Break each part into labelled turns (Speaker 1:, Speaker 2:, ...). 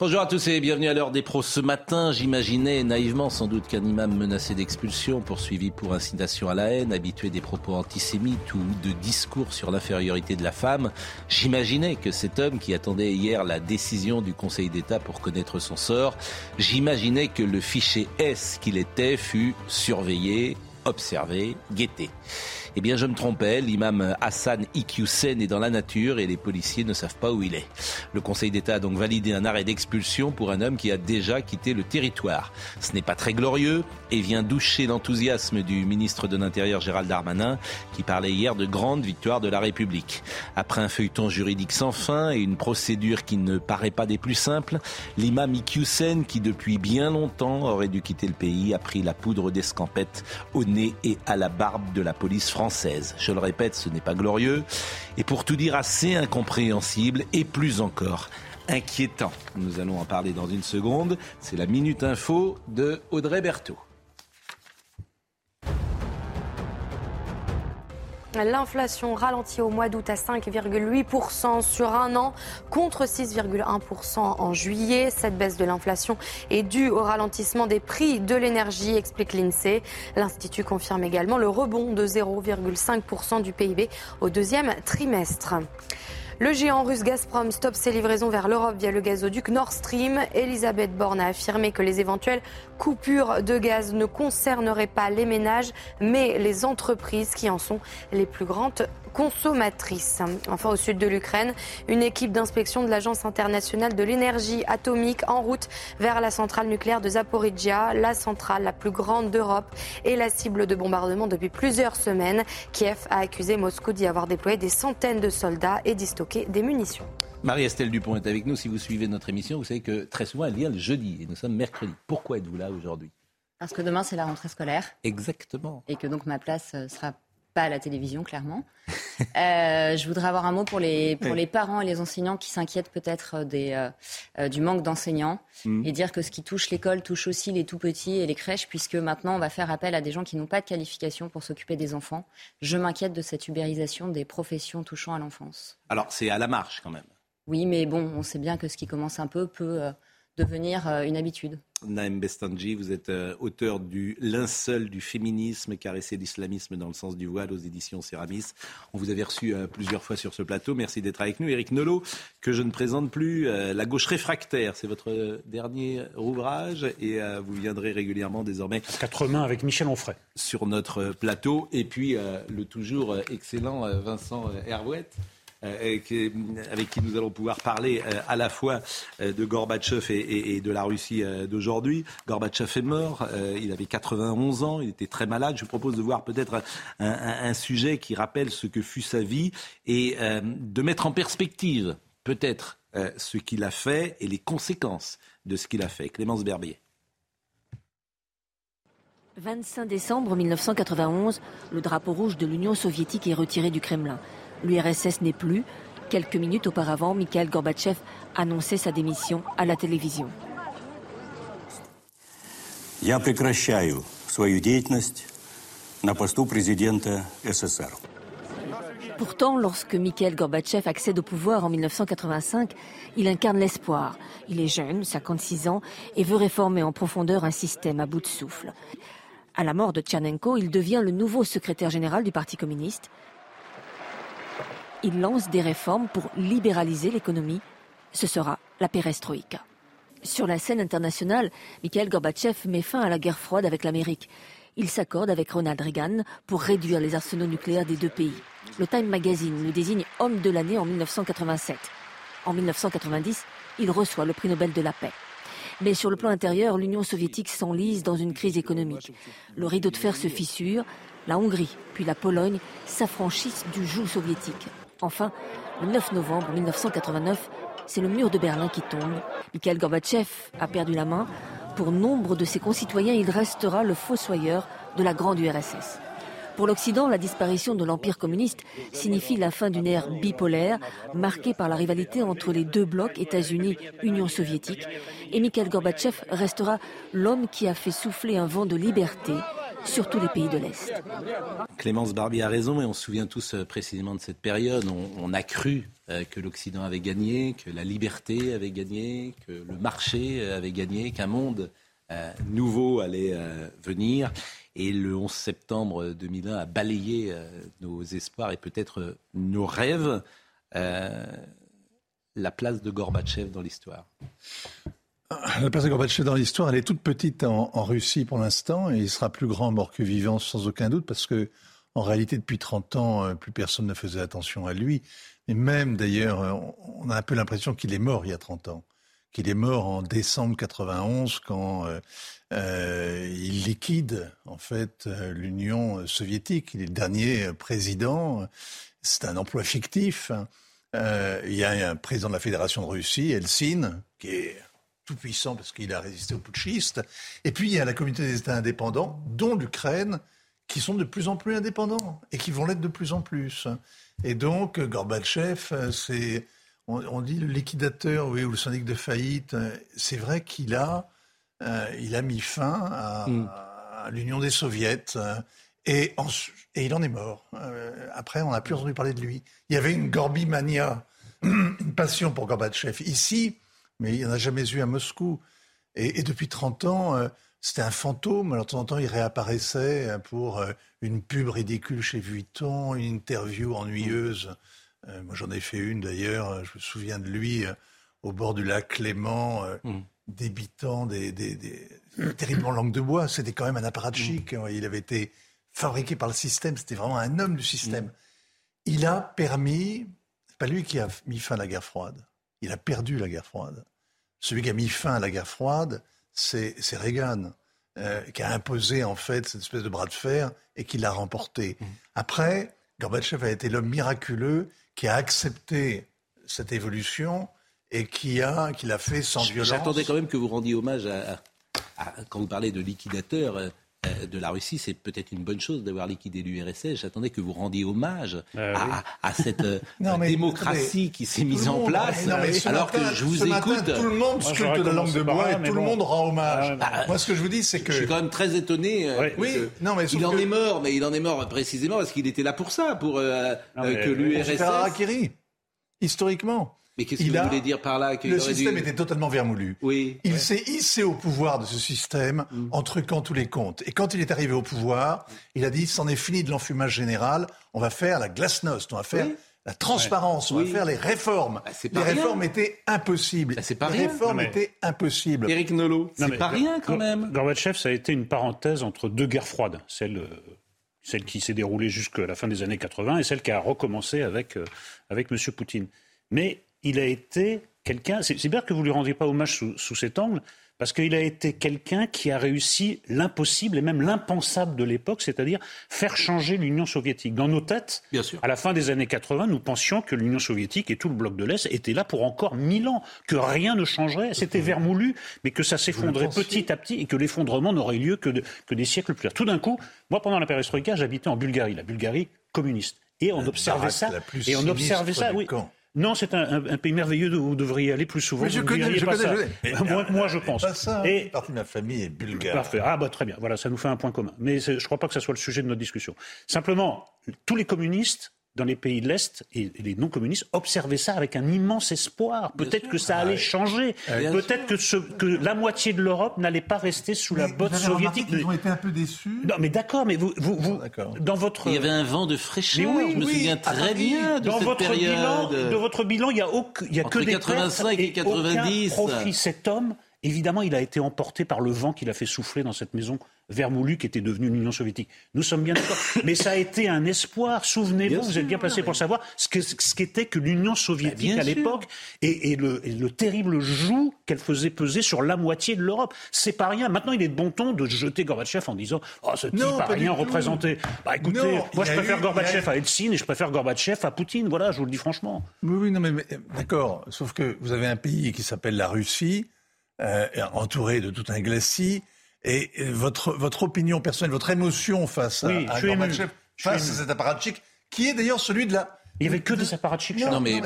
Speaker 1: Bonjour à tous et bienvenue à l'heure des pros. Ce matin, j'imaginais naïvement sans doute qu'un imam menacé d'expulsion, poursuivi pour incitation à la haine, habitué des propos antisémites ou de discours sur l'infériorité de la femme, j'imaginais que cet homme qui attendait hier la décision du Conseil d'État pour connaître son sort, j'imaginais que le fichier S qu'il était fut surveillé, observé, guetté. Eh bien, je me trompais. L'imam Hassan Iqiyoussen est dans la nature et les policiers ne savent pas où il est. Le Conseil d'État a donc validé un arrêt d'expulsion pour un homme qui a déjà quitté le territoire. Ce n'est pas très glorieux et vient doucher l'enthousiasme du ministre de l'Intérieur Gérald Darmanin qui parlait hier de grande victoire de la République. Après un feuilleton juridique sans fin et une procédure qui ne paraît pas des plus simples, l'imam Iqiyoussen, qui depuis bien longtemps aurait dû quitter le pays, a pris la poudre d'escampette au nez et à la barbe de la police française Je le répète, ce n'est pas glorieux et pour tout dire assez incompréhensible et plus encore inquiétant. Nous allons en parler dans une seconde. C'est la Minute Info de Audrey Berthaud.
Speaker 2: L'inflation ralentit au mois d'août à 5,8% sur un an contre 6,1% en juillet. Cette baisse de l'inflation est due au ralentissement des prix de l'énergie, explique l'INSEE. L'Institut confirme également le rebond de 0,5% du PIB au deuxième trimestre. Le géant russe Gazprom stoppe ses livraisons vers l'Europe via le gazoduc Nord Stream. Elisabeth Borne a affirmé que les éventuelles coupures de gaz ne concerneraient pas les ménages, mais les entreprises qui en sont les plus grandes consommatrices. Enfin, au sud de l'Ukraine, une équipe d'inspection de l'Agence internationale de l'énergie atomique en route vers la centrale nucléaire de Zaporizhia, la centrale la plus grande d'Europe et la cible de bombardement depuis plusieurs semaines. Kiev a accusé Moscou d'y avoir déployé des centaines de soldats et d'y stocker des munitions.
Speaker 1: Marie-Estelle Dupont est avec nous. Si vous suivez notre émission, vous savez que très souvent elle vient le jeudi et nous sommes mercredi. Pourquoi êtes-vous là aujourd'hui?
Speaker 3: Parce que demain c'est la rentrée scolaire.
Speaker 1: Exactement.
Speaker 3: Et que donc ma place euh, sera pas à la télévision, clairement. Euh, je voudrais avoir un mot pour les, pour les parents et les enseignants qui s'inquiètent peut-être des, euh, du manque d'enseignants
Speaker 1: Mhm.
Speaker 3: et dire que ce qui touche l'école touche aussi les tout petits et les crèches, puisque maintenant on va faire appel à des gens qui n'ont pas de qualification pour s'occuper des enfants. Je m'inquiète de cette ubérisation des professions touchant à l'enfance.
Speaker 1: Alors c'est à la marche quand même.
Speaker 3: Oui, mais bon, on sait bien que ce qui commence un peu peut euh, devenir euh, une habitude.
Speaker 1: Naïm Bestanji, vous êtes euh, auteur du Linceul du féminisme, caresser l'islamisme dans le sens du voile aux éditions Céramis. On vous avait reçu euh, plusieurs fois sur ce plateau. Merci d'être avec nous. Éric Nolot, que je ne présente plus, euh, La gauche réfractaire, c'est votre dernier ouvrage et euh, vous viendrez régulièrement désormais
Speaker 4: Quatre mains avec Michel Onfray.
Speaker 1: sur notre plateau. Et puis euh, le toujours excellent euh, Vincent euh, Euh, qui- avec qui nous allons pouvoir parler euh, à la fois euh, de Gorbatchev et, de la Russie euh, d'aujourd'hui. Gorbatchev est mort, euh, il avait 91 ans, il était très malade. Je vous propose de voir peut-être un, sujet qui rappelle ce que fut sa vie et euh, de mettre en perspective peut-être euh, ce qu'il a fait et les conséquences de ce qu'il a fait. Clémence Berbier.
Speaker 5: 25 décembre 1991, le drapeau rouge de l'Union soviétique est retiré du Kremlin. L'URSS n'est plus. Quelques minutes auparavant, Mikhail Gorbatchev annonçait sa démission à la télévision.
Speaker 6: Я прекращаю свою деятельность на посту президента СССР.
Speaker 5: Pourtant, lorsque Mikhail Gorbatchev accède au pouvoir en 1985, il incarne l'espoir. Il est jeune, 56 ans, et veut réformer en profondeur un système à bout de souffle. À la mort de Tchernenko, il devient le nouveau secrétaire général du Parti communiste. Il lance des réformes pour libéraliser l'économie. Ce sera la perestroïka. Sur la scène internationale, Mikhail Gorbatchev met fin à la guerre froide avec l'Amérique. Il s'accorde avec Ronald Reagan pour réduire les arsenaux nucléaires des deux pays. Le Time Magazine le désigne homme de l'année en 1987. En 1990, il reçoit le prix Nobel de la paix. Mais sur le plan intérieur, l'Union soviétique s'enlise dans une crise économique. Le rideau de fer se fissure, la Hongrie puis la Pologne s'affranchissent du joug soviétique. Enfin, le 9 novembre 1989, c'est le mur de Berlin qui tombe. Mikhail Gorbatchev a perdu la main. Pour nombre de ses concitoyens, il restera le fossoyeur de la grande URSS. Pour l'Occident, la disparition de l'Empire communiste signifie la fin d'une ère bipolaire marquée par la rivalité entre les deux blocs États-Unis-Union soviétique. Et Mikhail Gorbatchev restera l'homme qui a fait souffler un vent de liberté sur tous les pays de l'Est.
Speaker 1: Clémence Barbier a raison et on se souvient tous euh, précisément de cette période. On, a cru euh, que l'Occident avait gagné, que la liberté avait gagné, que le marché euh, avait gagné, qu'un monde nouveau allait venir. Et le 11 septembre 2001 a balayé nos espoirs et peut-être nos rêves. la place de Gorbatchev dans l'histoire
Speaker 4: la place de Gorbatchev dans l'histoire, elle est toute petite en, Russie pour l'instant, et il sera plus grand mort que vivant sans aucun doute, parce que en réalité, depuis 30 ans, euh, plus personne ne faisait attention à lui. Et même, d'ailleurs, euh, on a un peu l'impression qu'il est mort il y a 30 ans, qu'il est mort en décembre 91 quand euh, il liquide en fait l'Union soviétique. Il est le dernier président. C'est un emploi fictif. il y a un président de la Fédération de Russie, Eltsine, qui est puissant parce qu'il a résisté aux putschistes. Et puis il y a la communauté des États indépendants, dont l'Ukraine, qui sont de plus en plus indépendants et qui vont l'être de plus en plus. Et donc Gorbatchev, c'est on, dit le liquidateur, oui, ou le syndic de faillite. C'est vrai qu'il a, euh, il a mis fin à, mm. l'Union des Soviets. Et, et, il en est mort. Euh, après, on n'a plus entendu parler de lui. Il y avait une Gorbimania, une passion pour Gorbatchev. Ici, mais il n'y en a jamais eu à Moscou. Et, depuis 30 ans, euh, c'était un fantôme. Alors de temps en temps, il réapparaissait euh, pour euh, une pub ridicule chez Vuitton, une interview ennuyeuse. moi, j'en ai fait une d'ailleurs. Je me souviens de lui au bord du lac Clément, mm. débitant des, des, des terriblement langue de bois. C'était quand même un apparatchik. Mm. Il avait été fabriqué par le système. C'était vraiment un homme du système. Mm. Il a permis. C'est pas lui qui a mis fin à la guerre froide. Il a perdu la guerre froide. Celui qui a mis fin à la guerre froide, c'est Reagan, euh, qui a imposé en fait cette espèce de bras de fer et qui l'a remporté. Mmh. Après, Gorbatchev a été l'homme miraculeux qui a accepté cette évolution et qui a qui l'a fait sans violence.
Speaker 1: J'attendais quand même que vous rendiez hommage à, quand vous parlez de liquidateur, euh, de la Russie, c'est peut-être une bonne chose d'avoir liquidé l'URSS. J'attendais que vous rendiez hommage ah à, cette euh, démocratie qui s'est mise en place. alors que je vous écoute.
Speaker 4: tout le monde sculpte la langue de bois et tout le monde rend hommage. Ah, Moi, ce que je vous dis, c'est que.
Speaker 1: Je suis quand même très étonné. Euh, oui, non, mais il en est mort, mais il en est mort précisément parce qu'il était là pour ça, pour que l'URSS.
Speaker 4: Historiquement.
Speaker 1: Mais qu'est-ce que vous voulez dire par là
Speaker 4: Le système était totalement vermoulu.
Speaker 1: Oui.
Speaker 4: Il s'est hissé au pouvoir de ce système mm. en truquant tous les comptes. Et quand il est arrivé au pouvoir, il a dit c'en est fini de l'enfumage général, on va faire la glasnost, on va faire la transparence, on va faire les réformes. Bah, les réformes étaient impossibles.
Speaker 1: Bah, pas
Speaker 4: les réformes étaient impossibles.
Speaker 1: Éric Nolot, c'est pas rien quand même.
Speaker 7: Gorbatchev, ça a été une parenthèse entre deux guerres froides, celle euh, celle qui s'est déroulée jusqu'à la fin des années 80 et celle qui a recommencé avec, euh, avec M. Poutine. Mais il a été quelqu'un. C'est bien que vous lui rendiez pas hommage sous, sous cet angle, parce qu'il a été quelqu'un qui a réussi l'impossible et même l'impensable de l'époque, c'est-à-dire faire changer l'Union soviétique. Dans nos têtes,
Speaker 1: Bien sûr.
Speaker 7: à la fin des années 80, nous pensions que l'Union soviétique et tout le bloc de l'Est étaient là pour encore mille ans, que rien ne changerait, c'était vermoulu, mais que ça s'effondrait petit à petit et que l'effondrement n'aurait lieu que, que, des siècles plus tard. Tout d'un coup, moi, pendant la perestroïka, j'habitais en Bulgarie, la Bulgarie communiste. Et on observait ça.
Speaker 4: Et
Speaker 7: on observait ça, oui. Non, c'est un, pays merveilleux où vous devriez aller plus souvent.
Speaker 4: Mais je connais, je
Speaker 7: connais, moi, je pense.
Speaker 4: Pas ça. Et partie de ma famille est bulgare.
Speaker 7: Parfait. Ah bah très bien. Voilà, ça nous fait un point commun. Mais je ne crois pas que ce soit le sujet de notre discussion. Simplement, tous les communistes dans les pays de l'Est et les non-communistes observaient ça avec un immense espoir. Peut-être que ça allait changer. Peut-être que, que, la moitié de l'Europe n'allait pas rester sous la botte soviétique.
Speaker 4: Ils ont été un peu déçus.
Speaker 7: Non, mais d'accord, mais vous, vous, vous dans votre.
Speaker 1: Il y avait un vent de fraîcheur. Oui, je me souviens très bien de
Speaker 7: dans
Speaker 1: cette
Speaker 7: votre
Speaker 1: période.
Speaker 7: Bilan, de votre bilan, il y a, il y a que des
Speaker 1: 85 et, et 90.
Speaker 7: Aucun profit. Cet homme Évidemment, il a été emporté par le vent qu'il a fait souffler dans cette maison vermoulue qui était devenue l'Union soviétique. Nous sommes bien d'accord. Mais ça a été un espoir. Souvenez-vous, vous êtes bien placé pour savoir ce qu'était que, l'Union soviétique à l'époque et, le, terrible joug qu'elle faisait peser sur la moitié de l'Europe. C'est pas rien. Maintenant, il est de bon ton de jeter Gorbatchev en disant Oh, ce type n'a rien représenté. Bah écoutez, moi je préfère Gorbatchev à Eltsine et je préfère Gorbatchev à Poutine. Voilà, je vous le dis franchement.
Speaker 4: Oui, oui, non, mais, d'accord. Sauf que vous avez un pays qui s'appelle la Russie, euh, entouré de tout un glacis et votre, votre opinion personnelle, votre émotion face à, à Gorbatchev, face à cet apparatchik, qui est d'ailleurs celui de la
Speaker 7: il n'y avait que des apparatchiks.
Speaker 1: Non, non, mais,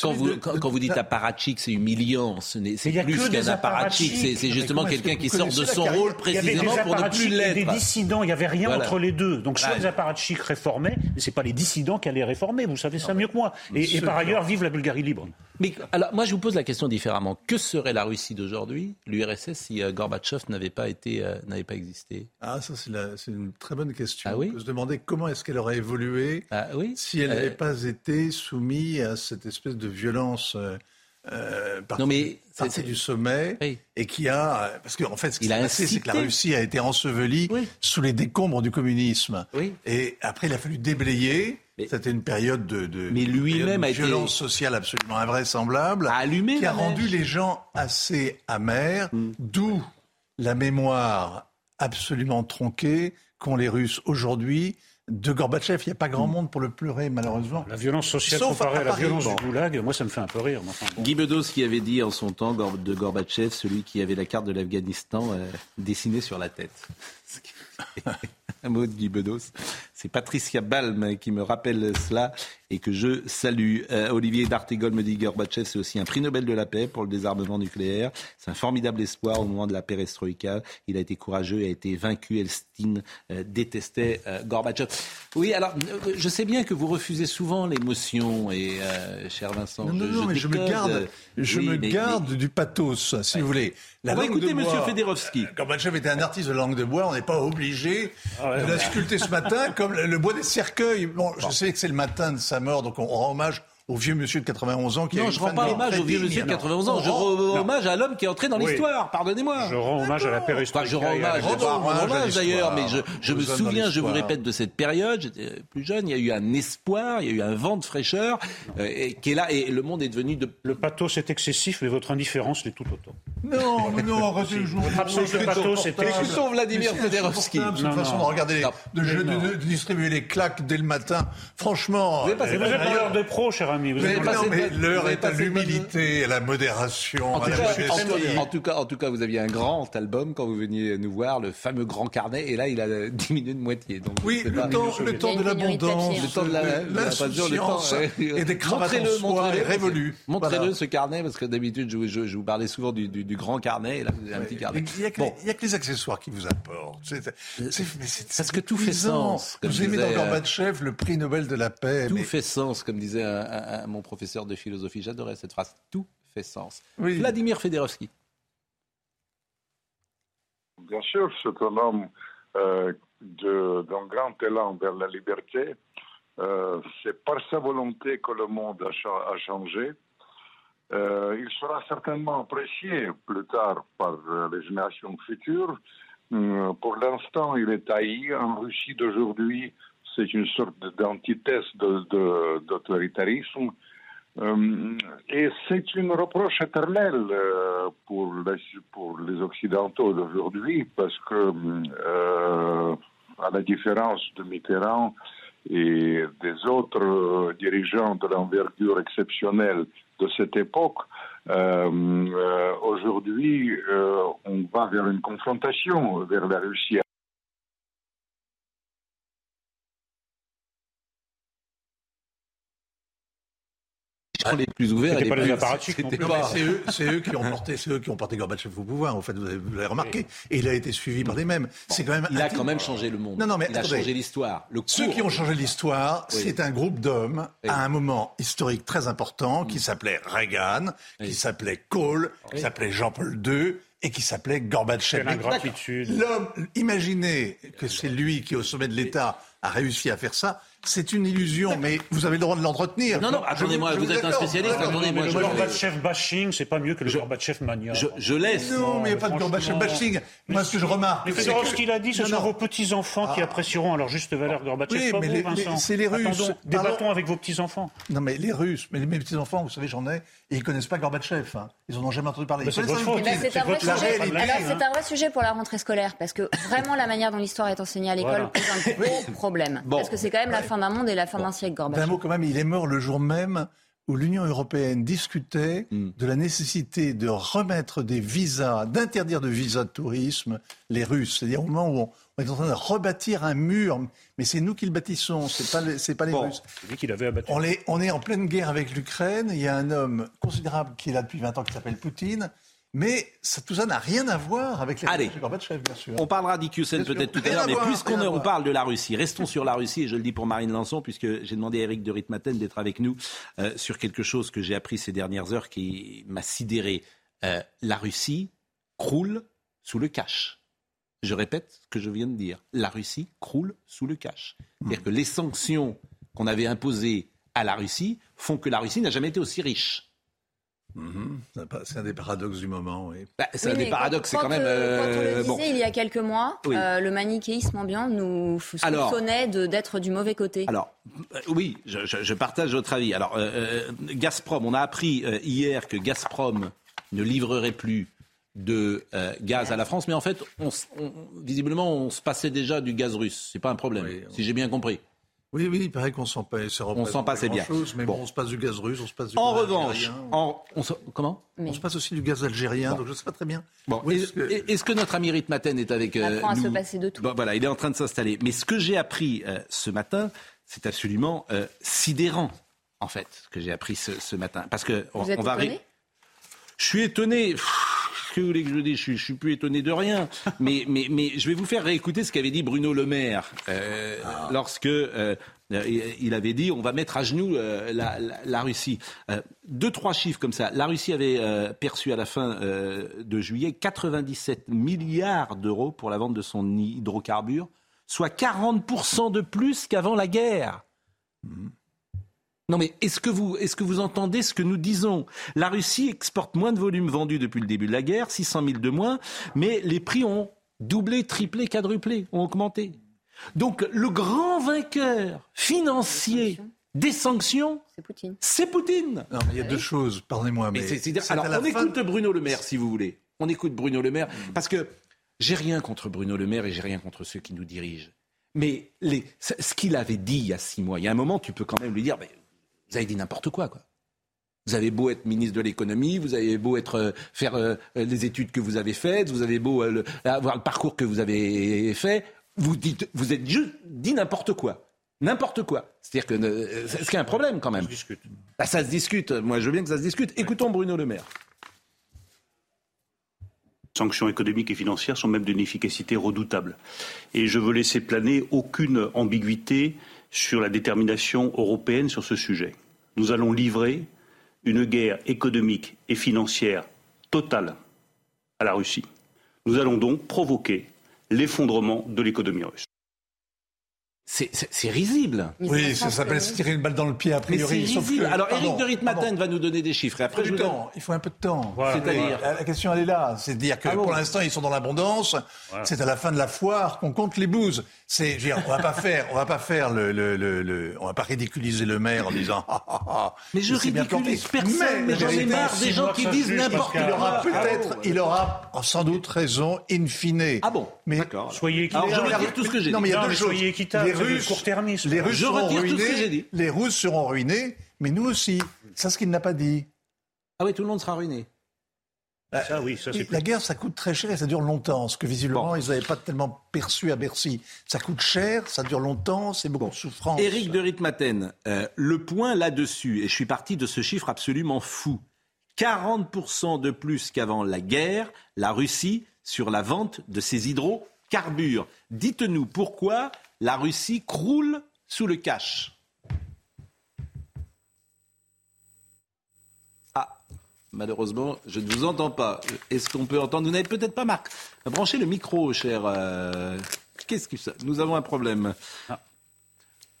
Speaker 1: quand, vous, quand, vous dites apparatchik, c'est humiliant. C'est plus qu'un apparatchik. C'est justement quelqu'un qui sort de son rôle précisément pour ne plus l'être.
Speaker 7: Il y avait des dissidents, il n'y avait rien entre les deux. Donc soit les apparatchiks réformaient, mais ce n'est pas les dissidents qui allaient réformer. Vous savez ça mieux que moi. Et, par ailleurs, vive la Bulgarie libre.
Speaker 1: Mais alors, moi, je vous pose la question différemment. Que serait la Russie d'aujourd'hui, l'URSS, si euh, Gorbatchev n'avait pas été, euh, n'avait pas existé?
Speaker 4: Ah, ça, c'est une très bonne question. Ah, oui? On peut se demander comment est-ce qu'elle aurait évolué ah, oui? si elle n'avait euh, pas été soumis à cette espèce de violence euh, non mais c'est du sommet et qui a parce qu'en en fait ce qui s'est passé c'est que la Russie a été ensevelie sous les décombres du communisme. Et après il a fallu déblayer. C'était une période de, de
Speaker 1: mais lui-même a
Speaker 4: violence sociale absolument invraisemblable qui a rendu les gens assez amers mm. d'où la mémoire absolument tronquée qu'ont les Russes aujourd'hui de Gorbatchev. Il n'y a pas grand mm. monde pour le pleurer, malheureusement.
Speaker 7: La violence sociale comparée à, la violence du goulag, moi, ça me fait un peu rire.
Speaker 1: Guy Bedos qui avait dit en son temps de Gorbatchev, celui qui avait la carte de l'Afghanistan euh, dessinée sur la tête. un mot de Guy Bedos. C'est Patricia Balm qui me rappelle cela et que je salue. Euh, Olivier D'Artigol me dit Gorbatchev, c'est aussi un prix Nobel de la paix pour le désarmement nucléaire. C'est un formidable espoir au moment de la perestroïka. Il a été courageux, a été vaincu. Elstine euh, détestait euh, Gorbatchev. Oui, alors, je sais bien que vous refusez souvent l'émotion, et cher Vincent.
Speaker 4: Non, non, je, non, mais je me garde, je me garde du pathos, si vous voulez.
Speaker 1: La on va écouter M. Federowski.
Speaker 4: Gorbatchev était un artiste de langue de bois, on n'est pas obligé ah de la sculpter ce matin comme le bois des cercueils. Bon, je sais que c'est le matin de sa mort, donc on rend hommage au vieux monsieur de 91 ans qui
Speaker 1: Non, je ne rends pas hommage au vieux monsieur de 91 ans. Je rends hommage à l'homme qui est entré dans l'histoire. Pardonnez-moi.
Speaker 7: Je rends hommage à la perestroïka.
Speaker 1: je rends hommage, d'ailleurs, mais je, je me souviens, je vous répète, de cette période. J'étais plus jeune. Il y a eu un espoir, il y a eu un vent de fraîcheur euh, qui est là et le monde est devenu de.
Speaker 7: Le pathos est excessif, mais votre indifférence l'est tout autant.
Speaker 4: Non, mais non, arrêtez le jour.
Speaker 7: Le pathos est excessif.
Speaker 1: Vladimir Federowski.
Speaker 4: C'est une façon de regarder, de distribuer les claques dès le matin. Franchement.
Speaker 7: Vous êtes pas de pro, cher Vous êtes
Speaker 4: l'heure est à l'humilité, à la modération.
Speaker 1: En, tout cas, en, tout cas, vous aviez un grand album quand vous veniez nous voir, le fameux grand carnet, et là, il a diminué de moitié. Donc,
Speaker 4: oui, le, temps, le temps de l'abondance, le temps de l'insouciance et des cravates en soie révolu.
Speaker 1: Montrez-le ce carnet, parce que d'habitude, je, vous parlais souvent du, grand carnet, et là, vous avez un petit carnet.
Speaker 4: Il n'y a, que les accessoires qui vous apportent.
Speaker 1: Parce que tout fait sens.
Speaker 4: Vous aimez dans Gorbatchev le prix Nobel de la paix.
Speaker 1: Tout fait sens, comme disait mon professeur de philosophie. J'adorais cette phrase. Tout fait sens. Vladimir Federowski.
Speaker 8: Bien sûr, c'est un homme euh, d'un grand élan vers la liberté. Euh, c'est par sa volonté que le monde a, changé. Euh, il sera certainement apprécié plus tard par les générations futures. Pour l'instant, il est haï. En Russie d'aujourd'hui, c'est une sorte d'antithèse d'autoritarisme. De, euh, et c'est une reproche éternelle euh, pour, les, pour les Occidentaux d'aujourd'hui, parce que, euh, à la différence de Mitterrand et des autres dirigeants de l'envergure exceptionnelle de cette époque, aujourd'hui, on va vers une confrontation vers la Russie
Speaker 1: les plus ouverts.
Speaker 7: C'était pas les
Speaker 4: C'est eux, qui ont porté, c'est eux qui ont porté Gorbatchev au pouvoir. En fait, vous l'avez remarqué. Et il a été suivi par les mêmes. c'est quand même.
Speaker 1: Il a quand même changé le monde.
Speaker 4: Non, non, mais
Speaker 1: il a changé l'histoire.
Speaker 4: Ceux qui ont changé l'histoire, c'est un groupe d'hommes à un moment historique très important qui mm. s'appelait Reagan, qui s'appelait Kohl, qui s'appelait Jean-Paul II et qui s'appelait Gorbatchev.
Speaker 7: L'homme,
Speaker 4: imaginez que c'est lui qui, au sommet de l'État, a réussi à faire ça. C'est une illusion, mais vous avez le droit de l'entretenir.
Speaker 1: Non, non, attendez-moi, vous, êtes un spécialiste, attendez-moi.
Speaker 7: Le Gorbatchev bashing, c'est pas mieux que le Gorbatchev mania.
Speaker 1: Je, laisse.
Speaker 4: Non, mais il n'y a pas de Gorbatchev bashing. Moi, ce que je remarque.
Speaker 7: Mais ce qu'il a dit, ce sont vos petits-enfants qui ah. apprécieront alors juste valeur Gorbatchev.
Speaker 4: Oui, mais c'est les Russes.
Speaker 7: Débattons avec vos petits-enfants.
Speaker 4: Non, mais les Russes, mais mes petits-enfants, vous savez, j'en ai, et ils connaissent pas Gorbatchev. Hein. Ils en ont jamais entendu parler.
Speaker 7: C'est votre faute.
Speaker 3: C'est un un vrai sujet pour la rentrée scolaire, parce que vraiment, la manière dont l'histoire est enseignée à l'école pose un gros problème. Parce que c'est quand même la fin d'un monde et la fin d'un siècle, Gorbatchev.
Speaker 4: Un mot quand même, il est mort le jour même où l'Union européenne discutait hmm. de la nécessité de remettre des visas, d'interdire de visas de tourisme les Russes. C'est-à-dire au moment où on, est en train de rebâtir un mur, mais c'est nous qui le bâtissons, c'est pas, c'est pas les Russes.
Speaker 7: qu'il avait abattu.
Speaker 4: On est, on est en pleine guerre avec l'Ukraine. Il y a un homme considérable qui est là depuis 20 ans qui s'appelle Poutine. Mais tout ça n'a rien à voir avec les
Speaker 1: Allez, Gorbatchev, bien sûr. On parlera d'Ikusen peut-être tout à l'heure, mais puisqu'on on parle de la Russie, restons sur la Russie, et je le dis pour Marine Lançon, puisque j'ai demandé à Eric de Ritmaten d'être avec nous euh, sur quelque chose que j'ai appris ces dernières heures qui m'a sidéré. Euh, la Russie croule sous le cash. Je répète ce que je viens de dire. La Russie croule sous le cash. C'est-à-dire que les sanctions qu'on avait imposées à la Russie font que la Russie n'a jamais été aussi riche.
Speaker 4: Mhm. C'est un des paradoxes du moment, oui.
Speaker 1: Bah, c'est un des paradoxes, c'est quand même.
Speaker 3: Euh, quand on le euh, disait il y a quelques mois, euh, le manichéisme ambiant nous soupçonnait d'être du mauvais côté.
Speaker 1: Alors, oui, je, partage votre avis. Alors, Gazprom, on a appris hier que Gazprom ne livrerait plus de gaz à la France, mais en fait, on, visiblement, on se passait déjà du gaz russe. C'est pas un problème, si j'ai bien compris.
Speaker 4: Oui, oui, il paraît qu'on s'en passe.
Speaker 1: On s'en passe bien.
Speaker 4: mais bon. on se passe du gaz russe, on se passe du
Speaker 1: en
Speaker 4: gaz
Speaker 1: revanche, En comment?
Speaker 4: On se passe aussi du gaz algérien, donc je ne sais pas très bien.
Speaker 1: Bon. Est-ce que... notre ami Ritmaten est avec
Speaker 3: euh, nous à se passer de tout.
Speaker 1: voilà, il est en train de s'installer. Mais ce que j'ai appris euh, ce matin, c'est absolument euh, sidérant, en fait, ce que j'ai appris ce, matin. Parce que
Speaker 3: Vous êtes
Speaker 1: va.
Speaker 3: Étonné?
Speaker 1: Je suis étonné que vous voulez que je dise je, ne suis plus étonné de rien. Mais, mais, mais je vais vous faire réécouter ce qu'avait dit Bruno Le Maire euh, ah. lorsque euh, il avait dit on va mettre à genoux euh, la, Russie. deux, trois chiffres comme ça. La Russie avait perçu à la fin de juillet 97 milliards d'euros pour la vente de son hydrocarbure, soit 40% de plus qu'avant la guerre. Mmh. Non mais est-ce que vous est-ce que vous entendez ce que nous disons? La Russie exporte moins de volumes vendus depuis le début de la guerre, 600 000 de moins, mais les prix ont doublé, triplé, quadruplé, ont augmenté. Donc le grand vainqueur financier des sanctions,
Speaker 3: c'est Poutine.
Speaker 1: C'est Poutine.
Speaker 4: Non, mais il y a deux choses, pardonnez-moi. Mais,
Speaker 1: alors on écoute Bruno Le Maire si vous voulez. On écoute Bruno Le Maire parce que j'ai rien contre Bruno Le Maire et j'ai rien contre ceux qui nous dirigent. Mais les, ce qu'il avait dit il y a six mois, il y a un moment, tu peux quand même lui dire, vous avez dit n'importe quoi, quoi. Vous avez beau être ministre de l'économie, vous avez beau être euh, faire euh, les études que vous avez faites, vous avez beau euh, avoir le parcours que vous avez fait, vous dites, vous êtes juste dit n'importe quoi. N'importe quoi. C'est-à-dire que c'est ce qui est un problème quand même. Ça
Speaker 7: se discute.
Speaker 1: Bah, ça se discute. Moi, je veux bien que ça se discute. Écoutons Bruno Le Maire.
Speaker 9: sanctions économiques et financières sont même d'une efficacité redoutable. Et je veux laisser planer aucune ambiguïté sur la détermination européenne sur ce sujet. Nous allons livrer une guerre économique et financière totale à la Russie. Nous allons donc provoquer l'effondrement de l'économie russe.
Speaker 1: C'est risible.
Speaker 4: Oui, ça s'appelle se tirer une balle dans le pied a priori.
Speaker 1: Mais risible. Alors Eric de Ritmaten va nous donner des chiffres. après,
Speaker 4: il faut, temps. il faut un peu de temps. C'est-à-dire, la question elle est là. C'est de dire que ah pour l'instant ils sont dans l'abondance. C'est à la fin de la foire qu'on compte les blouses. C'est, on va pas faire, on va pas faire le, le, le, on va pas ridiculiser le maire en disant. Ah, ah,
Speaker 1: ah, mais je ridiculise personne. Mais, j'en ai marre des gens qui disent n'importe quoi.
Speaker 4: Il aura peut-être, il aura sans doute raison in fine.
Speaker 1: Ah bon.
Speaker 4: Mais
Speaker 7: soyez équitable.
Speaker 1: je retire tout ce que j'ai dit. Non,
Speaker 4: mais il y a deux
Speaker 7: choses.
Speaker 4: Les Russes seront ruinés. Les Russes seront ruinés, mais nous aussi. C'est ce qu'il n'a pas dit.
Speaker 1: Ah oui, tout le monde sera ruiné.
Speaker 4: Bah, ça, oui, ça, la guerre, ça coûte très cher et ça dure longtemps, ce que visiblement ils n'avaient pas tellement perçu à Bercy. Ça coûte cher, ça dure longtemps, c'est beaucoup de souffrance.
Speaker 1: Éric de Ritmaten, euh, le point là-dessus, et je suis parti de ce chiffre absolument fou, 40% de plus qu'avant la guerre, la Russie, sur la vente de ses hydrocarbures. Dites-nous pourquoi la Russie croule sous le cash. Ah, malheureusement, je ne vous entends pas. Est-ce qu'on peut entendre? Vous n'avez peut-être pas, Marc, branché le micro, cher. Euh, qu'est-ce que ça? Nous avons un problème. Ah.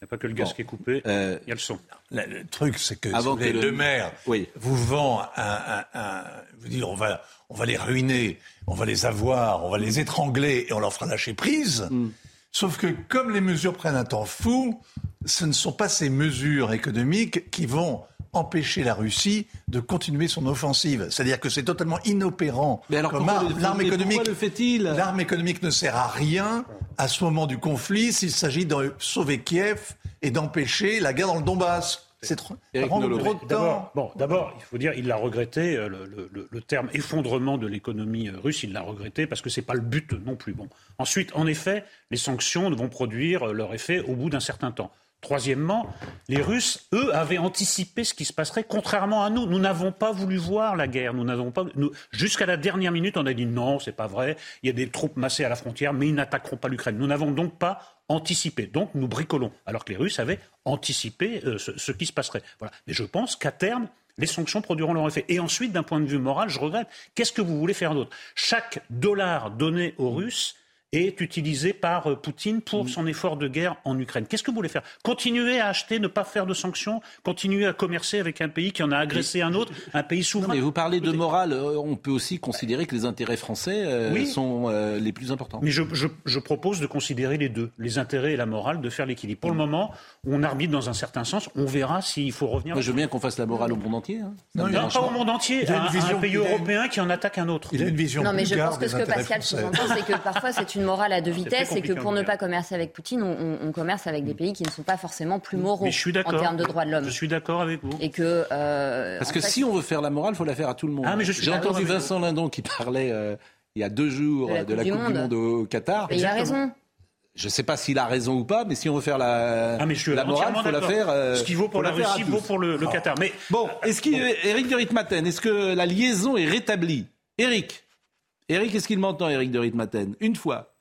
Speaker 7: Il n'y a pas que le gaz qui est coupé,
Speaker 1: Euh,
Speaker 7: il y a le son.
Speaker 4: Le, le truc, c'est que
Speaker 1: Avant
Speaker 4: si vous voulez,
Speaker 1: que le-
Speaker 4: le maire
Speaker 1: Oui.
Speaker 4: vous vend un, un- un- vous on va, on va les ruiner, on va les avoir, on va les étrangler et on leur fera lâcher prise.
Speaker 1: Mm.
Speaker 4: Sauf que comme les mesures prennent un temps fou, ce ne sont pas ces mesures économiques qui vont empêcher la Russie de continuer son offensive. C'est-à-dire que c'est totalement inopérant.
Speaker 1: Mais alors
Speaker 4: comme arme. l'arme économique,
Speaker 1: le fait-il?
Speaker 4: L'arme économique ne sert à rien à ce moment du conflit s'il s'agit de sauver Kiev et d'empêcher la guerre dans le Donbass. C'est trop, trop de temps.
Speaker 7: D'abord, bon, d'abord, il faut dire, il l'a regretté, euh, le, le- terme effondrement de l'économie euh, russe, il l'a regretté parce que c'est pas le but non plus. Bon. Ensuite, en effet, les sanctions vont produire euh, leur effet au bout d'un certain temps. Troisièmement, les Russes, eux, avaient anticipé ce qui se passerait, contrairement à nous. Nous n'avons pas voulu voir la guerre. Nous n'avons pas. jusqu'à la dernière minute, on a dit non, c'est pas vrai. Il y a des troupes massées à la frontière, mais ils n'attaqueront pas l'Ukraine. Nous n'avons donc pas anticipé. Donc nous bricolons, alors que les Russes avaient anticipé euh, ce, qui se passerait. Mais je pense qu'à terme, les sanctions produiront leur effet. Et ensuite, d'un point de vue moral, je regrette. Qu'est-ce que vous voulez faire d'autre? Chaque dollar donné aux Russes est utilisé par euh, Poutine pour son effort de guerre en Ukraine. Qu'est-ce que vous voulez faire? Continuer à acheter, ne pas faire de sanctions, continuer à commercer avec un pays qui en a agressé un autre, un pays
Speaker 1: Non,
Speaker 7: souverain?
Speaker 1: mais vous parlez de morale, euh, on peut aussi considérer que les intérêts français euh,
Speaker 7: Oui.
Speaker 1: sont euh, les plus importants.
Speaker 7: Mais je, je- je propose de considérer les deux, les intérêts et la morale, de faire l'équilibre. Pour le moment, on arbitre dans un certain sens. On verra s'il faut revenir.
Speaker 1: Moi, je veux bien qu'on fasse la morale au monde entier. hein.
Speaker 4: Non, y
Speaker 7: pas au monde entier,
Speaker 4: Il a une
Speaker 7: à un,
Speaker 4: vision-
Speaker 7: un pays
Speaker 4: une-
Speaker 7: européen qui en attaque un autre.
Speaker 4: Il a une vision
Speaker 3: Non, mais je pense que ce que Pascal sous-entend, c'est que parfois c'est une morale à deux
Speaker 7: très
Speaker 3: vitesses et que pour ne pas commercer avec Poutine, on, on- on commerce avec des pays qui ne sont pas forcément plus moraux
Speaker 7: Mais je suis
Speaker 3: en termes de droits de l'homme.
Speaker 7: Je suis d'accord avec vous.
Speaker 3: Et que. euh,
Speaker 1: Parce que
Speaker 3: fait,
Speaker 1: si on veut faire la morale, il faut la faire à tout le monde.
Speaker 7: Ah,
Speaker 1: J'ai entendu Vincent Lindon qui parlait euh, il y a deux jours
Speaker 3: De la
Speaker 1: de la
Speaker 3: Coupe
Speaker 1: Coupe
Speaker 3: du
Speaker 1: du Monde au Qatar.
Speaker 3: Et il a raison.
Speaker 1: Je ne sais pas s'il a raison ou pas, mais si on veut faire la,
Speaker 7: Ah, mais je suis
Speaker 1: la morale, il faut la faire. euh,
Speaker 7: Ce qui vaut pour la Russie vaut pour le, le Qatar. Mais
Speaker 1: Bon, est-ce qu'Éric de Ritmaten, est-ce que la liaison est rétablie? Éric? Éric, est-ce qu'il m'entend, Éric de Ritmaten? Une fois.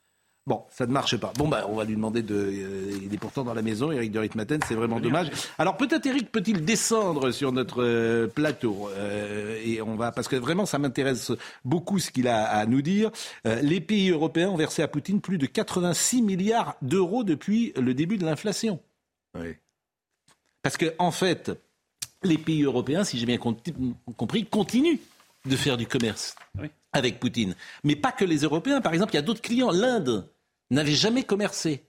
Speaker 1: Bon, ça ne marche pas. Bon, bah, on va lui demander de. euh, il est pourtant dans la maison, Éric de Ritmaten, c'est vraiment dommage. Alors peut-être Éric peut-il descendre sur notre euh, plateau euh, et on va parce que vraiment ça m'intéresse beaucoup ce qu'il a à nous dire. Les pays européens ont versé à Poutine plus de 86 milliards d'euros depuis le début de l'inflation.
Speaker 4: Oui.
Speaker 1: Parce que en fait, les pays européens, si j'ai bien compris, continuent de faire du commerce
Speaker 7: Oui.
Speaker 1: Avec Poutine. Mais pas que les Européens. Par exemple, il y a d'autres clients. L'Inde n'avait jamais commercé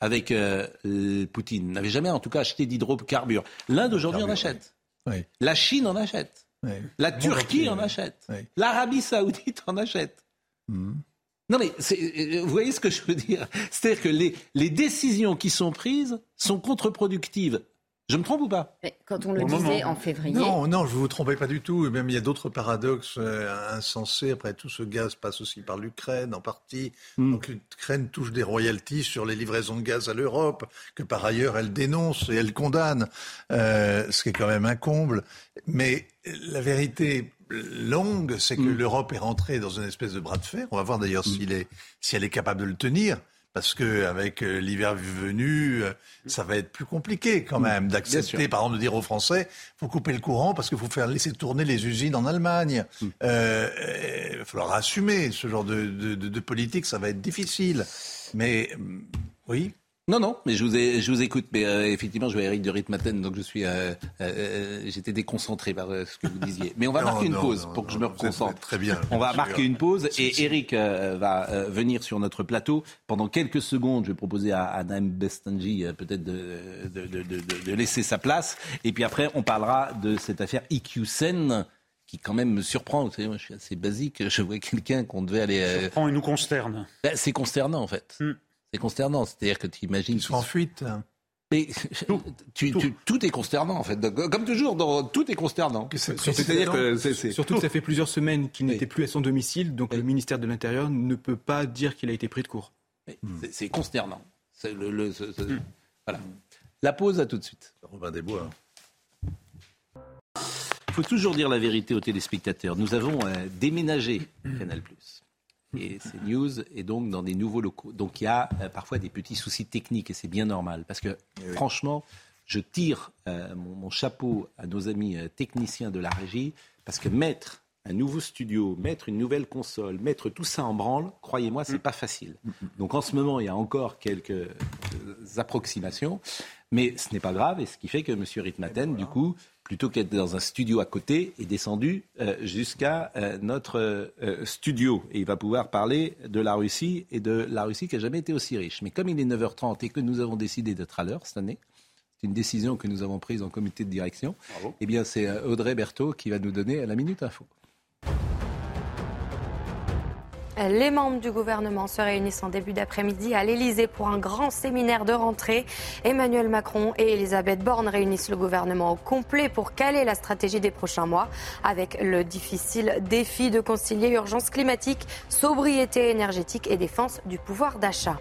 Speaker 1: avec euh, euh, Poutine, n'avait jamais en tout cas acheté d'hydrocarbures. L'Inde aujourd'hui en achète.
Speaker 4: Oui.
Speaker 1: La Chine en achète.
Speaker 4: Oui.
Speaker 1: La Turquie en achète. L'Arabie saoudite en achète.
Speaker 4: Mhm.
Speaker 1: Non mais euh, vous voyez ce que je veux dire? C'est-à-dire que les, les décisions qui sont prises sont contre-productives. Je me trompe ou pas
Speaker 3: Mais quand on le disait en février.
Speaker 4: Non, non, je ne vous trompez pas du tout. Et même il y a d'autres paradoxes euh, insensés. Après tout, ce gaz passe aussi par l'Ukraine en partie.
Speaker 1: Hmm.
Speaker 4: Donc l'Ukraine touche des royalties sur les livraisons de gaz à l'Europe, que par ailleurs elle dénonce et elle condamne, euh, ce qui est quand même un comble. Mais la vérité longue, c'est que
Speaker 1: Hmm.
Speaker 4: l'Europe est rentrée dans une espèce de bras de fer. On va voir d'ailleurs
Speaker 1: Hmm.
Speaker 4: si elle est capable de le tenir. Parce que avec euh, l'hiver venu, euh, ça va être plus compliqué quand même d'accepter, par exemple, de dire aux Français, faut couper le courant parce qu'il faut faire laisser tourner les usines en Allemagne. Euh, euh, il va falloir assumer ce genre de, de, de- de politique, ça va être difficile. Mais hum, oui,
Speaker 1: Non, non, mais je vous, ai, je vous écoute. Mais euh, effectivement, je vois Eric de Ritmaten, donc je suis, euh, euh, j'étais déconcentré par euh, ce que vous disiez. Mais on va
Speaker 4: Non,
Speaker 1: marquer une
Speaker 4: non,
Speaker 1: pause
Speaker 4: non,
Speaker 1: pour que je me reconcentre.
Speaker 4: très bien,
Speaker 1: On va marquer une pause
Speaker 4: Si,
Speaker 1: et
Speaker 4: si.
Speaker 1: Eric euh, va euh, venir sur notre plateau. Pendant quelques secondes, je vais proposer à, à Naïm Bestanji euh, peut-être de, de, de, de- de laisser sa place. Et puis après, on parlera de cette affaire IQSEN qui quand même me surprend. Vous savez, moi je suis assez basique. Je vois quelqu'un qu'on devait aller... euh,
Speaker 7: prend et nous consterne.
Speaker 1: ben, c'est consternant en fait.
Speaker 7: Hmm.
Speaker 1: C'est consternant. C'est-à-dire que tu imagines...
Speaker 4: ils sont en fuite.
Speaker 1: Mais tu- tu- tout est consternant en fait. Donc, Comme toujours, dans- tout est consternant.
Speaker 4: Que
Speaker 1: C'est-à-dire
Speaker 10: Surtout que ça fait plusieurs semaines qu'il
Speaker 1: Oui.
Speaker 10: n'était plus à son domicile, donc
Speaker 1: Oui.
Speaker 10: le ministère de l'Intérieur ne peut pas dire qu'il a été pris de court.
Speaker 1: c'est- c'est consternant. C'est le- le- ce- ce- Voilà. La pause, à tout de suite.
Speaker 4: Robin des Bois.
Speaker 1: Il faut toujours dire la vérité aux téléspectateurs. Nous avons euh, déménagé Canal+. Et CNews est donc dans des nouveaux locaux. Donc il y a euh, parfois des petits soucis techniques et c'est bien normal. Parce que franchement, je tire euh, mon, mon chapeau à nos amis euh, techniciens de la régie parce que mettre un nouveau studio, mettre une nouvelle console, mettre tout ça en branle, croyez-moi, c'est pas facile. Donc en ce moment, il y a encore quelques approximations, mais ce n'est pas grave, et ce qui fait que M. Ritmaten, du coup, plutôt qu'être dans un studio à côté, est descendu euh, jusqu'à euh, notre euh, studio. Et il va pouvoir parler de la Russie et de la Russie qui n'a jamais été aussi riche. Mais comme il est 9h30 et que nous avons décidé d'être à l'heure cette année, c'est une décision que nous avons prise en comité de direction, eh bien c'est Audrey Berthaud qui va nous donner la Minute Info.
Speaker 2: Les membres du gouvernement se réunissent en début d'après-midi à l'Elysée pour un grand séminaire de rentrée. Emmanuel Macron et Elisabeth Borne réunissent le gouvernement au complet pour caler la stratégie des prochains mois avec le difficile défi de concilier urgence climatique, sobriété énergétique et défense du pouvoir d'achat.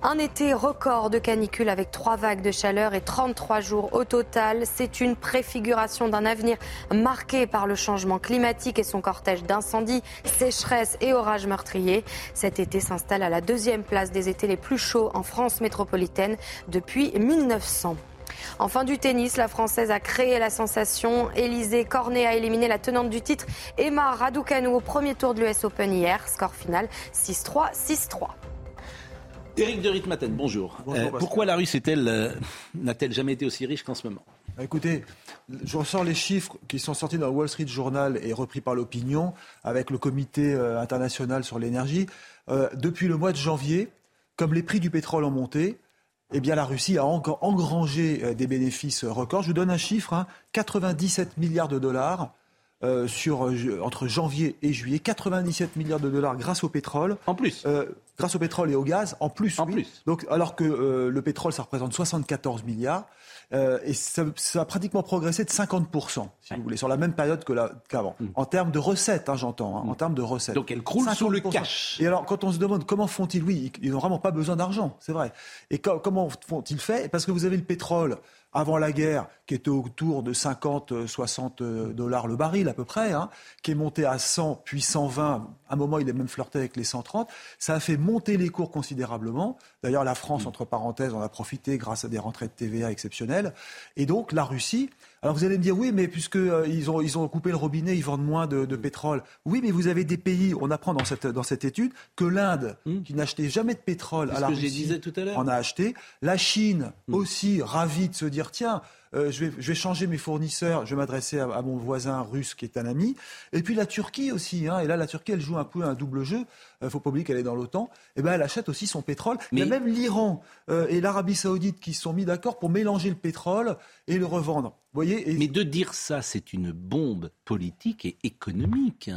Speaker 2: Un été record de canicule avec trois vagues de chaleur et 33 jours au total. C'est une préfiguration d'un avenir marqué par le changement climatique et son cortège d'incendies, sécheresses et orages meurtriers. Cet été s'installe à la deuxième place des étés les plus chauds en France métropolitaine depuis 1900. En fin du tennis, la Française a créé la sensation. Élisée Cornet a éliminé la tenante du titre, Emma Raducanu, au premier tour de l'US Open hier. Score final 6-3, 6-3.
Speaker 1: Éric de Ritmaten, bonjour.
Speaker 11: Bonjour,
Speaker 1: Euh, pourquoi la Russie euh, n'a-t-elle jamais été aussi riche qu'en ce moment?
Speaker 11: Bah, Écoutez, je ressors les chiffres qui sont sortis dans le Wall Street Journal et repris par l'opinion avec le comité euh, international sur l'énergie. Euh, depuis le mois de janvier, comme les prix du pétrole ont monté, eh bien, la Russie a encore engrangé des bénéfices records. Je vous donne un chiffre, hein, 97 milliards de dollars euh, sur, euh, entre janvier et juillet. 97 milliards de dollars grâce au pétrole.
Speaker 1: En plus
Speaker 11: Euh, Grâce au pétrole et au gaz, en plus.
Speaker 1: En
Speaker 11: oui.
Speaker 1: plus.
Speaker 11: Donc, alors que le pétrole, ça représente 74 milliards. et ça, ça a pratiquement progressé de 50%, si vous voulez, sur la même période qu'avant. En termes de recettes, hein, j'entends, hein, en termes de recettes.
Speaker 1: Mm. Donc elle croule sous le
Speaker 11: 50%.
Speaker 1: cash.
Speaker 11: Et alors, quand on se demande comment font-ils, oui, ils n'ont vraiment pas besoin d'argent, c'est vrai. Et co- comment font-ils fait? Parce que vous avez le pétrole avant la guerre, qui était autour de 50, euh, 60 dollars le baril à peu près, hein, qui est monté à 100, puis 120. À un moment, il est même flirté avec les 130. Ça a fait monter les cours considérablement. D'ailleurs, la France, entre parenthèses, en a profité grâce à des rentrées de TVA exceptionnelles. Et donc, la Russie. Alors, vous allez me dire, oui, mais puisque euh, ils ont, ils ont coupé le robinet, ils vendent moins de, de pétrole. Oui, mais vous avez des pays, on apprend dans cette, dans cette étude, que l'Inde, qui n'achetait jamais de pétrole à la
Speaker 1: que je
Speaker 11: Russie,
Speaker 1: disais tout à l'heure.
Speaker 11: en a acheté. La Chine aussi ravie de se dire tiens, euh, je, vais, je vais changer mes fournisseurs, je vais m'adresser à, à mon voisin russe qui est un ami. Et puis la Turquie aussi. Hein, et là, la Turquie, elle joue un peu un double jeu. Il faut pas oublier qu'elle est dans l'OTAN. Et ben, elle achète aussi son pétrole. Il y a
Speaker 1: Mais-
Speaker 11: même l'Iran euh, et l'Arabie Saoudite qui se sont mis d'accord pour mélanger le pétrole et le revendre. Vous voyez et-
Speaker 1: Mais de dire ça, c'est une bombe politique et économique.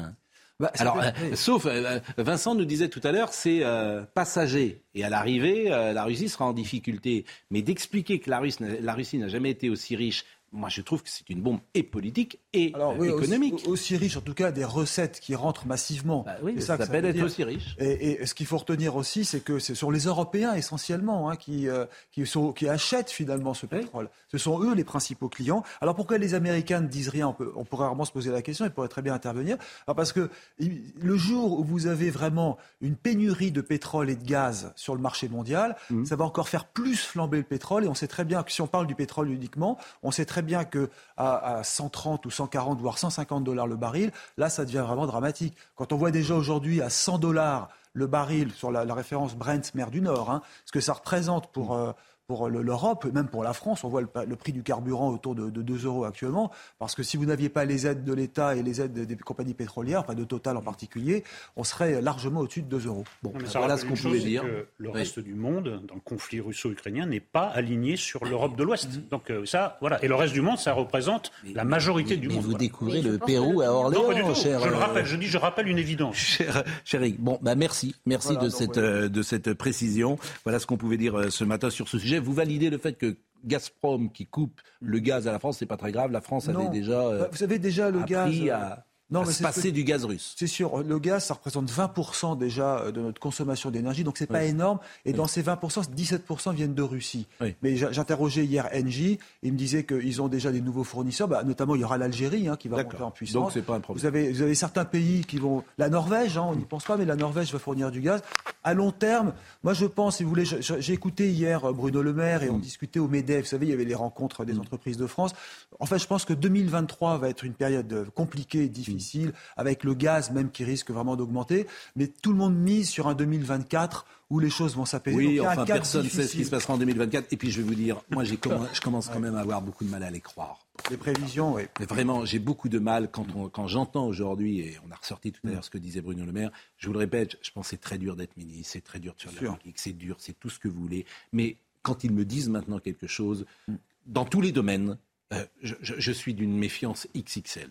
Speaker 11: Bah,
Speaker 1: Alors, euh, sauf, euh, Vincent nous disait tout à l'heure, c'est euh, passager. Et à l'arrivée, euh, la Russie sera en difficulté. Mais d'expliquer que la, Russe n'a- la Russie n'a jamais été aussi riche, moi je trouve que c'est une bombe et politique et
Speaker 11: Alors,
Speaker 1: euh,
Speaker 11: oui, aussi-
Speaker 1: économique.
Speaker 11: Aussi, riche, en tout cas, des recettes qui rentrent massivement.
Speaker 1: Bah oui, ça
Speaker 11: que
Speaker 1: s'appelle être
Speaker 11: dire.
Speaker 1: aussi riche.
Speaker 11: Et, et ce qu'il faut retenir aussi, c'est que c'est sur les Européens essentiellement hein, qui, euh, qui, sont, qui achètent finalement ce pétrole. Ce sont eux les principaux clients. Alors pourquoi les Américains ne disent rien? On, peut- on pourrait vraiment se poser la question, ils pourraient très bien intervenir. Alors parce que le jour où vous avez vraiment une pénurie de pétrole et de gaz sur le marché mondial,
Speaker 1: Mmh.
Speaker 11: ça va encore faire plus flamber le pétrole. Et on sait très bien que si on parle du pétrole uniquement, on sait très bien que à, à 130 ou 140 voire 150 dollars le baril, là ça devient vraiment dramatique. Quand on voit déjà aujourd'hui à 100 dollars le baril sur la, la référence Brent mer du Nord, hein, ce que ça représente pour, euh, pour le- l'Europe, même pour la France, on voit le, le prix du carburant autour de, de 2 euros actuellement, parce que si vous n'aviez pas les aides de l'État et les aides des, compagnies pétrolières, enfin de Total en particulier, on serait largement au-dessus de 2 euros.
Speaker 1: Bon,
Speaker 7: Non, mais ça
Speaker 1: voilà ce qu'on pouvait dire.
Speaker 7: que le
Speaker 1: Oui.
Speaker 7: reste du monde, dans le conflit russo-ukrainien, n'est pas aligné sur l'Europe de l'Ouest.
Speaker 1: Mm-hmm.
Speaker 7: Donc euh, ça, voilà. Et le reste du monde, ça représente la majorité du
Speaker 1: Mais
Speaker 7: monde.
Speaker 1: vous
Speaker 7: voilà.
Speaker 1: découvrez
Speaker 3: Mais
Speaker 1: le Pérou à Orléans,
Speaker 7: Non, pas du tout.
Speaker 1: cher.
Speaker 7: Je le
Speaker 1: euh,
Speaker 7: rappelle, je dis, je rappelle une évidence.
Speaker 1: Cher, cher Eric, bon, bah merci, merci
Speaker 11: Voilà,
Speaker 1: de,
Speaker 11: donc,
Speaker 1: cette,
Speaker 11: ouais.
Speaker 1: euh, de cette précision. Voilà ce qu'on pouvait dire ce matin sur ce sujet. Vous validez le fait que Gazprom qui coupe le gaz à la France, c'est pas très grave. La France avait déjà euh,
Speaker 11: Bah, vous savez déjà le gaz.
Speaker 1: appris
Speaker 11: euh,
Speaker 1: à,
Speaker 11: non,
Speaker 1: à
Speaker 11: mais
Speaker 1: se
Speaker 11: c'est
Speaker 1: passer
Speaker 11: que-
Speaker 1: du gaz russe.
Speaker 11: C'est sûr, le gaz, ça représente 20% déjà euh, de notre consommation d'énergie, donc c'est pas
Speaker 1: Oui.
Speaker 11: énorme. Et dans ces 20%, 17% viennent de Russie.
Speaker 1: Oui.
Speaker 11: Mais j'interrogeais hier Engie, il me disait qu'ils ont déjà des nouveaux fournisseurs, bah, notamment il y aura l'Algérie hein, qui va monter en puissance.
Speaker 1: Donc c'est pas un problème.
Speaker 11: Vous avez, vous avez certains pays qui vont... La Norvège, hein, on n'y pense pas, mais la Norvège va fournir du gaz. À long terme, moi je pense, si vous voulez, j'ai écouté hier euh, Bruno Le Maire et on mm. discutait au MEDEF. Vous savez, il y avait les rencontres des mm. entreprises de France. En fait, je pense que 2023 va être une période euh, compliquée, difficile, avec le gaz même qui risque vraiment d'augmenter. Mais tout le monde mise sur un 2024 où les choses vont s'apaiser.
Speaker 1: Oui, enfin, personne ne sait ce qui se passera en 2024. Et puis, je vais vous dire, moi, je commence quand même à avoir beaucoup de mal à les croire.
Speaker 11: Les prévisions, oui.
Speaker 1: Mais vraiment, j'ai beaucoup de mal quand, quand j'entends aujourd'hui, et on a ressorti tout à l'heure ce que disait Bruno Le Maire, je vous le répète, je pense que c'est très dur d'être ministre, c'est très dur de faire la politique, c'est dur, c'est tout ce que vous voulez. Mais quand ils me disent maintenant quelque chose, dans tous les domaines, euh, je, suis d'une méfiance XXL.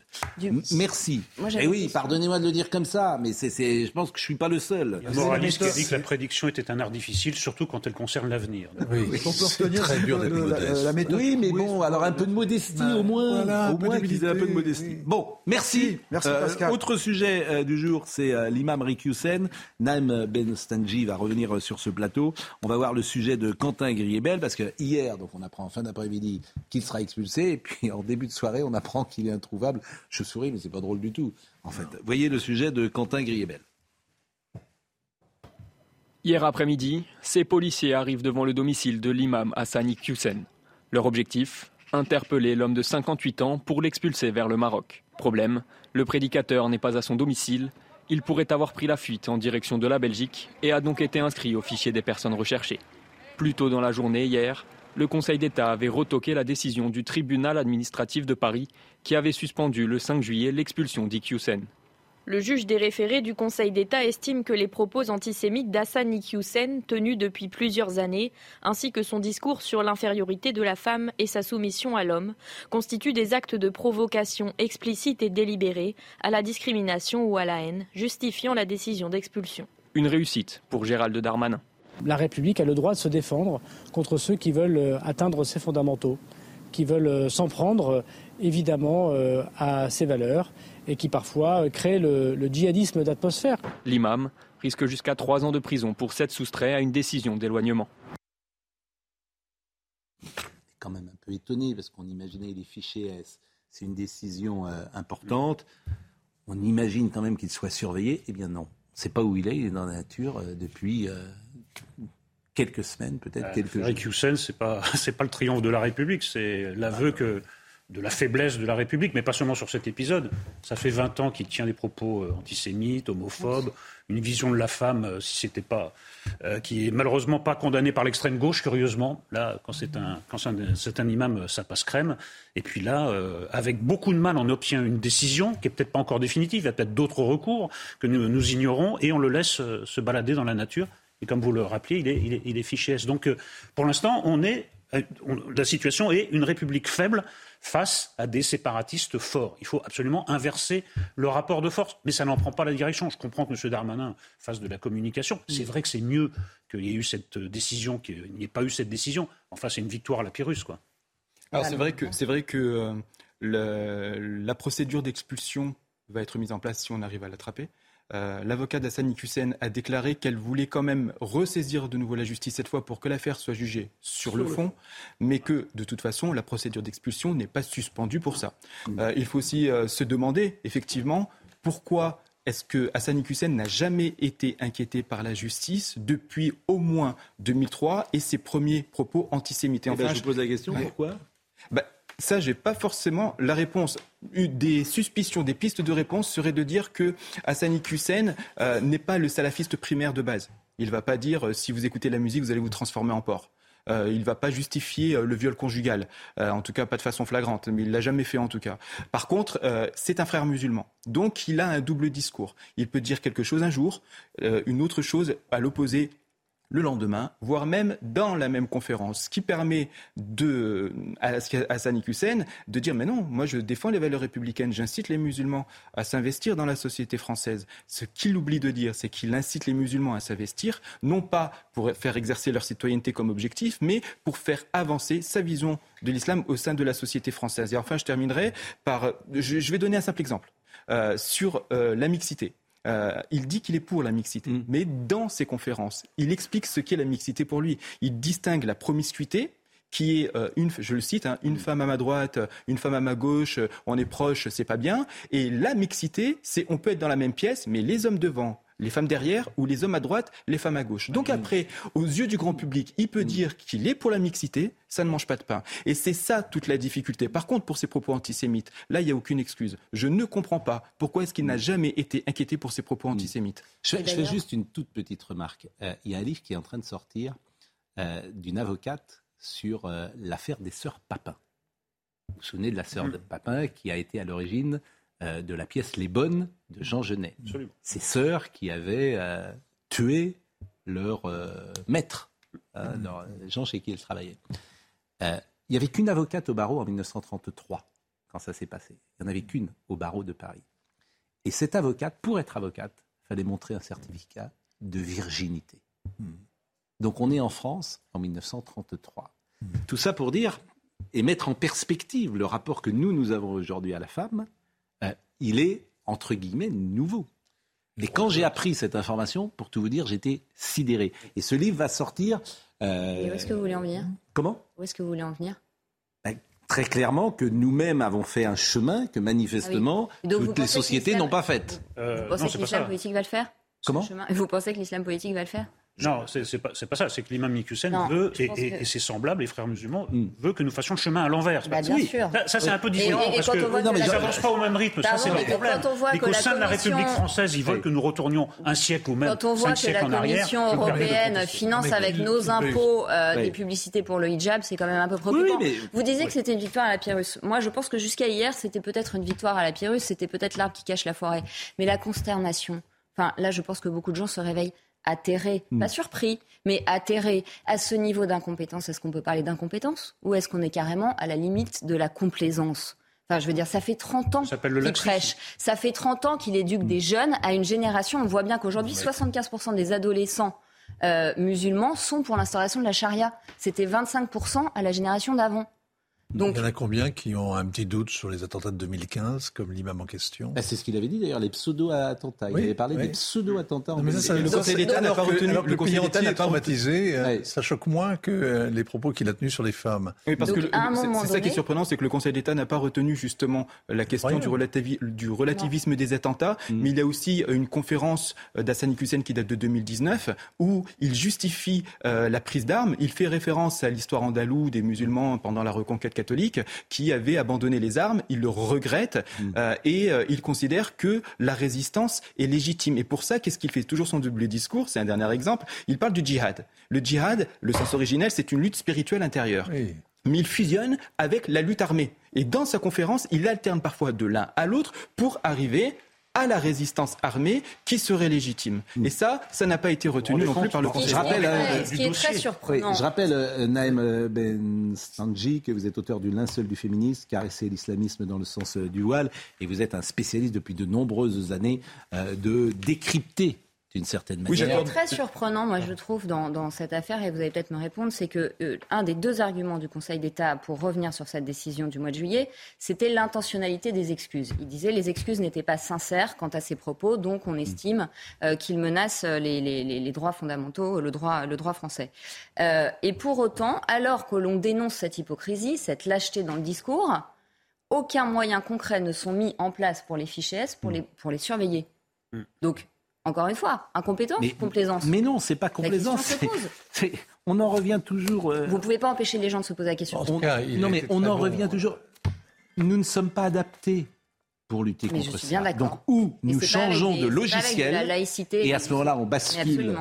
Speaker 1: Merci. Et eh oui, pardonnez-moi de le dire comme ça, mais c'est, je pense que je ne suis pas le seul.
Speaker 7: Il y a moraliste qui dit que la prédiction était un art difficile, surtout quand elle concerne l'avenir.
Speaker 1: Oui, c'est très dur d'être modeste. oui, mais bon, alors un peu de modestie au moins. au moins qu'ils un peu de modestie. Bon, merci. merci euh, Pascal. autre sujet euh, du jour, c'est l'imam Rick Hussein. Naim Ben Stanji va revenir sur ce plateau. On va voir le sujet de Quentin Griebel, parce que hier, donc on apprend en fin d'après-midi qu'il sera expulsé et puis en début de soirée, on apprend qu'il est introuvable. Je souris, mais c'est pas drôle du tout. En fait, voyez le sujet de Quentin Griebel.
Speaker 12: Hier après-midi, ces policiers arrivent devant le domicile de l'imam Hassani Hussein. Leur objectif Interpeller l'homme de 58 ans pour l'expulser vers le Maroc. Problème, le prédicateur n'est pas à son domicile. Il pourrait avoir pris la fuite en direction de la Belgique et a donc été inscrit au fichier des personnes recherchées. Plus tôt dans la journée hier, le Conseil d'État avait retoqué la décision du tribunal administratif de Paris qui avait suspendu le 5 juillet l'expulsion d'Iqiyoussen.
Speaker 13: Le juge des référés du Conseil d'État estime que les propos antisémites d'Hassan Iqiyoussen, tenus depuis plusieurs années, ainsi que son discours sur l'infériorité de la femme et sa soumission à l'homme, constituent des actes de provocation explicites et délibérés à la discrimination ou à la haine, justifiant la décision d'expulsion.
Speaker 12: Une réussite pour Gérald Darmanin
Speaker 14: la République a le droit de se défendre contre ceux qui veulent euh, atteindre ses fondamentaux, qui veulent euh, s'en prendre euh, évidemment à ses valeurs et qui parfois créent le, djihadisme d'atmosphère.
Speaker 12: L'imam risque jusqu'à trois ans de prison pour s'être soustrait à une décision d'éloignement.
Speaker 1: quand même un peu étonné parce qu'on imaginait les fichiers S. C'est une décision importante. On imagine quand même qu'il soit surveillé. Eh bien non. C'est pas où il est. Il est dans la nature depuis quelques semaines, peut-être euh, quelques
Speaker 7: Rick Hussein, c'est pas c'est pas le triomphe de la République, c'est l'aveu que de la faiblesse de la République, mais pas seulement sur cet épisode. Ça fait 20 ans qu'il tient des propos euh, antisémites, homophobes, une vision de la femme, euh, si c'était pas, qui est malheureusement pas condamnée par l'extrême gauche, curieusement. Là, quand c'est un, quand c'est un, imam, ça passe crème. Et puis là, avec beaucoup de mal, on obtient une décision qui est peut-être pas encore définitive. Il y a peut-être d'autres recours que nous, nous ignorons, et on le laisse se balader dans la nature et comme vous le rappelez, il est, il fiché S. Donc, euh, pour l'instant, on est, euh, la situation est une république faible face à des séparatistes forts. Il faut absolument inverser le rapport de force. Mais ça n'en prend pas la direction. Je comprends que M. Darmanin fasse de la communication. C'est vrai que c'est mieux qu'il y ait eu cette décision, qu'il n'y ait pas eu cette décision. Enfin, c'est une victoire à la Pyrrhus, quoi.
Speaker 10: Alors, c'est vrai que, c'est vrai que euh, la procédure d'expulsion va être mise en place si on arrive à l'attraper. Euh, l'avocat Hussein a déclaré qu'elle voulait quand même ressaisir de nouveau la justice cette fois pour que l'affaire soit jugée sur, le fond, mais que de toute façon la procédure d'expulsion n'est pas suspendue pour ça. Mm. Euh, il faut aussi euh, se demander effectivement pourquoi est-ce que Hassani Hussein n'a jamais été inquiété par la justice depuis au moins 2003 et ses premiers propos antisémites
Speaker 1: eh ben, enfin, Je pose la question, pourquoi?
Speaker 10: Bah, ça, j'ai pas forcément la réponse. Des suspicions, des pistes de réponse seraient de dire que Hassani Hussein euh, n'est pas le salafiste primaire de base. Il ne va pas dire euh, si vous écoutez la musique, vous allez vous transformer en porc. Euh, il ne va pas justifier le viol conjugal, en tout cas pas de façon flagrante, mais il l'a jamais fait en tout cas. Par contre, c'est un frère musulman, donc il a un double discours. Il peut dire quelque chose un jour, une autre chose à l'opposé le lendemain, voire même dans la même conférence, ce qui permet de, à Hassani Hussein de dire mais non, moi je défends les valeurs républicaines, j'incite les musulmans à s'investir dans la société française. Ce qu'il oublie de dire, c'est qu'il incite les musulmans à s'investir, non pas pour faire exercer leur citoyenneté comme objectif, mais pour faire avancer sa vision de l'islam au sein de la société française. Et enfin, je terminerai par, je, vais donner un simple exemple. Euh, sur euh, la mixité. Euh, il dit qu'il est pour la mixité, mm. mais dans ses conférences, il explique ce qu'est la mixité pour lui. Il distingue la promiscuité, qui est euh, une, je le cite, hein, une mm. femme à ma droite, une femme à ma gauche, on est proche, c'est pas bien. Et la mixité, c'est on peut être dans la même pièce, mais les hommes devant, les femmes derrière, ou les hommes à droite, les femmes à gauche. Donc après, aux yeux du grand public, il peut dire qu'il est pour la mixité, ça ne mange pas de pain. Et c'est ça toute la difficulté. Par contre, pour ces propos antisémites, là, il n'y a aucune excuse. Je ne comprends pas pourquoi est-ce qu'il n'a jamais été inquiété pour ces propos antisémites.
Speaker 1: Je, je fais juste une toute petite remarque. Euh, il y a un livre qui est en train de sortir euh, d'une avocate sur euh, l'affaire des sœurs Papin. Vous vous souvenez de la sœur de Papin qui a été à l'origine euh, de la pièce Les Bonnes de Jean Genet.
Speaker 7: Absolument.
Speaker 1: Ces sœurs qui avaient euh, tué leur euh, maître, leur- les gens chez qui elles travaillaient. Il n'y avait qu'une avocate au barreau en 1933, quand ça s'est passé. Il n'y en avait qu'une au barreau de Paris. Et cette avocate, pour être avocate, il fallait montrer un certificat de virginité. Donc on est en France en 1933. Tout ça pour dire et mettre en perspective le rapport que nous, nous avons aujourd'hui à la femme, euh, il est, entre guillemets, nouveau. Et quand j'ai appris cette information, pour tout vous dire, j'étais sidéré. Et ce livre va sortir... euh,
Speaker 3: Et où est-ce que vous voulez en venir?
Speaker 1: Comment?
Speaker 3: Où est-ce que vous voulez en venir?
Speaker 1: Ben, Très clairement que nous-mêmes avons fait un chemin que manifestement
Speaker 3: Ah oui.
Speaker 1: Toutes les sociétés n'ont pas fait.
Speaker 7: Euh,
Speaker 3: Vous pensez
Speaker 7: non,
Speaker 3: que l'islam politique va le faire?
Speaker 1: Comment?
Speaker 3: Vous pensez que l'islam politique va le faire?
Speaker 7: Non, c'est c'est pas, c'est pas ça. C'est que l'imam
Speaker 3: Non,
Speaker 7: veut, et, et-
Speaker 3: que-
Speaker 7: et ses semblables, les frères musulmans, veut que nous fassions le chemin à l'envers. C'est
Speaker 3: Bah, bien
Speaker 7: Oui.
Speaker 3: sûr.
Speaker 7: Ça, ça, c'est un peu différent
Speaker 3: et- et
Speaker 7: parce
Speaker 3: quand
Speaker 7: que
Speaker 3: que
Speaker 7: ils n'avancent pas au même rythme. Ça, c'est leur
Speaker 3: quand
Speaker 7: problème.
Speaker 3: on voit
Speaker 7: Et qu'au
Speaker 3: la
Speaker 7: sein de la République française, ils veulent que nous retournions un siècle ou même
Speaker 3: Quand on voit
Speaker 7: cinq
Speaker 3: que
Speaker 7: siècles
Speaker 3: la
Speaker 7: en arrière.
Speaker 3: Commission européenne finance avec nos impôts euh, des publicités pour le hijab, c'est quand même un peu préoccupant. Vous disiez que c'était une victoire à la Pyrrhus. Moi, je pense que jusqu'à hier, c'était peut-être une victoire à la Pyrrhus, c'était peut-être l'arbre qui cache la forêt. Mais la consternation, enfin là, je pense que beaucoup de gens se réveillent atterrés,
Speaker 1: Hmm.
Speaker 3: pas surpris, mais atterrés à ce niveau d'incompétence. Est-ce qu'on peut parler d'incompétence ou est-ce qu'on est carrément à la limite de la complaisance? Enfin, je veux dire, ça fait 30 ans
Speaker 7: s'appelle le
Speaker 3: qu'il prêche. Ça fait 30 ans qu'il éduque des jeunes à une génération. On voit bien qu'aujourd'hui, 75% des adolescents euh, musulmans sont pour l'instauration de la charia. C'était 25% à la génération d'avant. Donc,
Speaker 4: Il y en a combien qui ont un petit doute sur les attentats de 2015, comme l'imam en question
Speaker 1: Bah, c'est ce qu'il avait dit d'ailleurs, les pseudo-attentats. Il
Speaker 4: Oui,
Speaker 1: avait parlé
Speaker 4: oui.
Speaker 1: des pseudo-attentats. en
Speaker 4: mais ça, ça,
Speaker 1: 2015.
Speaker 4: le Conseil d'État n'a pas retenu. Le
Speaker 10: le Conseil d'État n'a pas
Speaker 4: traumatisé. euh,
Speaker 1: Ouais.
Speaker 4: Ça choque moins que euh, les propos qu'il a tenus sur les femmes.
Speaker 10: Oui, parce
Speaker 3: Donc,
Speaker 10: que c'est- ça qui est surprenant, c'est que le Conseil d'État n'a pas retenu justement la question du,
Speaker 4: Incroyable.
Speaker 10: relativi- du relativisme des attentats,
Speaker 1: Mm.
Speaker 10: mais il y a aussi euh, une conférence d'Hassani Hussein qui date de 2019 où il justifie euh, la prise d'armes. Il fait référence à l'histoire andalouse des musulmans pendant la reconquête catholique qui avaient abandonné les armes. Il le regrette euh, et euh, il considère que la résistance est légitime. Et pour ça, qu'est-ce qu'il fait? Toujours son double discours. C'est un dernier exemple. Il parle du djihad. Le djihad, le sens originel, c'est une lutte spirituelle intérieure
Speaker 4: Oui.
Speaker 10: mais il fusionne avec la lutte armée. Et dans sa conférence, il alterne parfois de l'un à l'autre pour arriver à la résistance armée qui serait légitime. Et ça, ça n'a pas été retenu non plus par le Conseil
Speaker 3: est
Speaker 1: Je rappelle,
Speaker 3: très-
Speaker 1: euh,
Speaker 3: très
Speaker 1: Oui,
Speaker 3: surprenant.
Speaker 1: je rappelle, euh, Naïm euh, Ben Stanji, que vous êtes auteur du linceul du féminisme, caresser l'islamisme dans le sens euh, du voile, et vous êtes un spécialiste depuis de nombreuses années euh, de décrypter d'une certaine
Speaker 10: Oui,
Speaker 3: Ce qui
Speaker 1: manière.
Speaker 3: est très surprenant, moi, je trouve, dans, dans cette affaire, et vous allez peut-être me répondre, c'est que euh, un des deux arguments du Conseil d'État pour revenir sur cette décision du mois de juillet, c'était l'intentionnalité des excuses. Il disait les excuses n'étaient pas sincères quant à ses propos, donc on estime euh, qu'il menace les, les- les- les droits fondamentaux, le droit, le droit français. Euh, et pour autant, alors que l'on dénonce cette hypocrisie, cette lâcheté dans le discours, aucun moyen concret ne sont mis en place pour les fichiers S pour, les, pour les surveiller.
Speaker 7: Mm.
Speaker 3: Donc, encore une fois, incompétence
Speaker 1: Mais-
Speaker 3: complaisance
Speaker 1: Mais non, c'est pas
Speaker 3: La
Speaker 1: complaisance.
Speaker 3: question se
Speaker 1: c'est-
Speaker 3: pose.
Speaker 1: c'est- On en revient toujours. euh,
Speaker 3: Vous ne pouvez pas empêcher les gens de se poser la question.
Speaker 4: En tout
Speaker 1: on-
Speaker 4: cas, il
Speaker 1: non,
Speaker 4: a
Speaker 1: mais on en
Speaker 4: bon.
Speaker 1: revient toujours. Nous ne sommes pas adaptés pour lutter
Speaker 3: Mais
Speaker 1: contre
Speaker 3: je suis
Speaker 1: ça.
Speaker 3: bien.
Speaker 1: Donc, ou nous changeons
Speaker 3: des-
Speaker 1: de logiciel,
Speaker 3: la laïcité
Speaker 1: et à ce moment-là, on bascule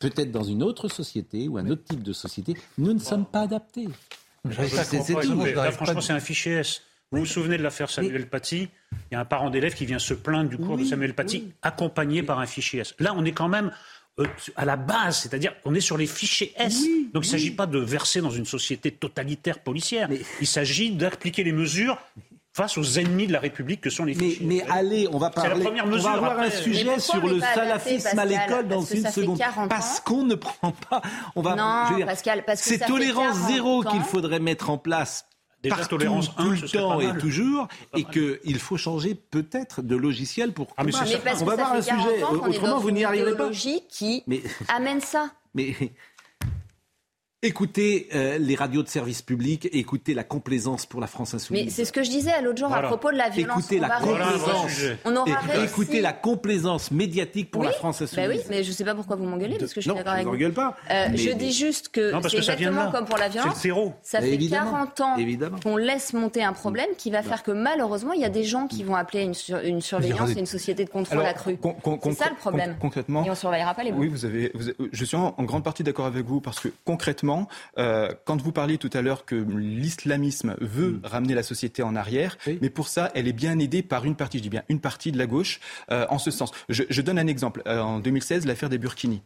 Speaker 1: peut-être dans une autre société ou un autre type de société. Nous ne sommes pas adaptés.
Speaker 4: Pas
Speaker 1: C'est- tout.
Speaker 7: Là, franchement, c'est un fichier S. Vous vous souvenez de l'affaire Samuel Paty? Il y a un parent d'élève qui vient se plaindre du cours de Samuel Paty, accompagné par un fichier S. Là, on est quand même euh, à la base, c'est-à-dire on est sur les fichiers S. Donc il ne s'agit pas de verser dans une société totalitaire policière. Il s'agit d'appliquer les mesures face aux ennemis de la République que sont les
Speaker 1: Mais,
Speaker 7: fichiers.
Speaker 1: mais allez, on va
Speaker 7: C'est la
Speaker 1: parler.
Speaker 7: première
Speaker 1: on
Speaker 7: mesure,
Speaker 1: va avoir
Speaker 7: après.
Speaker 1: un
Speaker 7: Mais
Speaker 1: sujet sur
Speaker 3: on
Speaker 1: le salafisme à l'école dans une seconde.
Speaker 3: 40 ans.
Speaker 1: Parce qu'on ne prend pas. On va.
Speaker 3: Non,
Speaker 1: je veux dire,
Speaker 3: Pascal, parce que
Speaker 1: c'est tolérance
Speaker 3: 40
Speaker 1: zéro qu'il faudrait mettre en place.
Speaker 7: Déjà,
Speaker 1: partout,
Speaker 7: tolérance
Speaker 1: tout
Speaker 7: un,
Speaker 1: le temps et toujours, et qu'il faut changer peut-être de logiciel pour.
Speaker 7: Ah, mais
Speaker 3: Mais parce
Speaker 1: On va
Speaker 3: ça
Speaker 1: avoir un
Speaker 3: fait 40
Speaker 1: sujet. Autrement, vous
Speaker 3: une
Speaker 1: n'y arriverez pas.
Speaker 3: qui
Speaker 1: Mais,
Speaker 3: amène ça.
Speaker 1: mais Écoutez euh, les radios de service public, écoutez la complaisance pour la France insoumise.
Speaker 3: Mais c'est ce que je disais l'autre jour à propos de la violence.
Speaker 1: Écoutez
Speaker 3: on
Speaker 1: la complaisance.
Speaker 3: On aura réussi.
Speaker 1: Écoutez la complaisance médiatique pour
Speaker 3: oui,
Speaker 1: la France insoumise.
Speaker 3: Bah oui, mais je ne sais pas pourquoi vous m'engueulez parce que je suis d'accord avec
Speaker 1: je
Speaker 3: vous.
Speaker 1: ne pas.
Speaker 3: Euh,
Speaker 1: Mais-
Speaker 3: je dis juste que c'est exactement comme pour la violence.
Speaker 1: C'est le zéro.
Speaker 3: Ça fait
Speaker 1: Évidemment.
Speaker 3: 40 ans qu'on laisse monter un problème qui va faire que malheureusement il y a des gens qui vont appeler une, sur- une surveillance et une société de contrôle
Speaker 10: Alors,
Speaker 3: accrue.
Speaker 10: con- con-
Speaker 3: C'est ça le problème.
Speaker 10: con- concrètement,
Speaker 3: Et on surveillera pas les.
Speaker 10: Oui, vous avez, vous je suis en grande partie d'accord avec vous parce que concrètement, euh, quand vous parliez tout à l'heure que l'islamisme veut
Speaker 1: Mm.
Speaker 10: ramener la société en arrière, mais pour ça, elle est bien aidée par une partie, je dis bien une partie de la gauche, euh, en ce sens. Je, je donne un exemple. Euh, en 2016, l'affaire des Burkini.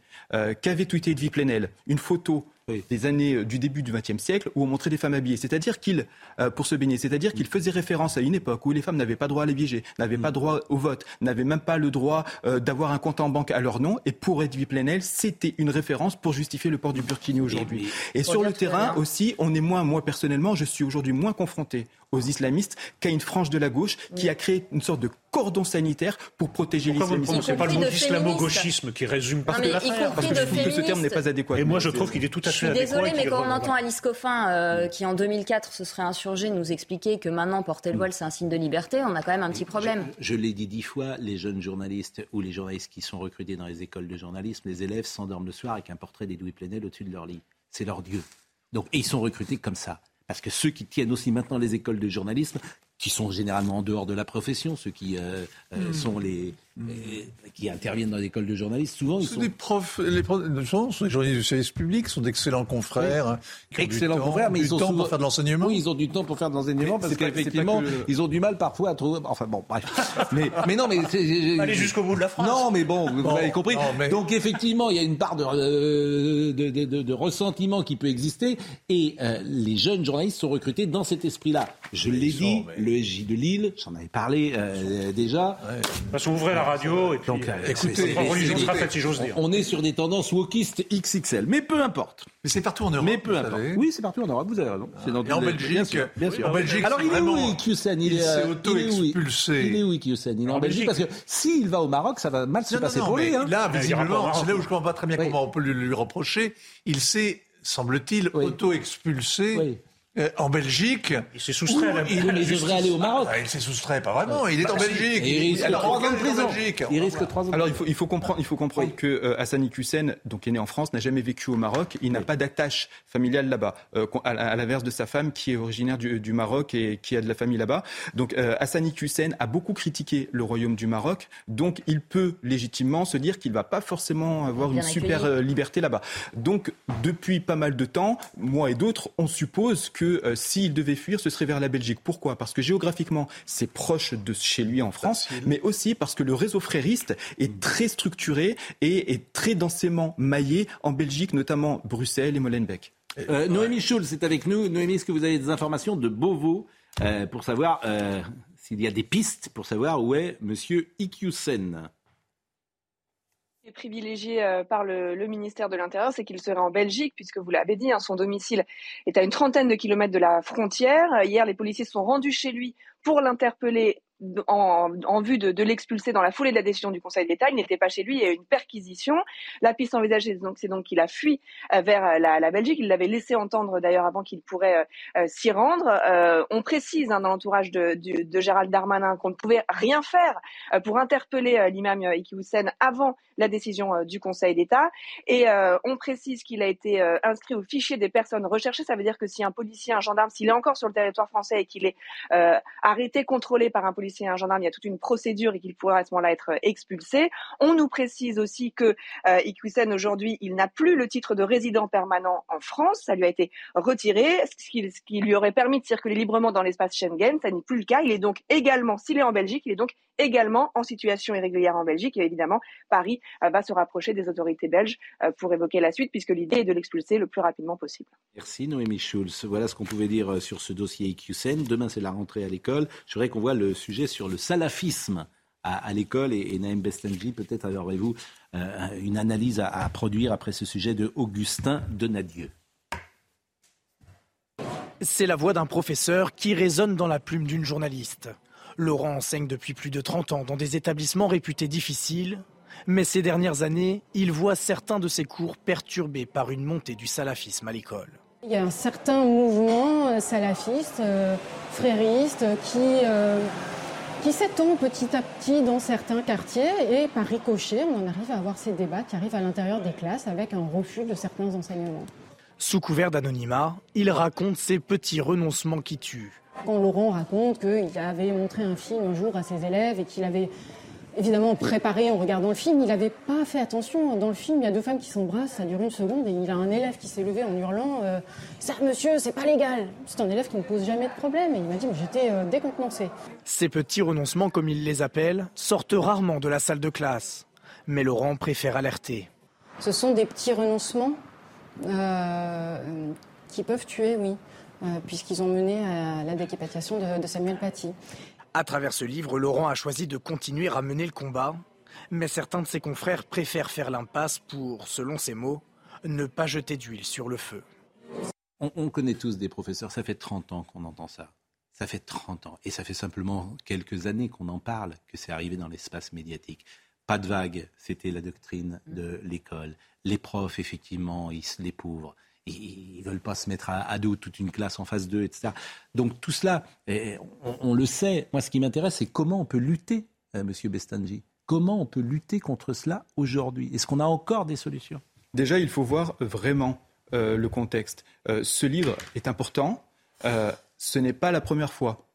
Speaker 10: Qu'avait tweeté Edwy Plenel? Une photo des années euh, du début du XXe siècle où on montrait des femmes habillées, c'est-à-dire qu'il, euh, pour se baigner, c'est-à-dire qu'il faisait référence à une époque où les femmes n'avaient pas droit à l'IVG, n'avaient pas droit au vote, n'avaient même pas le droit euh, d'avoir un compte en banque à leur nom. Et pour Edwy Plenel, c'était une référence pour justifier le port du burkini aujourd'hui. Et sur le terrain aussi, on est moins, moi personnellement, je suis aujourd'hui moins confronté aux islamistes qu'à une frange de la gauche qui a créé une sorte de cordon sanitaire pour protéger l'islamisme.
Speaker 7: prononcez pas le mot
Speaker 3: de
Speaker 7: d'islamo-gauchisme qui résume
Speaker 10: Parce
Speaker 3: Non,
Speaker 10: que,
Speaker 3: mais y
Speaker 10: parce que je
Speaker 3: de
Speaker 10: trouve que ce terme n'est pas adéquat.
Speaker 7: Et moi, je trouve qu'il est tout à
Speaker 3: Je
Speaker 7: fait
Speaker 3: suis
Speaker 7: adéquat.
Speaker 3: désolée,
Speaker 7: et
Speaker 3: mais
Speaker 7: qu'il
Speaker 3: quand on entend Alice Coffin, euh, qui en 2004 se serait insurgée, nous expliquer que maintenant porter le voile c'est un signe de liberté, on a quand même un petit problème.
Speaker 1: Je l'ai dit dix fois, les jeunes journalistes ou les journalistes qui sont recrutés dans les écoles de journalisme, les élèves s'endorment le soir avec un portrait d'Edoui Plenel au-dessus de leur lit. C'est leur dieu. Donc, et ils sont recrutés comme ça. Parce que ceux qui tiennent aussi maintenant les écoles de journalisme, qui sont généralement en dehors de la profession, ceux qui euh, euh,
Speaker 4: Hmm.
Speaker 1: sont les euh, qui interviennent dans l'école de journalisme, souvent ils sont
Speaker 4: des profs, les profs sont des journalistes du service public, sont d'excellents confrères, hein,
Speaker 1: excellents
Speaker 4: du temps,
Speaker 1: confrères, mais
Speaker 4: du
Speaker 1: ils ont
Speaker 4: temps
Speaker 1: souvent-
Speaker 4: pour faire de l'enseignement.
Speaker 1: Oui, ils ont du temps pour faire de l'enseignement parce qu'effectivement,
Speaker 4: que
Speaker 1: ils ont du mal parfois à trouver. Enfin bon, bref. mais, mais non, mais
Speaker 7: Allez jusqu'au bout de la phrase.
Speaker 1: Non, mais bon, vous
Speaker 4: Bon,
Speaker 1: avez compris.
Speaker 4: non, mais-
Speaker 1: Donc effectivement, il y a une part de, euh, de, de- de- de ressentiment qui peut exister, et euh, les jeunes journalistes sont recrutés dans cet esprit-là. Je l'ai dit,
Speaker 4: mais-
Speaker 1: le SJ de Lille, j'en avais parlé euh, déjà.
Speaker 7: Parce qu'on ouvrait la radio et puis
Speaker 1: Donc,
Speaker 7: euh,
Speaker 4: écoutez,
Speaker 7: votre religion
Speaker 1: c'est-
Speaker 7: sera faite, si j'ose dire.
Speaker 1: On est sur des tendances wokistes XXL, mais peu importe.
Speaker 4: Mais c'est partout en Europe.
Speaker 1: Mais peu
Speaker 4: vous
Speaker 1: importe.
Speaker 4: savez.
Speaker 1: Oui, c'est partout en Europe, vous avez raison. C'est dans
Speaker 4: Et en Belgique,
Speaker 1: bien sûr, bien sûr.
Speaker 4: en Belgique,
Speaker 1: Alors il est où Iqiyoussen
Speaker 4: il
Speaker 1: est,
Speaker 4: s'est
Speaker 1: euh, il est où
Speaker 4: auto-expulsé.
Speaker 1: Il est où Iqiyoussen Il est en
Speaker 7: En
Speaker 1: Belgique parce que s'il va au Maroc, ça va mal se passer pour lui. hein.
Speaker 4: là, visiblement, c'est là où je comprends pas très bien comment on peut lui, lui reprocher. Il s'est, semble-t-il,
Speaker 1: Oui.
Speaker 4: auto-expulsé
Speaker 1: Oui.
Speaker 4: Euh, en Belgique.
Speaker 7: Il s'est soustrait
Speaker 4: Où il-
Speaker 1: Mais il devrait aller au Maroc.
Speaker 4: Ah, il s'est soustrait, pas vraiment. Il est en Belgique.
Speaker 1: Et il risque
Speaker 4: Alors,
Speaker 1: trois ans de
Speaker 4: il
Speaker 1: prison.
Speaker 4: Belgique
Speaker 1: risque trois ans. de
Speaker 10: Alors il faut, il faut comprendre, il faut comprendre que euh, Hassani Hussein, donc est né en France, n'a jamais vécu au Maroc. Il n'a pas d'attache familiale là-bas, euh, à, à l'inverse de sa femme qui est originaire du, du Maroc et qui a de la famille là-bas. Donc euh, Hassani Hussein a beaucoup critiqué le royaume du Maroc, donc il peut légitimement se dire qu'il va pas forcément avoir
Speaker 3: Bien
Speaker 10: une super
Speaker 3: accueilli.
Speaker 10: euh, liberté là-bas. Donc depuis pas mal de temps, moi et d'autres, on suppose que euh, s'il devait fuir, ce serait vers la Belgique. Pourquoi? Parce que géographiquement, c'est proche de chez lui en France, mais aussi parce que le réseau frériste est très structuré et est très densément maillé en Belgique, notamment Bruxelles et Molenbeek.
Speaker 1: Euh, Noémie Schulz est avec nous. Noémie, est-ce que vous avez des informations de Beauvau euh, pour savoir euh, s'il y a des pistes pour savoir où est Monsieur Iqiyoussen
Speaker 15: privilégié euh, par le, ministère de l'Intérieur, c'est qu'il serait en Belgique, puisque vous l'avez dit, hein, son domicile est à une trentaine de kilomètres de la frontière. Hier, les policiers sont rendus chez lui pour l'interpeller en, vue de, l'expulser dans la foulée de la décision du Conseil d'État. Il n'était pas chez lui, il y a eu une perquisition. La piste envisagée, c'est donc qu'il a fui euh, vers euh, la, Belgique. Il l'avait laissé entendre d'ailleurs avant qu'il pourrait s'y rendre. On précise hein, dans l'entourage de, Gérald Darmanin qu'on ne pouvait rien faire pour interpeller l'imam Iki Houssen avant la décision euh, du Conseil d'État. Et euh, on précise qu'il a été euh, inscrit au fichier des personnes recherchées. Ça veut dire que si un policier, un gendarme, s'il est encore sur le territoire français et qu'il est arrêté, contrôlé par un policier un gendarme, il y a toute une procédure et qu'il pourra à ce moment-là être expulsé. On nous précise aussi que euh, aujourd'hui, il n'a plus le titre de résident permanent en France. Ça lui a été retiré, ce qui, ce qui lui aurait permis de circuler librement dans l'espace Schengen. Ça n'est plus le cas. Il est donc également, s'il est en Belgique, il est donc également en situation irrégulière en Belgique. Et évidemment, Paris euh, va se rapprocher des autorités belges euh, pour évoquer la suite, puisque l'idée est de l'expulser le plus rapidement possible.
Speaker 1: Merci Noémie Schulz. Voilà ce qu'on pouvait dire euh, sur ce dossier Iqiyoussen. Demain, c'est la rentrée à l'école. Je voudrais qu'on voit le sujet sur le salafisme à, à l'école. Et, et Naïm Bestenji, peut-être aurez-vous euh, une analyse à, à produire après ce sujet de Augustin Donadieu.
Speaker 16: C'est la voix d'un professeur qui résonne dans la plume d'une journaliste. Laurent enseigne depuis plus de 30 ans dans des établissements réputés difficiles. Mais ces dernières années, il voit certains de ses cours perturbés par une montée du salafisme à l'école.
Speaker 17: Il y a un certain mouvement euh, salafiste, euh, frériste, qui, euh, qui s'étend petit à petit dans certains quartiers et par ricochet, on en arrive à avoir ces débats qui arrivent à l'intérieur des classes avec un refus de certains enseignements.
Speaker 16: Sous couvert d'anonymat, il raconte ces petits renoncements qui tuent.
Speaker 17: Quand Laurent raconte qu'il avait montré un film un jour à ses élèves et qu'il avait évidemment préparé en regardant le film. Il n'avait pas fait attention. Dans le film, il y a deux femmes qui s'embrassent, ça dure une seconde, et il a un élève qui s'est levé en hurlant euh, Ça, monsieur, c'est pas légal C'est un élève qui ne pose jamais de problème, et il m'a dit J'étais euh, décontenancé.
Speaker 16: Ces petits renoncements, comme il les appelle, sortent rarement de la salle de classe. Mais Laurent préfère alerter.
Speaker 17: Ce sont des petits renoncements euh, qui peuvent tuer, oui, puisqu'ils ont mené à la décapitation de, de Samuel Paty.
Speaker 16: À travers ce livre, Laurent a choisi de continuer à mener le combat, mais certains de ses confrères préfèrent faire l'impasse pour, selon ses mots, ne pas jeter d'huile sur le feu.
Speaker 1: On, connaît tous des professeurs, ça fait 30 ans qu'on entend ça. Ça fait 30 ans. Et ça fait simplement quelques années qu'on en parle, que c'est arrivé dans l'espace médiatique. Pas de vague, c'était la doctrine de l'école. Les profs, effectivement, ils se les pauvres ils ne veulent pas se mettre à, dos toute une classe en face d'eux, etc. Donc tout cela, on, le sait. Moi, ce qui m'intéresse, c'est comment on peut lutter, euh, Monsieur Bestanji. Comment on peut lutter contre cela aujourd'hui? Est-ce qu'on a encore des solutions?
Speaker 10: Déjà, il faut voir vraiment euh, le contexte. Euh, ce livre est important. ce n'est pas la première fois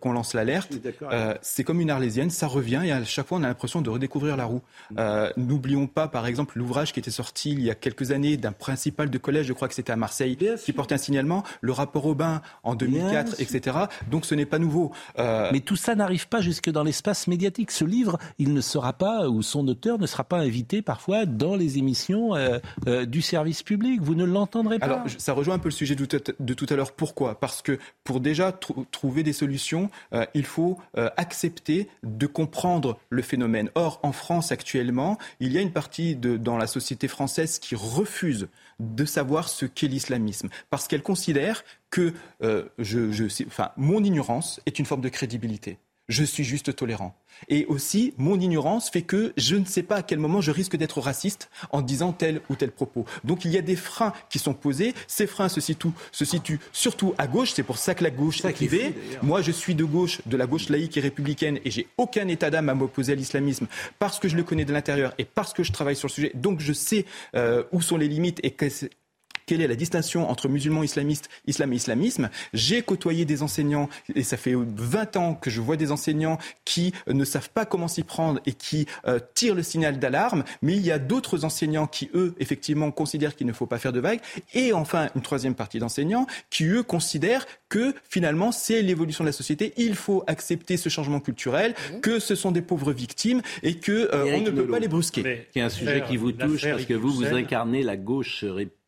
Speaker 10: qu'on lance l'alerte. Euh, c'est comme une arlésienne, ça revient et à chaque fois on a l'impression de redécouvrir la roue. Mm. Euh, n'oublions pas par exemple l'ouvrage qui était sorti il y a quelques années d'un principal de collège, je crois que c'était à Marseille, qui portait un signalement, le rapport Aubin en 2004, etc. Donc ce n'est pas nouveau.
Speaker 1: Euh, Mais tout ça n'arrive pas jusque dans l'espace médiatique. Ce livre, il ne sera pas, ou son auteur ne sera pas invité parfois dans les émissions du service public. Vous ne l'entendrez pas.
Speaker 10: Alors ça rejoint un peu le sujet de tout à l'heure. Pourquoi? Parce que pour déjà trouver des solutions euh, il faut euh, accepter de comprendre le phénomène. Or, en France actuellement, il y a une partie dans la société française qui refuse de savoir ce qu'est l'islamisme, parce qu'elle considère que euh, mon ignorance est une forme de crédibilité je suis juste tolérant. Et aussi, mon ignorance fait que je ne sais pas à quel moment je risque d'être raciste en disant tel ou tel propos. Donc il y a des freins qui sont posés. Ces freins se situent, se situent surtout à gauche. C'est pour ça que la gauche est privée. Moi, je suis de gauche, de la gauche laïque et républicaine, et j'ai aucun état d'âme à m'opposer à l'islamisme parce que je le connais de l'intérieur et parce que je travaille sur le sujet. Donc je sais euh, où sont les limites et quelle est la distinction entre musulmans islamistes, islam et islamisme? J'ai côtoyé des enseignants, et ça fait 20 ans que je vois des enseignants qui ne savent pas comment s'y prendre et qui euh, tirent le signal d'alarme, mais il y a d'autres enseignants qui, eux, effectivement, considèrent qu'il ne faut pas faire de vagues, et enfin une troisième partie d'enseignants qui, eux, considèrent que finalement c'est l'évolution de la société, il faut accepter ce changement culturel, mmh. que ce sont des pauvres victimes et que euh, on ne peut pas les brusquer.
Speaker 1: C'est un sujet qui vous touche parce que vous, vous incarnez la gauche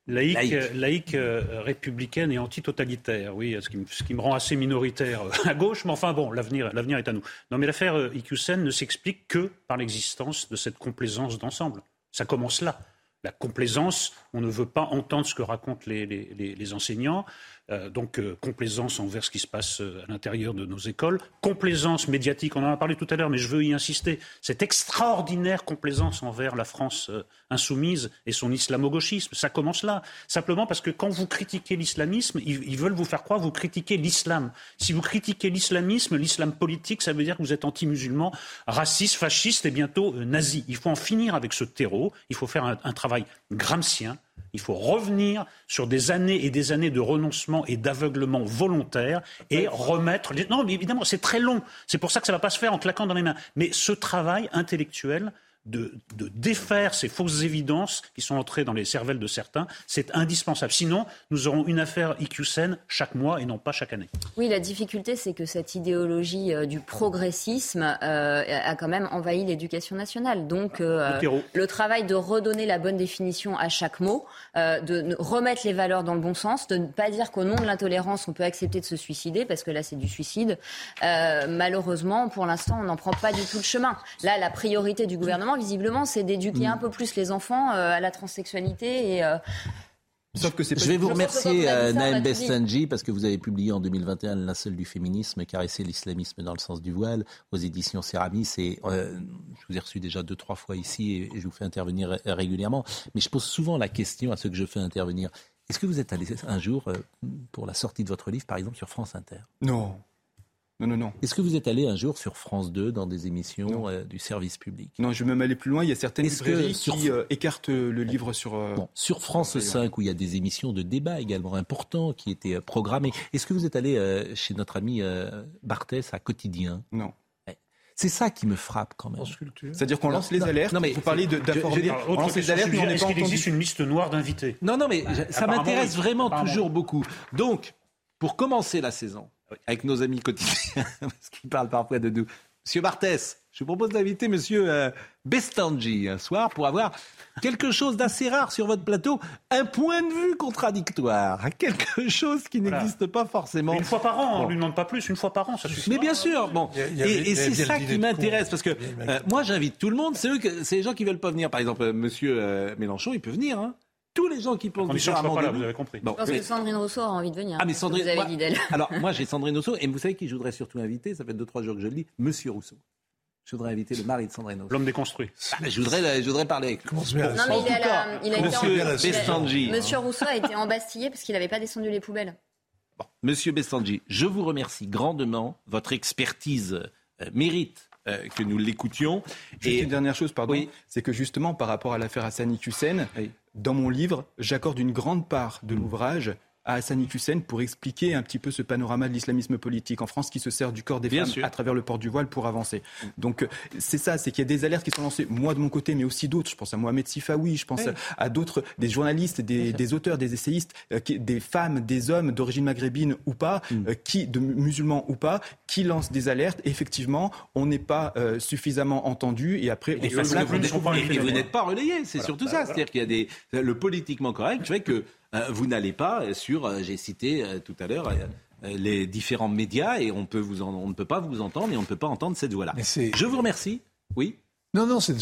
Speaker 7: Laïque, laïque. Euh, républicaine et anti-totalitaire, oui, ce qui, ce qui, me rend assez minoritaire euh, à gauche, mais enfin bon, l'avenir, l'avenir est à nous. Non, mais l'affaire euh, ne s'explique que par l'existence de cette complaisance d'ensemble. Ça commence là. La complaisance, on ne veut pas entendre ce que racontent les, les, les enseignants. Euh, donc euh, complaisance envers ce qui se passe euh, à l'intérieur de nos écoles, complaisance médiatique, on en a parlé tout à l'heure, mais je veux y insister, cette extraordinaire complaisance envers la France insoumise et son islamo-gauchisme, ça commence là, simplement parce que quand vous critiquez l'islamisme, ils, veulent vous faire croire vous critiquez l'islam. Si vous critiquez l'islamisme, l'islam politique, ça veut dire que vous êtes anti-musulman, raciste, fasciste et bientôt nazi. Il faut en finir avec ce terreau, il faut faire un, un travail gramscien, il faut revenir sur des années et des années de renoncement et d'aveuglement volontaire et remettre. Non, mais évidemment, c'est très long. C'est pour ça que ça ne va pas se faire en claquant dans les mains. Mais ce travail intellectuel, de, défaire ces fausses évidences qui sont entrées dans les cervelles de certains, c'est indispensable. Sinon, nous aurons une affaire IQSEN chaque mois et non pas chaque année.
Speaker 3: Oui, la difficulté, c'est que cette idéologie euh, du progressisme euh, a quand même envahi l'éducation nationale. Donc, euh, le, travail de redonner la bonne définition à chaque mot, de remettre les valeurs dans le bon sens, de ne pas dire qu'au nom de l'intolérance, on peut accepter de se suicider, parce que là, c'est du suicide. malheureusement, pour l'instant, on n'en prend pas du tout le chemin. Là, la priorité du gouvernement, visiblement, c'est d'éduquer un mm. peu plus les enfants euh, à la transsexualité et
Speaker 1: euh, Sauf que c'est Je vais vous remercier, euh, Naël Bestanji, parce que vous avez publié en 2021 Linceul du féminisme, caresser l'islamisme dans le sens du voile, aux éditions Céramis. Et je Je vous ai reçu déjà deux, trois fois ici et je vous fais intervenir régulièrement. Mais je pose souvent la question à ceux que je fais intervenir. Est-ce que vous êtes allé un jour euh, pour la sortie de votre livre, par exemple, sur France Inter?
Speaker 10: Non. Non, non, non.
Speaker 1: Est-ce que vous êtes allé un jour sur France 2 dans des émissions euh, du service public?
Speaker 10: Non, je vais même aller plus loin. Il y a certaines librairies qui euh, écartent le livre sur...
Speaker 1: sur France 5, où il y a des émissions de débat également importants qui étaient programmées. Est-ce que vous êtes allé chez notre ami Barthès à Quotidien?
Speaker 10: Non.
Speaker 1: C'est ça qui me frappe quand même.
Speaker 10: C'est-à-dire qu'on lance les alertes. Non, mais vous parlez d'informer.
Speaker 7: On lance les alertes, mais on n'est pas existe une liste noire d'invités?
Speaker 1: Non, non, mais ça m'intéresse vraiment toujours beaucoup. Donc, pour commencer la saison, avec nos amis quotidiens, parce qu'ils parlent parfois de nous, Monsieur Barthès, je vous propose d'inviter Monsieur euh, Bestangi un soir pour avoir quelque chose d'assez rare sur votre plateau, un point de vue contradictoire, quelque chose qui n'existe pas forcément.
Speaker 7: une fois par an, on ne lui demande pas plus, une fois par an, ça suffit.
Speaker 1: Mais bien sûr, bon, et, c'est ça qui m'intéresse parce que euh, moi j'invite tout le monde, c'est eux, c'est les gens qui veulent pas venir. Par exemple, euh, Monsieur euh, Mélenchon, il peut venir. Hein tous les gens qui pensent
Speaker 7: différemment pas là, vous avez compris.
Speaker 3: Bon, je pense que Sandrine Rousseau a envie de venir.
Speaker 1: Ah, mais Sandrine,
Speaker 3: vous avez dit d'elle.
Speaker 1: Alors, moi, j'ai Sandrine Rousseau, et vous savez qui je voudrais surtout inviter Ça fait deux, trois jours que je le dis, Monsieur Rousseau. Je voudrais inviter le mari de Sandrine Rousseau.
Speaker 7: L'homme déconstruit.
Speaker 1: Ah, je, voudrais, je voudrais parler avec lui.
Speaker 3: Non, mais il, a, il a
Speaker 1: Monsieur
Speaker 3: Bestangi. Monsieur Rousseau a été embastillé parce qu'il n'avait pas descendu les poubelles.
Speaker 1: Bon. Monsieur Bestangi, je vous remercie grandement. Votre expertise euh, mérite euh, que nous l'écoutions.
Speaker 10: Et une dernière chose, pardon, c'est que justement, par rapport à l'affaire Hassani Hussein, dans mon livre, j'accorde une grande part de l'ouvrage à Hassani Hussein pour expliquer un petit peu ce panorama de l'islamisme politique en France qui se sert du corps des femmes à travers le port du voile pour avancer. Donc euh, c'est ça, c'est qu'il y a des alertes qui sont lancées, moi de mon côté, mais aussi d'autres. Je pense à Mohamed Sifawi, je pense à d'autres, des journalistes, des, auteurs, des essayistes, euh, des femmes, des hommes d'origine maghrébine ou pas, mm. euh, qui, de musulmans ou pas, qui lancent des alertes. effectivement, on n'est pas suffisamment entendu et après,
Speaker 1: et, vous n'êtes pas relayé, c'est surtout bah, ça. C'est-à-dire qu'il y a des, le politiquement correct fait que vous n'allez pas sur, euh, j'ai cité euh, tout à l'heure, les différents médias et on, peut vous on ne peut pas vous entendre et on ne peut pas entendre cette voix-là. Je vous remercie. Oui
Speaker 4: Non, non, c'est,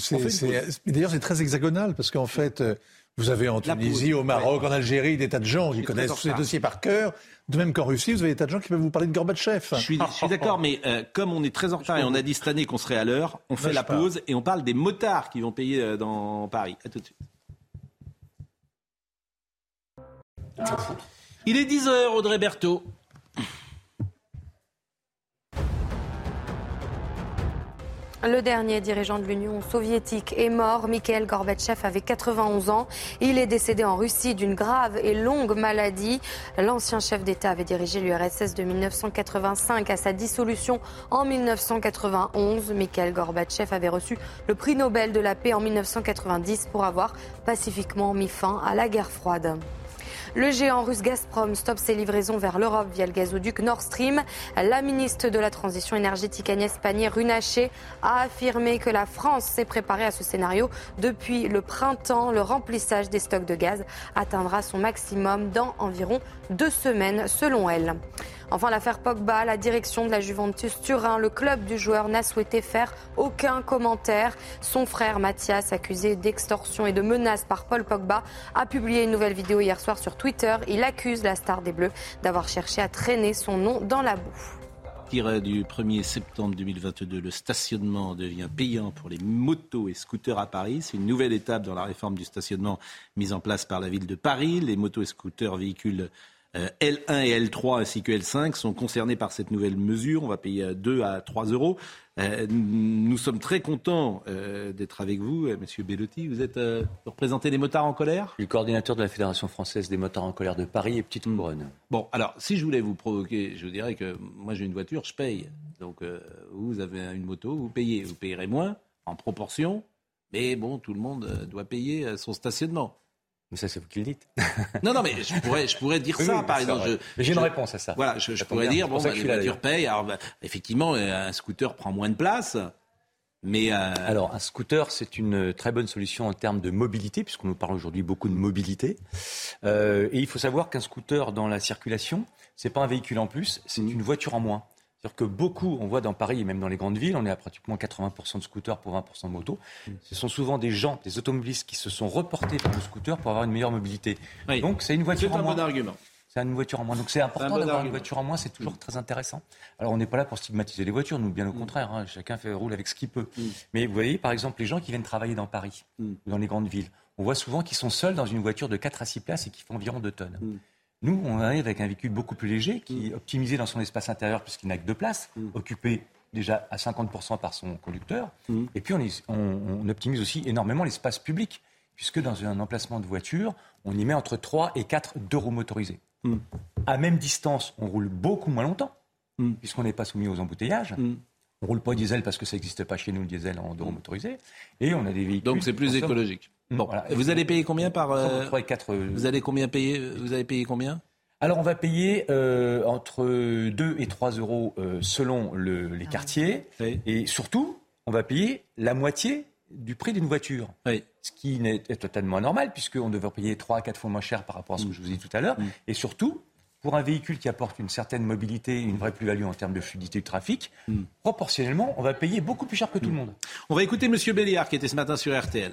Speaker 4: d'ailleurs c'est très hexagonal parce qu'en fait, vous avez en Tunisie, au Maroc, en Algérie des tas de gens qui connaissent tous ces dossiers par cœur. De même qu'en Russie, vous avez des tas de gens qui peuvent vous parler de Gorbatchev.
Speaker 1: Je suis, je suis d'accord, mais comme on est très en retard et on a dit cette année qu'on serait à l'heure, on fait la pause et on parle des motards qui vont payer dans Paris. À tout de suite. Il est 10h, Audrey Berthaud.
Speaker 2: Le dernier dirigeant de l'Union soviétique est mort. Mikhail Gorbatchev avait 91 ans. Il est décédé en Russie d'une grave et longue maladie. L'ancien chef d'État avait dirigé l'URSS de 1985 à sa dissolution en 1991. Mikhail Gorbatchev avait reçu le prix Nobel de la paix en 1990 pour avoir pacifiquement mis fin à la guerre froide. Le géant russe Gazprom stoppe ses livraisons vers l'Europe via le gazoduc Nord Stream. La ministre de la Transition énergétique Agnès Pannier-Runacher a affirmé que la France s'est préparée à ce scénario depuis le printemps. Le remplissage des stocks de gaz atteindra son maximum dans environ deux semaines, selon elle. Enfin, l'affaire Pogba, la direction de la Juventus Turin, le club du joueur n'a souhaité faire aucun commentaire. Son frère Mathias, accusé d'extorsion et de menaces par Paul Pogba, a publié une nouvelle vidéo hier soir sur Twitter. Il accuse la star des Bleus d'avoir cherché à traîner son nom dans la boue
Speaker 1: du 1er septembre 2022, le stationnement devient payant pour les motos et scooters à Paris. C'est une nouvelle étape dans la réforme du stationnement mise en place par la ville de Paris. Les motos et scooters véhicules euh, L1 et L3 ainsi que L5 sont concernés par cette nouvelle mesure. On va payer 2 à 3 euros. Euh, nous sommes très contents euh, d'être avec vous, Monsieur Bellotti. Vous êtes représenté des motards en colère?
Speaker 18: Le coordinateur de la Fédération française des motards en colère de Paris et Petite Couronne.
Speaker 1: Bon, alors, si je voulais vous provoquer, je vous dirais que moi j'ai une voiture, je paye. Donc, vous avez une moto, vous payez. Vous payerez moins en proportion, mais bon, tout le monde doit payer son stationnement.
Speaker 18: Mais ça, c'est vous qui le dites.
Speaker 1: non, non, mais je pourrais, je pourrais dire ça, par exemple.
Speaker 18: J'ai une réponse à ça.
Speaker 1: Voilà, je, pourrais dire, bon, bah, les voitures payent. Alors, bah, effectivement, euh, un scooter prend moins de place. Mais euh,
Speaker 18: Alors, un scooter, c'est une très bonne solution en termes de mobilité, puisqu'on nous parle aujourd'hui beaucoup de mobilité. Euh, et il faut savoir qu'un scooter dans la circulation, c'est pas un véhicule en plus, c'est mmh. une voiture en moins. C'est-à-dire que beaucoup, on voit dans Paris et même dans les grandes villes, on est à pratiquement 80% de scooters pour 20% de motos. Mm. Ce sont souvent des gens, des automobilistes qui se sont reportés vers le scooter pour avoir une meilleure mobilité. Donc c'est une voiture
Speaker 1: C'est un bon argument.
Speaker 18: C'est une voiture en moins. Donc c'est important d'avoir une voiture en moins, c'est toujours très intéressant. Alors on n'est pas là pour stigmatiser les voitures, nous bien au contraire, hein. chacun fait roule avec ce qu'il peut. Mais vous voyez, par exemple, les gens qui viennent travailler dans Paris ou dans les grandes villes, on voit souvent qu'ils sont seuls dans une voiture de 4 à 6 places et qui font environ 2 tonnes. Nous, on arrive avec un véhicule beaucoup plus léger, qui est optimisé dans son espace intérieur puisqu'il n'a que deux places, occupé déjà à 50% par son conducteur. Et puis on, est- on- on optimise aussi énormément l'espace public, puisque dans un emplacement de voiture, on y met entre 3 et 4 deux roues motorisées. À même distance, on roule beaucoup moins longtemps, puisqu'on n'est pas soumis aux embouteillages. On roule pas au diesel parce que ça n'existe pas chez nous, le diesel en deux roues motorisées. Et on a des véhicules.
Speaker 1: Donc c'est plus écologique. Bon,
Speaker 18: Voilà.
Speaker 1: Et vous allez payer combien par euh,
Speaker 18: Entre 3 et 4.
Speaker 1: Vous allez combien payer Vous allez payer combien?
Speaker 18: Alors on va payer euh, entre 2 et 3 euros euh, selon le-
Speaker 1: Ah
Speaker 18: les quartiers. Et surtout, on va payer la moitié du prix d'une voiture. Ce qui est totalement anormal, puisqu'on devrait payer 3 à 4 fois moins cher par rapport à ce que je vous ai dit tout à l'heure. Et surtout, pour un véhicule qui apporte une certaine mobilité, une vraie plus-value en termes de fluidité du trafic, proportionnellement, on va payer beaucoup plus cher que tout le monde.
Speaker 1: On va écouter Monsieur Béliard qui était ce matin sur RTL.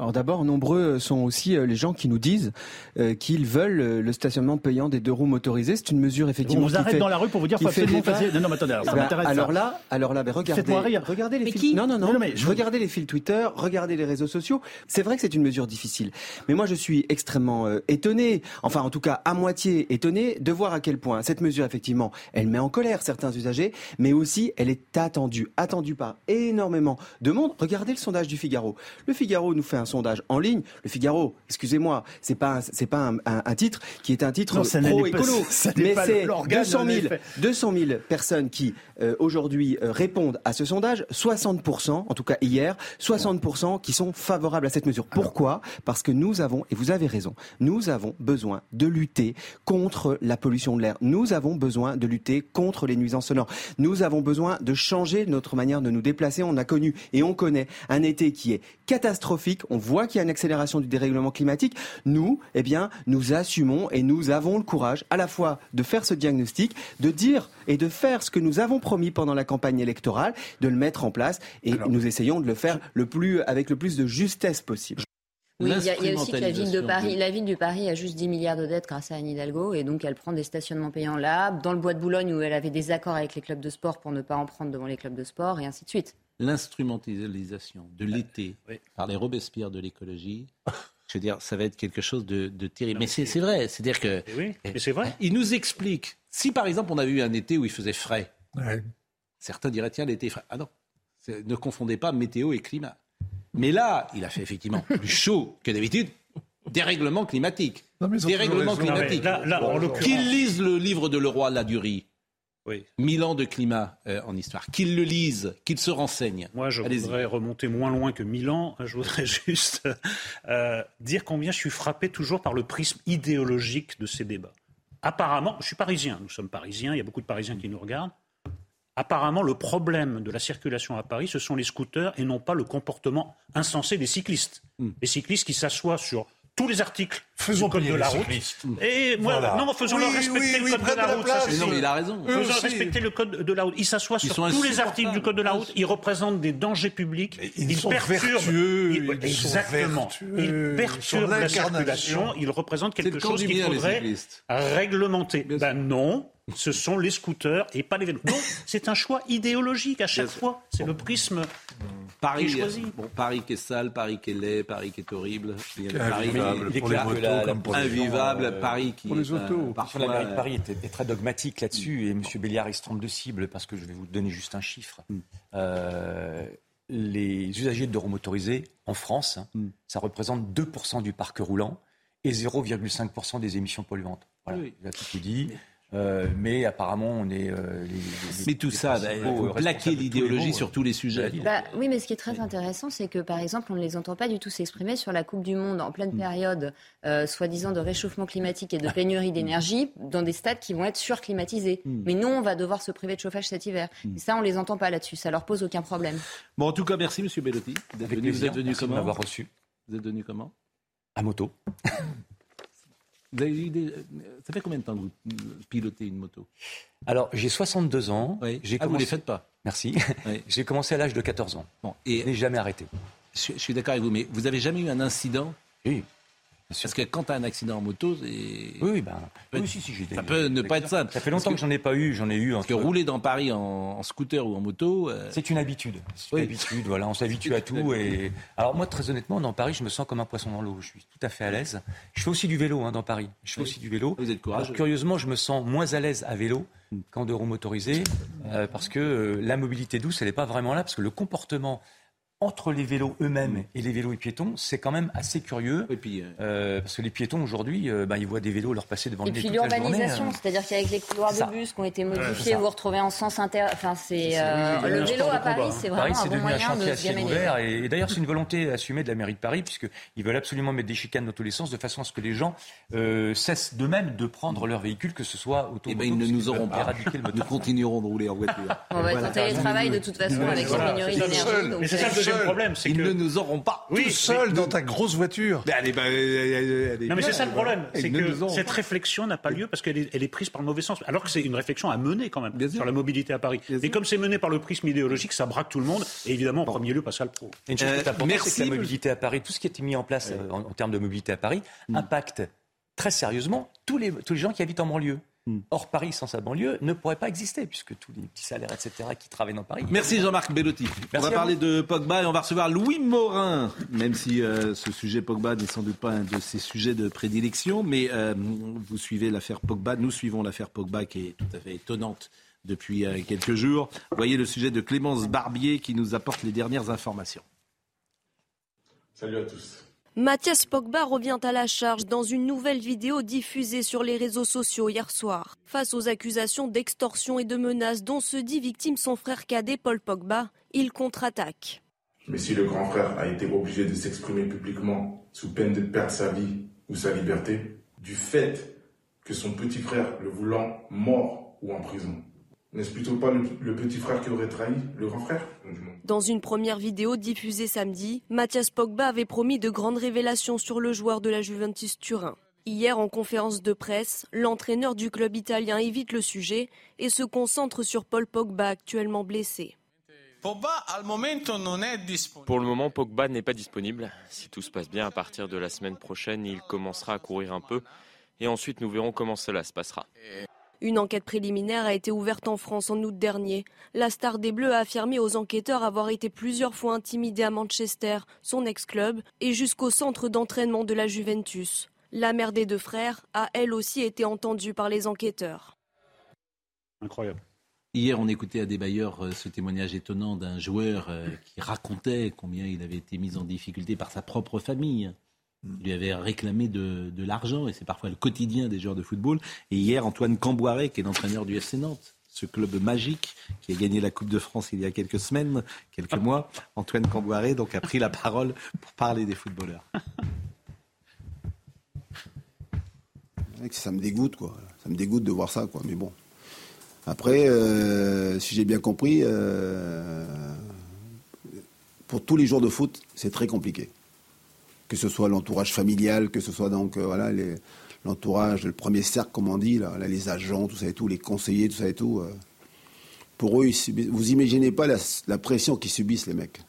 Speaker 19: Alors d'abord, nombreux sont aussi euh, les gens qui nous disent euh, qu'ils veulent euh, le stationnement payant des deux roues motorisées. C'est une mesure effectivement.
Speaker 20: On vous arrête
Speaker 19: fait-
Speaker 20: dans la rue pour vous dire
Speaker 19: qui
Speaker 20: faut
Speaker 19: fait
Speaker 20: absolument passer- Non, non, mais attendez, alors, ça
Speaker 19: Ben,
Speaker 20: m'intéresse, ça.
Speaker 19: Alors là, alors là, ben, regardez. Regardez les
Speaker 20: Mais
Speaker 19: fils.
Speaker 20: qui
Speaker 19: Non, non, non.
Speaker 20: Non, non, mais je-
Speaker 19: Regardez les fils Twitter, regardez les réseaux sociaux. C'est vrai que c'est une mesure difficile, mais moi je suis extrêmement euh, étonné, enfin en tout cas à moitié étonné, de voir à quel point cette mesure effectivement, elle met en colère certains usagers, mais aussi elle est attendue, attendue par énormément de monde. Regardez le sondage du Figaro. Le Figaro nous fait un sondage en ligne. Le Figaro, excusez-moi, c'est pas c'est pas un, un- un titre qui est un titre
Speaker 20: Non, ça n'est
Speaker 19: pro
Speaker 20: pas-
Speaker 19: écolo,
Speaker 20: ça n'est
Speaker 19: mais c'est
Speaker 20: l'organe
Speaker 19: 200
Speaker 20: de
Speaker 19: 000
Speaker 20: l'effet.
Speaker 19: 200 000 personnes qui euh, aujourd'hui euh, répondent à ce sondage, 60%, en tout cas hier, 60% qui sont favorables à cette mesure. Pourquoi? Parce que nous avons, et vous avez raison, nous avons besoin de lutter contre la pollution de l'air. Nous avons besoin de lutter contre les nuisances sonores. Nous avons besoin de changer notre manière de nous déplacer. On a connu et on connaît un été qui est catastrophique. On voit qu'il y a une accélération du dérèglement climatique. Nous, eh bien, nous assumons et nous avons le courage à la fois de faire ce diagnostic, de dire et de faire ce que nous avons promis pendant la campagne électorale, de le mettre en place et nous essayons de le faire le plus, avec le plus de justesse possible.
Speaker 3: Oui, il y, a, il y a aussi que la ville de Paris,
Speaker 19: de-
Speaker 3: la ville du Paris a juste 10 milliards de dettes grâce à Anne Hidalgo et donc elle prend des stationnements payants là, dans le bois de Boulogne où elle avait des accords avec les clubs de sport pour ne pas en prendre devant les clubs de sport et ainsi de suite.
Speaker 1: L'instrumentalisation de l'été par les Robespierre de l'écologie, je veux dire, ça va être quelque chose de, de terrible. Mais c'est c'est vrai, c'est-à-dire que.
Speaker 7: Oui, mais c'est vrai.
Speaker 1: Il nous explique. Si par exemple on avait eu un été où il faisait frais, certains diraient tiens l'été est frais. Ah non, ne confondez pas météo et climat. Mais là, il a fait effectivement plus chaud que d'habitude. Dérèglement climatique.
Speaker 4: mais
Speaker 1: Dérèglement climatique.
Speaker 7: Non, mais là- là, en l'occurrence-
Speaker 1: Qu'ils lisent le livre de Leroy Ladurie.
Speaker 7: Oui.
Speaker 1: Mille ans de climat euh, en histoire. Qu'ils le lisent, qu'ils se renseignent.
Speaker 7: Moi, je voudrais remonter moins loin que Milan. Je voudrais juste euh, dire combien je suis frappé toujours par le prisme idéologique de ces débats. Apparemment, je suis parisien, nous sommes parisiens, il y a beaucoup de Parisiens qui nous regardent. Apparemment, le problème de la circulation à Paris, ce sont les scooters et non pas le comportement insensé des cyclistes.
Speaker 1: Hmm.
Speaker 7: Les cyclistes qui s'assoient sur tous les articles
Speaker 21: Faisons
Speaker 7: du code de la route. Et moi,
Speaker 21: Voilà.
Speaker 7: non, faisons
Speaker 21: Oui,
Speaker 7: leur respecter
Speaker 21: oui,
Speaker 7: le
Speaker 21: oui,
Speaker 7: code de la
Speaker 21: de la
Speaker 7: route.
Speaker 21: place.
Speaker 7: ça, c'est
Speaker 1: Mais non, mais il a raison.
Speaker 7: Faisons
Speaker 1: aussi.
Speaker 7: respecter le code de la route. Ils s'assoient
Speaker 1: Ils
Speaker 7: sur tous les articles du code de la route. Ils représentent des dangers publics.
Speaker 21: ils sont
Speaker 7: perturbent.
Speaker 21: vertueux,
Speaker 7: Ils-
Speaker 21: ils sont
Speaker 7: exactement.
Speaker 21: vertueux,
Speaker 7: Ils
Speaker 21: ils
Speaker 7: perturbent la circulation. Ils représentent quelque chose qu'il faudrait réglementer. Ben non. Ce sont les scooters et pas les vélos. Donc, c'est un choix idéologique à chaque fois. C'est le prisme
Speaker 1: Paris,
Speaker 7: qui est choisi.
Speaker 1: bon, Paris qui est sale, Paris qui est laid, Paris qui est horrible. Paris
Speaker 21: Invivable
Speaker 1: qui est
Speaker 21: pour les
Speaker 1: déclare-
Speaker 21: motos
Speaker 1: la-
Speaker 21: comme pour les gens,
Speaker 1: invivable,
Speaker 18: euh,
Speaker 1: Paris qui
Speaker 19: pour les autos.
Speaker 1: parfois
Speaker 18: la mairie de Paris est, est très dogmatique là-dessus et M. Béliard il se trompe de cible parce que je vais vous donner juste un chiffre. Euh, les usagers de roues motorisées en France, hein, ça représente 2% du parc roulant et 0,5% des émissions polluantes. Voilà,
Speaker 1: Oui.
Speaker 18: il a tout dit. Euh, mais apparemment, on est. euh, les- les-
Speaker 1: Mais tout
Speaker 18: les
Speaker 1: ça, bah,
Speaker 18: tous les
Speaker 1: l'idéologie sur tous les sujets.
Speaker 3: Bah, oui, mais ce qui est très intéressant, c'est que par exemple, on ne les entend pas du tout s'exprimer sur la Coupe du Monde en pleine période, euh, soi-disant de réchauffement climatique et de pénurie d'énergie, dans des stades qui vont être surclimatisés. Mais nous, on va devoir se priver de chauffage cet hiver. Et ça, on les entend pas là-dessus. Ça leur pose aucun problème.
Speaker 1: Bon, en tout cas, merci Monsieur Bellotti d'être
Speaker 18: Avec
Speaker 1: venu. Vous êtes venu
Speaker 18: Merci de
Speaker 1: comment
Speaker 18: m'avoir reçu.
Speaker 1: Vous êtes venu comment
Speaker 18: À moto.
Speaker 1: Vous avez eu des- Ça fait combien de temps que vous pilotez une moto?
Speaker 18: Alors, j'ai 62 ans. J'ai
Speaker 1: Ah, vous les faites pas?
Speaker 18: Merci. j'ai commencé à l'âge de 14 ans.
Speaker 1: Bon, et
Speaker 18: je n'ai jamais arrêté.
Speaker 1: Je, je suis d'accord avec vous, mais vous avez jamais eu un incident?
Speaker 18: Oui.
Speaker 1: Parce que quand tu as un accident en moto, c'est.
Speaker 18: Oui, ben, oui, si, si,
Speaker 1: ça peut ne pas être simple.
Speaker 18: Ça fait longtemps que, j'en ai pas eu, j'en ai eu.
Speaker 1: Parce que rouler dans Paris en, en scooter ou en moto.
Speaker 18: Euh, c'est une habitude. C'est une habitude, voilà, on s'habitue à tout. Et... Alors, moi, très honnêtement, dans Paris, je me sens comme un poisson dans l'eau. Je suis tout à fait à l'aise. Je fais aussi du vélo hein, dans Paris. Je fais aussi du vélo.
Speaker 1: Vous êtes courageux.
Speaker 18: curieusement, je me sens moins à l'aise à vélo qu'en deux roues motorisées, euh, parce que euh, la mobilité douce, elle n'est pas vraiment là, parce que le comportement entre les vélos eux-mêmes et les vélos et piétons, c'est quand même assez curieux.
Speaker 1: Et puis,
Speaker 18: euh, parce que les piétons aujourd'hui, euh, bah, ils voient des vélos leur passer devant
Speaker 3: et
Speaker 18: le nez
Speaker 3: puis
Speaker 18: la
Speaker 3: l'urbanisation,
Speaker 18: hein.
Speaker 3: c'est-à-dire qu'avec les couloirs de bus qui ont été modifiés, vous vous retrouvez en sens inter. Enfin, c'est euh, le vélo à Paris, c'est vraiment
Speaker 18: Paris,
Speaker 3: un bon
Speaker 18: devenu un
Speaker 3: moyen
Speaker 18: chantier
Speaker 3: de gamer.
Speaker 18: ouvert. Et, et d'ailleurs, c'est une volonté assumée de la mairie de Paris, puisqu'ils veulent absolument mettre des chicanes dans tous les sens, de façon à ce que les gens euh, cessent d'eux-mêmes de prendre leur véhicule, que ce soit auto
Speaker 1: Eh ben, ils ne nous auront pas. Nous continuerons de rouler en voiture.
Speaker 3: On va être en télétravail de toute façon avec pénuries d'énergie.
Speaker 7: C'est ça le problème, c'est
Speaker 1: Ils
Speaker 7: que
Speaker 1: ne nous auront pas.
Speaker 7: Oui,
Speaker 4: Tout seul
Speaker 7: mais-
Speaker 4: dans ta grosse voiture.
Speaker 1: Ben, allez, ben, allez,
Speaker 7: Non, mais c'est ça le problème, c'est que cette
Speaker 1: pas.
Speaker 7: réflexion n'a pas lieu parce qu'elle est, prise par le mauvais sens. Alors que c'est une réflexion à mener quand même sur la mobilité à Paris. Mais comme c'est mené par le prisme idéologique, ça braque tout le monde. Et évidemment, en premier lieu, Pascal Pro.
Speaker 18: Et une chose
Speaker 1: Euh, merci,
Speaker 18: que la mobilité à Paris, tout ce qui a été mis en place euh, en, en termes de mobilité à Paris, impacte très sérieusement tous les, tous les gens qui habitent en banlieue. Or, Paris sans sa banlieue ne pourrait pas exister, puisque tous les petits salaires, etc., qui travaillent dans Paris.
Speaker 1: Merci Jean-Marc Bellotti. on va parler de Pogba et on va recevoir Louis Morin, même si euh, ce sujet Pogba n'est sans doute pas un de ses sujets de prédilection, mais euh, vous suivez l'affaire Pogba, nous suivons l'affaire Pogba qui est tout à fait étonnante depuis euh, quelques jours. Voyez le sujet de Clémence Barbier qui nous apporte les dernières informations.
Speaker 22: Salut à tous.
Speaker 20: Mathias Pogba revient à la charge dans une nouvelle vidéo diffusée sur les réseaux sociaux hier soir. Face aux accusations d'extorsion et de menaces dont se dit victime son frère cadet Paul Pogba, il contre-attaque.
Speaker 22: Mais si le grand frère a été obligé de s'exprimer publiquement sous peine de perdre sa vie ou sa liberté, du fait que son petit frère le voulant mort ou en prison, n'est-ce plutôt pas le, le petit frère qui aurait trahi le grand frère
Speaker 20: Dans une première vidéo diffusée samedi, Mathias Pogba avait promis de grandes révélations sur le joueur de la Juventus Turin. Hier, en conférence de presse, l'entraîneur du club italien évite le sujet et se concentre sur Paul Pogba actuellement blessé.
Speaker 12: Pour le moment, Pogba n'est pas disponible. Si tout se passe bien, à partir de la semaine prochaine, il commencera à courir un peu. Et ensuite, nous verrons comment cela se passera.
Speaker 20: Une enquête préliminaire a été ouverte en France en août dernier. La star des Bleus a affirmé aux enquêteurs avoir été plusieurs fois intimidée à Manchester, son ex-club, et jusqu'au centre d'entraînement de la Juventus. La mère des deux frères a elle aussi été entendue par les enquêteurs.
Speaker 7: Incroyable.
Speaker 1: Hier, on écoutait à des bailleurs euh, ce témoignage étonnant d'un joueur euh, qui racontait combien il avait été mis en difficulté par sa propre famille. Il lui avait réclamé de, de l'argent et c'est parfois le quotidien des joueurs de football. Et hier, Antoine Camboiré, qui est l'entraîneur du FC Nantes, ce club magique qui a gagné la Coupe de France il y a quelques semaines, quelques mois, Antoine Camboiré donc a pris la parole pour parler des footballeurs.
Speaker 21: Ça me dégoûte, quoi. Ça me dégoûte de voir ça, quoi. Mais bon. Après, euh, si j'ai bien compris, euh, pour tous les joueurs de foot, c'est très compliqué. Que ce soit l'entourage familial, que ce soit donc euh, voilà l'entourage, le premier cercle, comme on dit, là, les agents, tout ça et tout, les conseillers, tout ça et tout. euh, pour eux, vous imaginez pas la, la pression qu'ils subissent les mecs.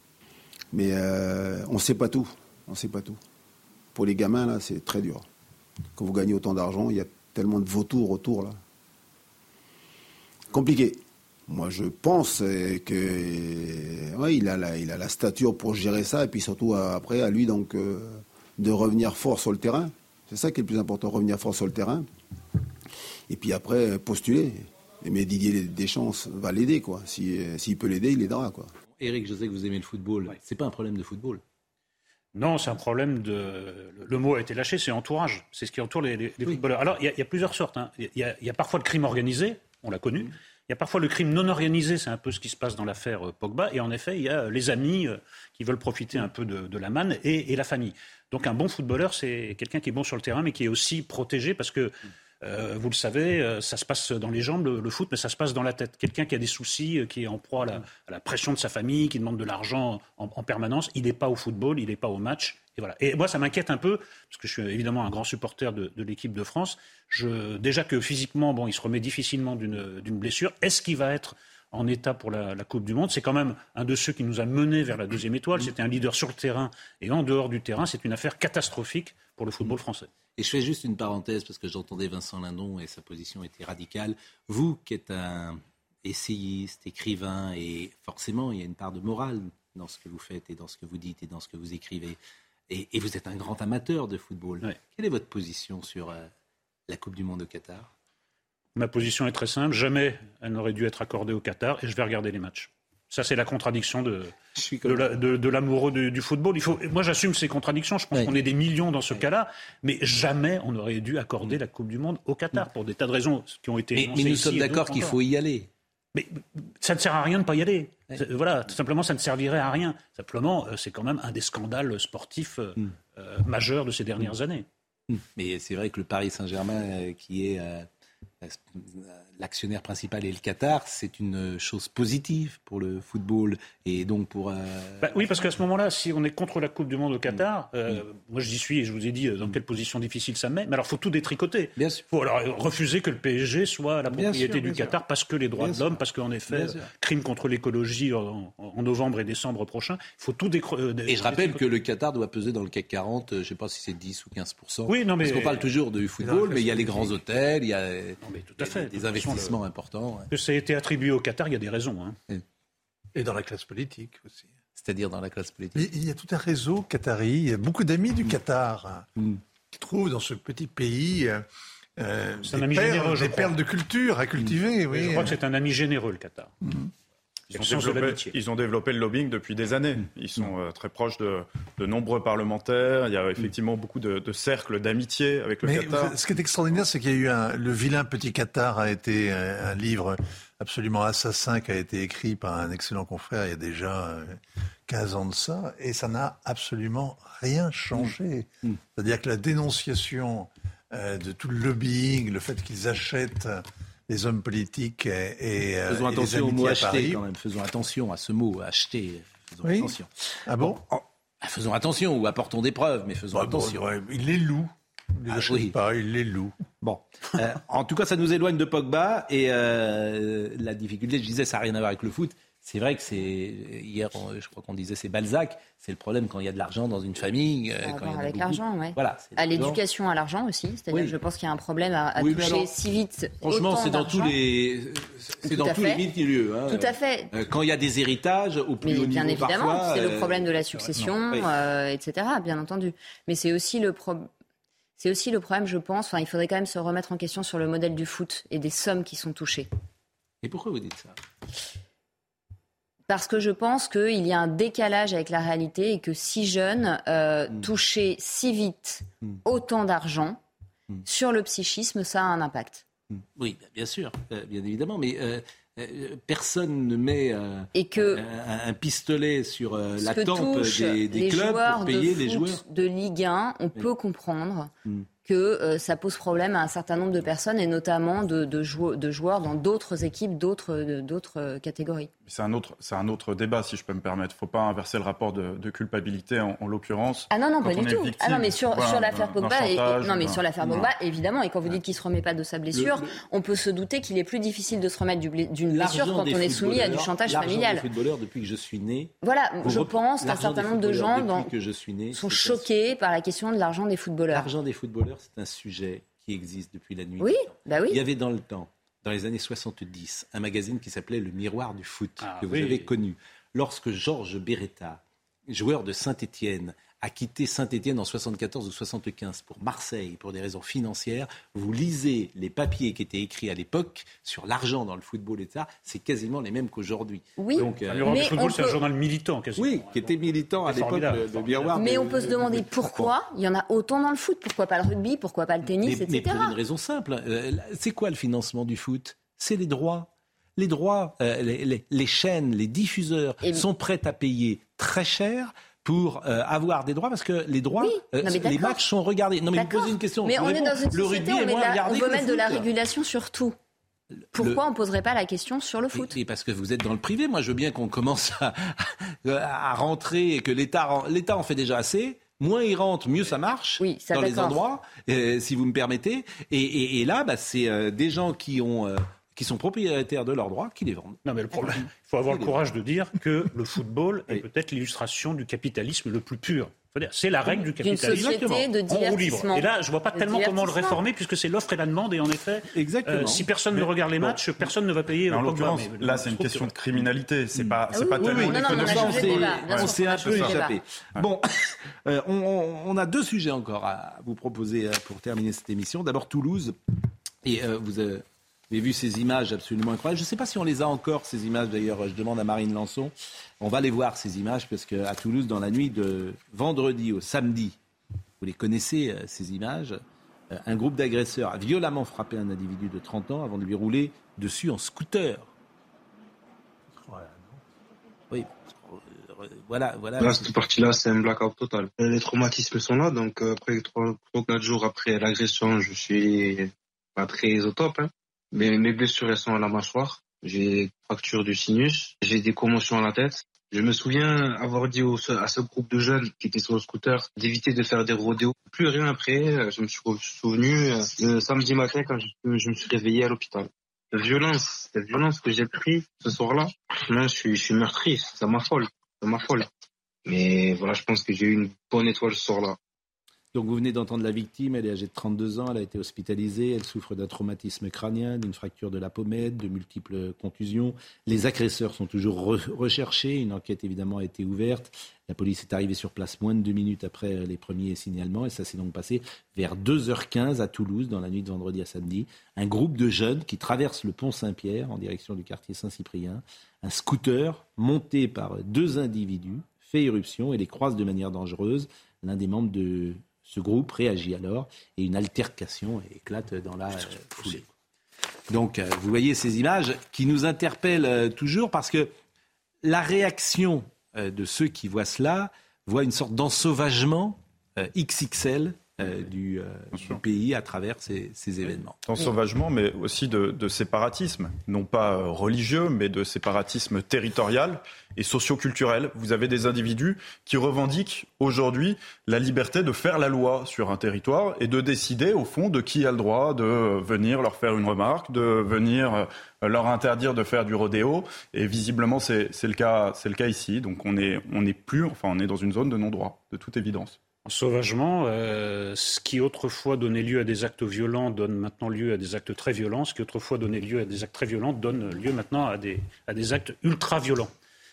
Speaker 21: Mais euh, on ne sait pas tout. On sait pas tout. Pour les gamins là, c'est très dur. Quand vous gagnez autant d'argent, il y a tellement de vautours autour là. Compliqué. Moi, je pense euh, que ouais, il a la, il a la stature pour gérer ça et puis surtout euh, après à lui donc euh, de revenir fort sur le terrain. C'est ça qui est le plus important, revenir fort sur le terrain. Et puis après postuler. Mais Didier Deschamps va l'aider quoi. Si, S'il peut l'aider, il aidera quoi.
Speaker 1: Eric, je sais que vous aimez le football. C'est pas un problème de football?
Speaker 7: Non, c'est un problème de. Le mot a été lâché, c'est entourage. C'est ce qui entoure les, les- les footballeurs. Alors, il y, a- il y a plusieurs sortes. hein. Il y, y a parfois le crime organisé, on l'a connu. Il y a parfois le crime non organisé, c'est un peu ce qui se passe dans l'affaire euh, Pogba. Et en effet, il y a les amis euh, qui veulent profiter un peu de, la manne et, la famille. Donc, un bon footballeur, c'est quelqu'un qui est bon sur le terrain, mais qui est aussi protégé parce que. euh, vous le savez, euh, ça se passe dans les jambes, le, foot, mais ça se passe dans la tête. Quelqu'un qui a des soucis, euh, qui est en proie à la, pression de sa famille, qui demande de l'argent en, en permanence, il n'est pas au football, il n'est pas au match. Et, voilà. et moi, ça m'inquiète un peu, parce que je suis évidemment un grand supporter de, l'équipe de France. Je, déjà que physiquement, bon, il se remet difficilement d'une blessure. Est-ce qu'il va être en état pour la, Coupe du Monde? C'est quand même un de ceux qui nous a menés vers la deuxième étoile. C'était un leader sur le terrain et en dehors du terrain. C'est une affaire catastrophique pour le football français.
Speaker 1: Et je fais juste une parenthèse parce que j'entendais Vincent Lindon et sa position était radicale. Vous qui êtes un essayiste, écrivain, et forcément il y a une part de morale dans ce que vous faites et dans ce que vous dites et dans ce que vous écrivez. Et, vous êtes un grand amateur de football. Quelle est votre position sur euh, la Coupe du Monde au Qatar?
Speaker 7: Ma position est très simple. Jamais elle n'aurait dû être accordée au Qatar et je vais regarder les matchs. Ça, c'est la contradiction de, de, l'amoureux du, football. Il faut, moi, j'assume ces contradictions. Je pense qu'on est des millions dans ce cas-là. Mais jamais on aurait dû accorder la Coupe du Monde au Qatar pour des tas de raisons qui ont été
Speaker 1: Mais, mais nous sommes d'accord qu'il faut y aller.
Speaker 7: Mais ça ne sert à rien de ne pas y aller. Voilà, tout simplement, ça ne servirait à rien. Simplement, euh, c'est quand même un des scandales sportifs euh, mm. euh, majeurs de ces dernières mm. années.
Speaker 1: Mm. Mais c'est vrai que le Paris Saint-Germain, qui est l'actionnaire principal est le Qatar, c'est une chose positive pour le football et donc pour. Euh,
Speaker 7: bah oui, parce qu'à ce moment-là, si on est contre la Coupe du Monde au Qatar, mm. euh, mm. moi j'y suis et je vous ai dit euh, dans mm. quelle position difficile ça met. Mais alors, il faut tout détricoter. Il faut alors refuser que le PSG soit la propriété du Qatar parce que les droits de l'homme, parce qu'en effet, crime contre l'écologie en, novembre et décembre prochain, il faut tout décrocher.
Speaker 1: Et je rappelle que le Qatar doit peser dans le CAC 40, je ne sais pas si c'est 10 ou 15
Speaker 7: Oui, non mais
Speaker 1: parce qu'on parle toujours du football, mais il y a les grands hôtels, il y a, tout à fait, des investissements importants.
Speaker 7: Que ça a été attribué au Qatar, il y a des raisons. Hein.
Speaker 4: Et dans la classe politique aussi.
Speaker 1: C'est-à-dire dans la classe politique.
Speaker 4: il y a tout un réseau qatari, il y a beaucoup d'amis du Qatar hein, mm. qui trouvent dans ce petit pays euh, euh des, perles, généreux, des perles, de culture à cultiver. Mm.
Speaker 7: Oui. Je crois que c'est un ami généreux, le Qatar. Mm.
Speaker 23: Ils ont, développé, le lobbying depuis des années. Ils sont euh, très proches de, nombreux parlementaires. Il y a effectivement beaucoup de, cercles d'amitié avec le Mais Qatar.
Speaker 4: Ce qui est extraordinaire, c'est qu'il y a eu un, Le vilain petit Qatar a été un, livre absolument assassin qui a été écrit par un excellent confrère il y a déjà 15 euh, ans de ça, et ça n'a absolument rien changé. Mm. Mm. C'est-à-dire que la dénonciation euh, de tout le lobbying, le fait qu'ils achètent les hommes politiques et,
Speaker 1: euh, Faisons attention au mot acheter quand même. Faisons attention à ce mot acheter. Faisons attention.
Speaker 4: Ah bon,
Speaker 1: ah, Faisons attention ou apportons des preuves, mais faisons attention.
Speaker 4: il les loue. Il ah, pas, il les loue.
Speaker 1: Bon, euh, en tout cas, ça nous éloigne de Pogba et euh, la difficulté, je disais, ça n'a rien à voir avec le foot. C'est vrai que c'est hier, je crois qu'on disait c'est Balzac. C'est le problème quand il y a de l'argent dans une famille.
Speaker 3: Euh, quand avec l'argent, oui. Voilà. À l'éducation, à l'argent aussi. C'est-à-dire, je pense qu'il y a un problème à, toucher si vite.
Speaker 1: Franchement, c'est dans tous les, c'est dans tous les milieux.
Speaker 3: Hein. Tout à fait.
Speaker 1: Euh, quand il y a des héritages au plus haut
Speaker 3: bien
Speaker 1: niveau,
Speaker 3: évidemment, c'est le euh, problème de la succession, etc. Bien entendu. Mais c'est aussi le problème. C'est aussi le problème, je pense. Enfin, il faudrait quand même se remettre en question sur le modèle du foot et des sommes qui sont touchées.
Speaker 1: Et pourquoi vous dites ça?
Speaker 3: Parce que je pense qu'il y a un décalage avec la réalité et que si jeunes euh, hmm. toucher si vite hmm. autant d'argent hmm. sur le psychisme, ça a un impact.
Speaker 1: Oui, bien sûr, euh, bien évidemment, mais euh, personne ne met
Speaker 3: et que
Speaker 1: un, pistolet sur la tempe des, clubs pour payer les joueurs
Speaker 3: de Ligue 1. On peut comprendre que euh, ça pose problème à un certain nombre de personnes et notamment de, de, joueurs dans d'autres équipes, d'autres euh, catégories.
Speaker 23: C'est un, autre, un autre débat, si je peux me permettre. Il ne faut pas inverser le rapport de, culpabilité en, l'occurrence.
Speaker 3: Ah non, non, pas du tout. ah non, mais sur, sur l'affaire Pogba, et, non, mais sur l'affaire Pogba, évidemment, et quand vous dites qu'il ne se remet pas de sa blessure, on peut se douter qu'il est plus difficile de se remettre d'une blessure quand on est soumis à du chantage familial.
Speaker 1: Des footballeurs depuis que je suis né.
Speaker 3: Voilà, je pense qu'un certain nombre de gens dans, que je suis né, sont choqués par la question de l'argent des footballeurs.
Speaker 1: L'argent des footballeurs, c'est un sujet qui existe depuis la nuit.
Speaker 3: Oui, bah oui.
Speaker 1: Il y avait dans le temps, dans les années 70, un magazine qui s'appelait Le Miroir du foot, ah que vous avez connu. Lorsque Georges Beretta, joueur de Saint-Étienne, a quitté Saint-Étienne en 74 ou 75 pour Marseille pour des raisons financières. Vous lisez les papiers qui étaient écrits à l'époque sur l'argent dans le football et ça, c'est quasiment les mêmes qu'aujourd'hui.
Speaker 3: Oui,
Speaker 7: Donc, euh, mais football, c'est un journal militant, quasiment.
Speaker 1: Oui, qui était militant à l'époque de, Miroir.
Speaker 3: Mais on peut se demander pourquoi il y en a autant dans le foot. Pourquoi pas le rugby? Pourquoi pas le tennis,
Speaker 1: etc. Mais pour une raison simple. Euh, c'est quoi le financement du foot? C'est les droits. Les droits, euh, les, chaînes, les diffuseurs sont prêts à payer très cher pour euh, avoir des droits parce que les droits, euh, les matchs sont regardés. Non mais vous posez une question.
Speaker 3: Mais on est dans une société où on, veut mettre de la régulation sur tout. Pourquoi on ne poserait pas la question sur le foot
Speaker 1: parce que vous êtes dans le privé. Moi, je veux bien qu'on commence à, à, rentrer et que l'État, en fait déjà assez. Moins il rentre, mieux ça marche
Speaker 3: oui,
Speaker 1: dans les endroits, euh, si vous me permettez. Et, et, et là, bah, c'est des gens qui ont
Speaker 24: qui sont propriétaires de leurs droits, qui les vendent.
Speaker 7: Non, mais le problème, il faut avoir le courage de dire que le football est peut-être l'illustration du capitalisme le plus pur. C'est la règle du capitalisme.
Speaker 3: Exactement. De
Speaker 7: en libre. Et là, je ne vois pas tellement comment le réformer, puisque c'est l'offre et la demande. Et en effet, euh, si personne ne regarde les matchs, personne ne va payer.
Speaker 23: En l'occurrence, là, c'est une question de criminalité. C'est pas, c'est pas tellement une
Speaker 1: On s'est un peu échappé. Bon, euh, on, a deux sujets encore à vous proposer euh, pour terminer cette émission. D'abord, Toulouse. Et vous avez vu ces images absolument incroyables. Je ne sais pas si on les a encore, ces images d'ailleurs. Je demande à Marine Lançon. On va les voir, ces images, parce qu'à Toulouse, dans la nuit de vendredi au samedi, vous les connaissez, euh, ces images, euh, un groupe d'agresseurs a violemment frappé un individu de 30 ans avant de lui rouler dessus en scooter.
Speaker 25: Oui, euh, voilà, voilà. Là, cette partie-là, c'est un blackout total. Les traumatismes sont là, donc après 3 ou 4 jours après l'agression, je suis pas très au top. Hein. Mais mes blessures, sont à la mâchoire. J'ai fracture du sinus, j'ai des commotions à la tête. Je me souviens avoir dit à ce groupe de jeunes qui étaient sur le scooter d'éviter de faire des rodéos. Plus rien après, euh, je me suis souvenu euh, le samedi matin quand je, me suis réveillé à l'hôpital. La violence, la violence que j'ai pris ce soir-là, je suis, je suis meurtri, ça m'affole, ça m'affole. Mais voilà, je pense que j'ai eu une bonne étoile ce soir-là.
Speaker 1: Donc vous venez d'entendre la victime, elle est âgée de 32 ans, elle a été hospitalisée, elle souffre d'un traumatisme crânien, d'une fracture de la pommette, de multiples contusions. Les agresseurs sont toujours recherchés, une enquête évidemment a été ouverte. La police est arrivée sur place moins de deux minutes après les premiers signalements et ça s'est donc passé vers 2h15 à Toulouse dans la nuit de vendredi à samedi. Un groupe de jeunes qui traversent le pont Saint-Pierre en direction du quartier Saint-Cyprien. Un scooter monté par deux individus fait éruption et les croise de manière dangereuse. L'un des membres de ce groupe réagit alors et une altercation éclate dans la foulée. Donc, euh, vous voyez ces images qui nous interpellent euh, toujours parce que la réaction euh, de ceux qui voient cela voit une sorte d'ensauvagement XXL euh, du, euh, pays à travers ces, événements.
Speaker 23: D'ensauvagement, mais aussi de, séparatisme, non pas euh, religieux, mais de séparatisme territorial et socioculturel. Vous avez des individus qui revendiquent aujourd'hui la liberté de faire la loi sur un territoire et de décider, au fond, de qui a le droit de venir leur faire une remarque, de venir leur interdire de faire du rodéo. Et visiblement, c'est le cas, c'est le cas ici. Donc on est, on est plus, enfin, on est dans une zone de non-droit, de toute évidence.
Speaker 7: Sauvagement, euh, ce qui autrefois donnait lieu à des actes violents donne maintenant lieu à des actes très violents. Ce qui autrefois donnait lieu à des actes très violents donne lieu maintenant à des, à des actes ultra violents.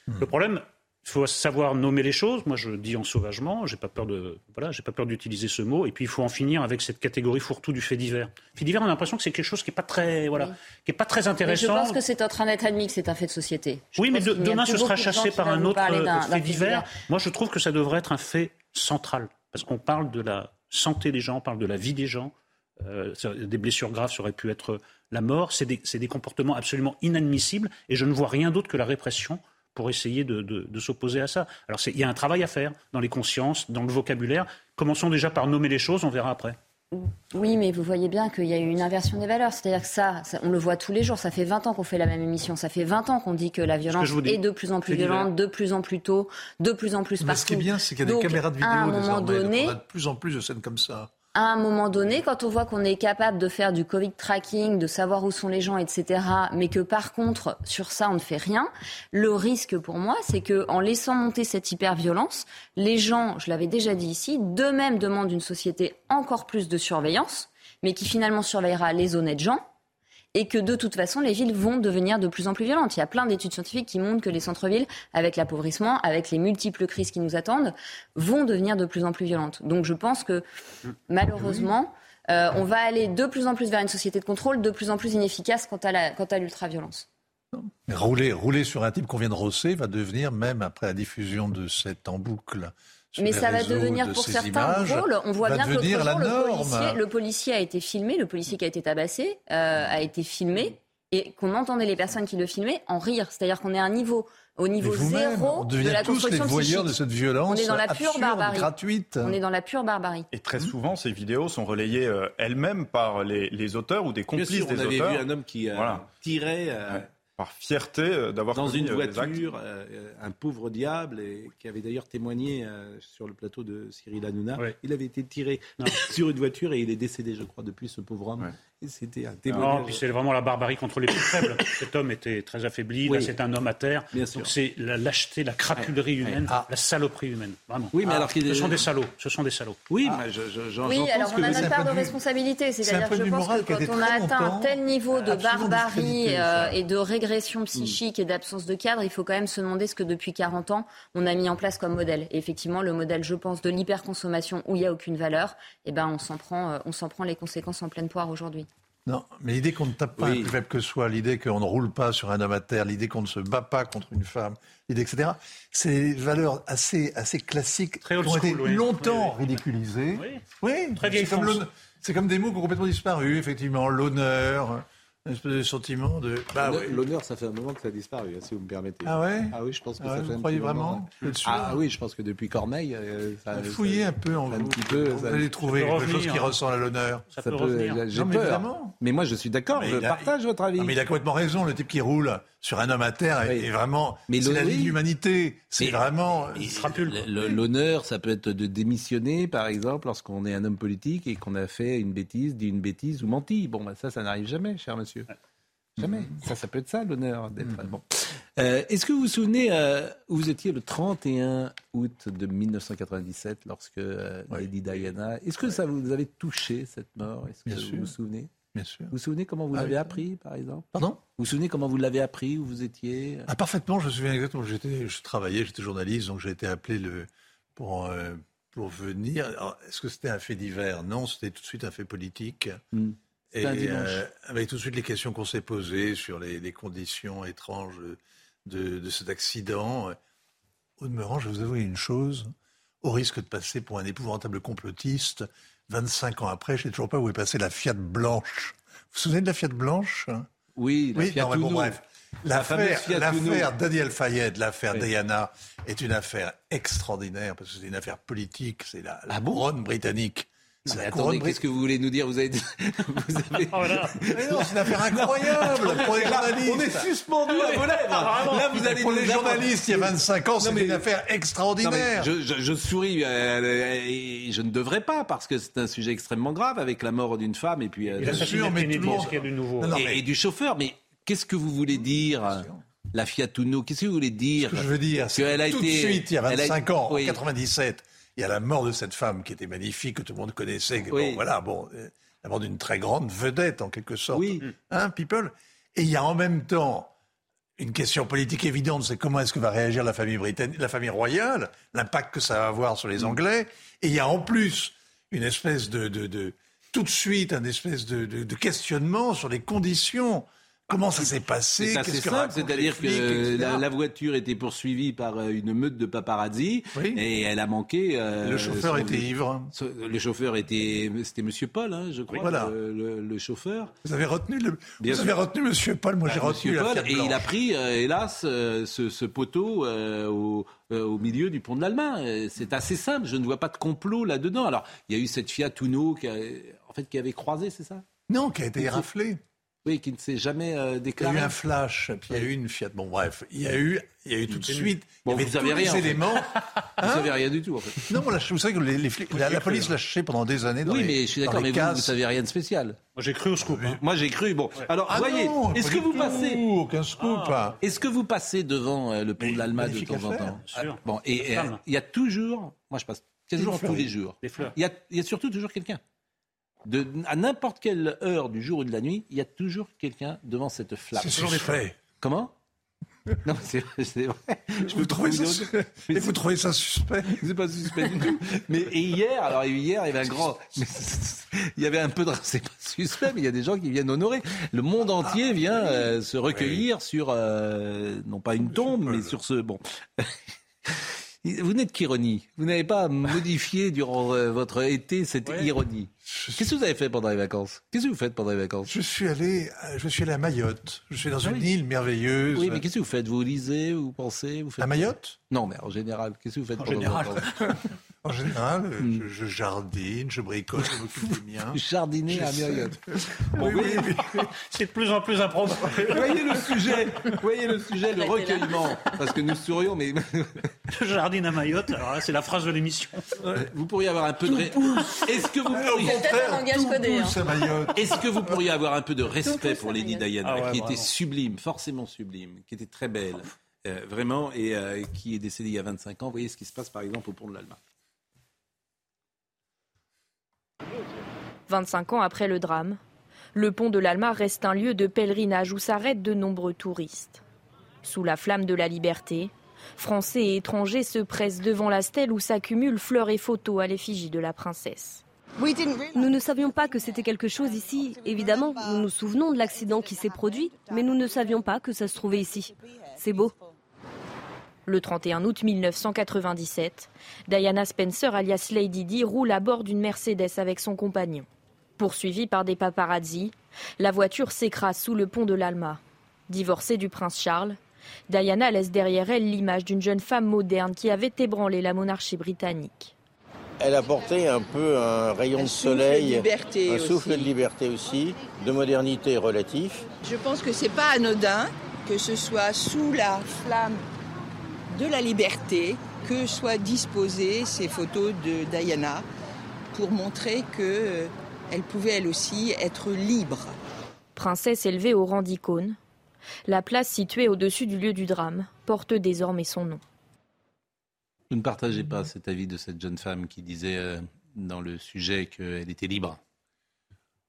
Speaker 7: Hmm. Le problème, il faut savoir nommer les choses. Moi, je dis en sauvagement. J'ai pas peur de, voilà, j'ai pas peur d'utiliser ce mot. Et puis, il faut en finir avec cette catégorie fourre-tout du fait divers. Fait divers, on a l'impression que c'est quelque chose qui est pas très, voilà, qui est pas très intéressant.
Speaker 3: Mais je pense que c'est en train d'être admis que c'est un fait de société.
Speaker 7: oui, mais demain, ce sera chassé par un autre fait divers. Moi, je trouve que ça devrait être un fait central. Parce qu'on parle de la santé des gens, on parle de la vie des gens. Euh, des blessures graves, ça aurait pu être la mort. C'est des, comportements absolument inadmissibles et je ne vois rien d'autre que la répression pour essayer de, s'opposer à ça. Alors il y a un travail à faire dans les consciences, dans le vocabulaire. Commençons déjà par nommer les choses, on verra après.
Speaker 3: Oui, mais vous voyez bien qu'il y a eu une inversion des valeurs. C'est-à-dire que ça, on le voit tous les jours. Ça fait 20 ans qu'on fait la même émission. Ça fait 20 ans qu'on dit que la violence est de plus en plus violente, de plus en plus tôt, de plus en plus partout.
Speaker 4: ce qui est bien, c'est qu'il y a des caméras de vidéo à un moment Donné, on a de plus en plus de scènes comme ça
Speaker 3: à un moment donné, quand on voit qu'on est capable de faire du Covid tracking, de savoir où sont les gens, etc., mais que par contre, sur ça, on ne fait rien, le risque pour moi, c'est que en laissant monter cette hyper-violence, les gens, je l'avais déjà dit ici, d'eux-mêmes demandent une société encore plus de surveillance, mais qui finalement surveillera les honnêtes gens, et que de toute façon, les villes vont devenir de plus en plus violentes. Il y a plein d'études scientifiques qui montrent que les centres-villes, avec l'appauvrissement, avec les multiples crises qui nous attendent, vont devenir de plus en plus violentes. Donc je pense que malheureusement, euh, on va aller de plus en plus vers une société de contrôle, de plus en plus inefficace quant à l'ultra-violence.
Speaker 4: Rouler, rouler sur un type qu'on vient de rosser va devenir, même après la diffusion de cette en boucle,
Speaker 3: mais ça va devenir pour certains drôle. On voit bien que le policier, le policier a été filmé, le policier qui a été tabassé euh, a été filmé et qu'on entendait les personnes qui le filmaient en rire. C'est-à-dire qu'on est à un niveau au niveau zéro de la construction
Speaker 4: tous les voyeurs de cette violence. On est dans la pure barbarie. Gratuite.
Speaker 3: On est dans la pure barbarie.
Speaker 23: Et très souvent, ces vidéos sont relayées euh, elles-mêmes par les, auteurs ou des complices des auteurs. On
Speaker 1: avait vu un homme qui euh, tirait
Speaker 23: par fierté euh, d'avoir
Speaker 1: dans une euh, voiture euh, un pauvre diable et qui avait d'ailleurs témoigné sur le plateau de Cyril Hanouna. Il avait été tiré sur une voiture et il est décédé, je crois, depuis ce pauvre homme. C'était un
Speaker 7: Non,
Speaker 1: témoignage.
Speaker 7: puis c'est vraiment la barbarie contre les plus faibles. Cet homme était très affaibli, là c'est un homme à terre.
Speaker 1: Bien sûr.
Speaker 7: Donc c'est la lâcheté, la crapulerie humaine, la saloperie humaine. Vraiment.
Speaker 1: Oui, mais alors qu'il
Speaker 7: Ce sont des salauds. Ce sont des salauds.
Speaker 1: Oui, mais je, je, j'en-
Speaker 3: Oui, alors on a notre part de responsabilité. C'est-à-dire, je pense que quand on a atteint un tel niveau de barbarie euh, et de régression psychique et d'absence de cadre, il faut quand même se demander ce que depuis 40 ans, on a mis en place comme modèle. Et effectivement, le modèle, je pense, de l'hyperconsommation où il n'y a aucune valeur, eh ben, on s'en prend, euh, on s'en prend les conséquences en pleine poire aujourd'hui.
Speaker 4: Non, mais l'idée qu'on ne tape pas
Speaker 1: Oui.
Speaker 4: un plus faible que soi, l'idée qu'on ne roule pas sur un homme à terre, l'idée qu'on ne se bat pas contre une femme, l'idée, etc., c'est des valeurs assez, assez classiques
Speaker 7: Très
Speaker 4: qui ont été
Speaker 7: oui.
Speaker 4: longtemps
Speaker 7: Oui,
Speaker 4: ridiculisées.
Speaker 7: Oui.
Speaker 4: Oui,
Speaker 7: Très
Speaker 4: comme, c'est comme des mots qui ont complètement disparu, effectivement. L'honneur, une espèce de sentiment de... Bah,
Speaker 1: L'honneur-
Speaker 4: ouais.
Speaker 1: Ça fait un moment que ça a disparu, hein, si vous me permettez.
Speaker 4: Ah ouais
Speaker 1: Ah oui, je pense que
Speaker 4: Ah ouais,
Speaker 1: ça
Speaker 4: vous
Speaker 1: fait un
Speaker 4: croyez
Speaker 1: moment,
Speaker 4: vraiment. Vous sûr
Speaker 1: Ah oui, je pense que depuis Corneille, euh, ça,
Speaker 4: Fouillez
Speaker 1: ça-
Speaker 4: un peu en
Speaker 1: un
Speaker 4: vous.
Speaker 1: petit peu.
Speaker 4: Vous
Speaker 1: ça-
Speaker 4: allez trouver
Speaker 7: peut
Speaker 4: quelque
Speaker 7: revenir,
Speaker 4: chose qui
Speaker 7: hein.
Speaker 4: ressemble à l'honneur.
Speaker 7: Ça peut revenir.
Speaker 1: J'ai
Speaker 4: Non, mais
Speaker 1: peur.
Speaker 4: vraiment.
Speaker 1: Mais moi, je suis d'accord. Je
Speaker 4: a-
Speaker 1: partage votre avis.
Speaker 4: Non, mais il a complètement raison. Le type qui roule sur un homme à terre est,
Speaker 1: Oui.
Speaker 4: est vraiment.
Speaker 1: Mais
Speaker 4: c'est la vie de l'humanité. C'est vraiment.
Speaker 7: Il se rapule. quoi.
Speaker 1: Le- L'honneur, ça peut être de démissionner, par exemple, lorsqu'on est un homme politique et qu'on a fait une bêtise, dit une bêtise ou menti. Bon, bah, ça, ça n'arrive jamais, cher monsieur. Jamais. Ça, ça peut être ça, l'honneur. d'être- Bon. Euh, Est-ce que vous vous souvenez euh, où vous étiez le 31 août de 1997, lorsque euh, Lady Diana. Est-ce que ça vous avez touché, cette mort? Est-ce que
Speaker 4: Bien
Speaker 1: vous
Speaker 4: sûr.
Speaker 1: vous souvenez?
Speaker 4: Bien sûr.
Speaker 1: Vous vous souvenez comment vous
Speaker 4: Ah
Speaker 1: l'avez
Speaker 4: oui.
Speaker 1: appris, par exemple?
Speaker 4: Pardon
Speaker 1: Vous vous souvenez comment vous l'avez appris, où vous étiez?
Speaker 4: Ah, parfaitement, je me souviens exactement. J'étais, je travaillais, j'étais journaliste, donc j'ai été appelé le, pour, euh, pour venir. Est-ce que c'était un fait divers? Non, c'était tout de suite un fait politique.
Speaker 1: Hmm.
Speaker 4: Et
Speaker 1: C'était un dimanche.
Speaker 4: euh, avec tout de suite les questions qu'on s'est posées sur les, les conditions étranges de, de cet accident. Au demeurant, je vais vous avouer une chose. Au risque de passer pour un épouvantable complotiste, 25 ans après, je ne sais toujours pas où est passée la Fiat blanche. Vous vous souvenez de la Fiat blanche?
Speaker 1: Oui, la
Speaker 4: oui,
Speaker 1: Fiat
Speaker 4: non, mais bon, bref. L'affaire, Daniel Fayette, l'affaire
Speaker 1: Oui.
Speaker 4: Diana, est une affaire extraordinaire parce que c'est une affaire politique. C'est la, la
Speaker 1: Ah bon
Speaker 4: couronne britannique.
Speaker 1: Mais attendez, qu'est-ce que vous voulez nous dire Vous avez, vous avez...
Speaker 7: Oh là.
Speaker 4: Mais non, c'est une affaire incroyable pour les journalistes.
Speaker 1: On est suspendu à vos lèvres. Là, vous allez
Speaker 4: pour les journalistes, il y a 25 ans, c'est
Speaker 1: mais-
Speaker 4: une affaire
Speaker 1: Non, mais
Speaker 4: extraordinaire.
Speaker 1: je, je- je souris euh, et je ne devrais pas parce que c'est un sujet extrêmement grave avec la mort d'une femme et puis euh,
Speaker 4: Bien sûr, mais tout le monde-
Speaker 7: est-ce qu'il y a du nouveau
Speaker 4: Non, non,
Speaker 1: et,
Speaker 4: mais-
Speaker 1: et du chauffeur. Mais qu'est-ce que vous voulez dire La Fiat Uno, qu'est-ce que vous voulez dire?
Speaker 4: Ce que je veux dire, c'est
Speaker 1: qu'elle a
Speaker 4: que tout
Speaker 1: été-
Speaker 4: de suite, il y a
Speaker 1: elle a-
Speaker 4: 25 ans,
Speaker 1: Oui.
Speaker 4: en 97, il y a la mort de cette femme qui était magnifique, que tout le monde connaissait.
Speaker 1: Oui.
Speaker 4: Bon, voilà, bon, euh, la mort d'une très grande vedette, en quelque sorte.
Speaker 1: Oui.
Speaker 4: Hein, people? Et il y a en même temps une question politique évidente, c'est comment est-ce que va réagir la famille britannique, la famille royale, l'impact que ça va avoir sur
Speaker 1: Mm.
Speaker 4: les Anglais. Et il y a en plus une espèce de, de, de- tout de suite, un espèce de- de questionnement sur les conditions. Comment ça s'est passé?
Speaker 1: C'est
Speaker 4: que
Speaker 1: simple, c'est-à-dire que la, la voiture était poursuivie par euh, une meute de paparazzi
Speaker 4: Oui.
Speaker 1: et elle a manqué. euh,
Speaker 4: Le chauffeur
Speaker 1: son-
Speaker 4: était ivre.
Speaker 1: son- Le chauffeur était, c'était Monsieur Paul, hein, je crois,
Speaker 4: Voilà.
Speaker 1: le, le- le chauffeur.
Speaker 4: Vous avez retenu le,
Speaker 1: Bien
Speaker 4: vous
Speaker 1: sûr.
Speaker 4: avez retenu Monsieur Paul, moi j'ai
Speaker 1: Ah,
Speaker 4: retenu la
Speaker 1: Paul, et il a pris, euh, hélas, euh, ce, ce poteau au, au milieu du pont de l'Allemagne. C'est assez simple, je ne vois pas de complot là-dedans. Alors, il y a eu cette Fiat Uno qui, a- en fait, qui avait croisé, c'est ça?
Speaker 4: Non, qui a été raflé.
Speaker 1: Oui, qui ne s'est jamais euh,
Speaker 4: Il y a
Speaker 1: déclaré.
Speaker 4: eu un flash, puis il y a eu une Fiat. Bon, bref, il y a eu, il y a eu tout de suite.
Speaker 1: Bon,
Speaker 4: il y avait
Speaker 1: vous savez
Speaker 4: tous
Speaker 1: rien, en
Speaker 4: les
Speaker 1: fait.
Speaker 4: éléments.
Speaker 1: Vous savez rien du tout, en fait.
Speaker 4: Non, là, vous savez que les, les flics- la, la police l'a cherché pendant des années. Dans
Speaker 1: Oui,
Speaker 4: les,
Speaker 1: mais je suis d'accord, mais vous, vous savez rien de spécial.
Speaker 7: Moi, j'ai cru au scoop. hein.
Speaker 1: Moi, j'ai cru. Bon, alors,
Speaker 4: Ah
Speaker 1: voyez, est-ce que vous
Speaker 4: tout,
Speaker 1: passez
Speaker 4: Aucun scoop. hein.
Speaker 1: Est-ce que vous passez devant euh, le pont
Speaker 4: Mais
Speaker 1: de l'Allemagne de temps en temps
Speaker 7: bien sûr.
Speaker 1: Ah, Bon, et il y a toujours, moi je passe quasiment
Speaker 4: Des
Speaker 1: tous les jours. Il y a surtout toujours quelqu'un. De, à n'importe quelle heure du jour ou de la nuit, il y a toujours quelqu'un devant cette flamme.
Speaker 4: C'est suspect.
Speaker 1: Comment? Non, c'est c'est vrai. Je
Speaker 4: Vous trouvez, ça,
Speaker 1: autre-
Speaker 4: vous trouvez ça suspect?
Speaker 1: C'est pas suspect du tout. Mais et hier, alors hier, il y avait un grand, il y avait un peu de, c'est pas suspect, mais il y a des gens qui viennent honorer. Le monde entier vient euh, se recueillir sur, euh, non pas une tombe, mais sur ce, bon. Vous n'êtes qu'ironie. Vous n'avez pas modifié durant euh, votre été cette ironie. Qu'est-ce que vous avez fait pendant les vacances? Qu'est-ce que vous faites pendant les vacances?
Speaker 4: Je suis allé, euh, je suis allé à Mayotte. Je suis dans
Speaker 1: Ah
Speaker 4: une
Speaker 1: oui.
Speaker 4: île merveilleuse.
Speaker 1: Oui, mais qu'est-ce que vous faites? Vous lisez, vous pensez, vous faites
Speaker 4: À Mayotte?
Speaker 1: Non, mais en général, qu'est-ce que vous faites
Speaker 7: En général.
Speaker 4: En général, euh, hmm. je, jardine, je bricole, je m'occupe des miens.
Speaker 1: Jardiner à Myriot.
Speaker 7: oui, oui, C'est de plus en plus improbable.
Speaker 1: voyez le sujet, voyez le sujet, le recueillement. Parce que nous sourions, mais.
Speaker 7: Je jardine à Mayotte, alors là, c'est la phrase de l'émission.
Speaker 1: Vous pourriez avoir un peu de. Est-ce que vous pourriez.
Speaker 4: Hein.
Speaker 1: Est-ce que vous pourriez avoir un peu de respect pour Lady Diana, ah qui était sublime, forcément sublime, qui était très belle? Euh, vraiment, et euh, qui est décédée il y a 25 ans. Vous voyez ce qui se passe par exemple au pont de l'Alma.
Speaker 13: 25 ans après le drame, le pont de l'Alma reste un lieu de pèlerinage où s'arrêtent de nombreux touristes. Sous la flamme de la liberté, Français et étrangers se pressent devant la stèle où s'accumulent fleurs et photos à l'effigie de la princesse.
Speaker 26: Nous ne savions pas que c'était quelque chose ici. Évidemment, nous nous souvenons de l'accident qui s'est produit, mais nous ne savions pas que ça se trouvait ici. C'est beau.
Speaker 13: Le 31 août 1997, Diana Spencer, alias Lady Di, roule à bord d'une Mercedes avec son compagnon. Poursuivie par des paparazzi, la voiture s'écrase sous le pont de l'Alma. Divorcée du prince Charles, Diana laisse derrière elle l'image d'une jeune femme moderne qui avait ébranlé la monarchie britannique.
Speaker 27: Elle apportait un peu un rayon de soleil, un souffle de liberté aussi, de modernité relatif.
Speaker 28: Je pense que c'est pas anodin que ce soit sous la flamme de la liberté que soient disposées ces photos de Diana pour montrer qu'elle euh, pouvait elle aussi être libre.
Speaker 13: Princesse élevée au rang d'icône, la place située au-dessus du lieu du drame porte désormais son nom.
Speaker 1: Vous ne partagez pas cet avis de cette jeune femme qui disait euh, dans le sujet qu'elle était libre?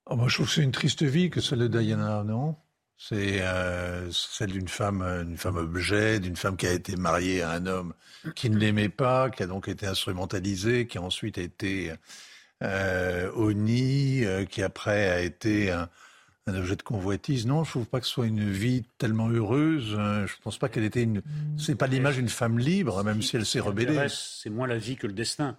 Speaker 4: Oh, moi, Je trouve que c'est une triste vie que celle de Diana, non? C'est euh, celle d'une femme, une femme objet, d'une femme qui a été mariée à un homme qui ne l'aimait pas, qui a donc été instrumentalisé, qui a ensuite été euh, euh, qui après a été un, objet de convoitise. Non, je trouve pas que ce soit une vie tellement heureuse. Je pense pas qu'elle était une. C'est pas l'image d'une femme libre, même si elle s'est rebellée.
Speaker 7: C'est moins la vie que le destin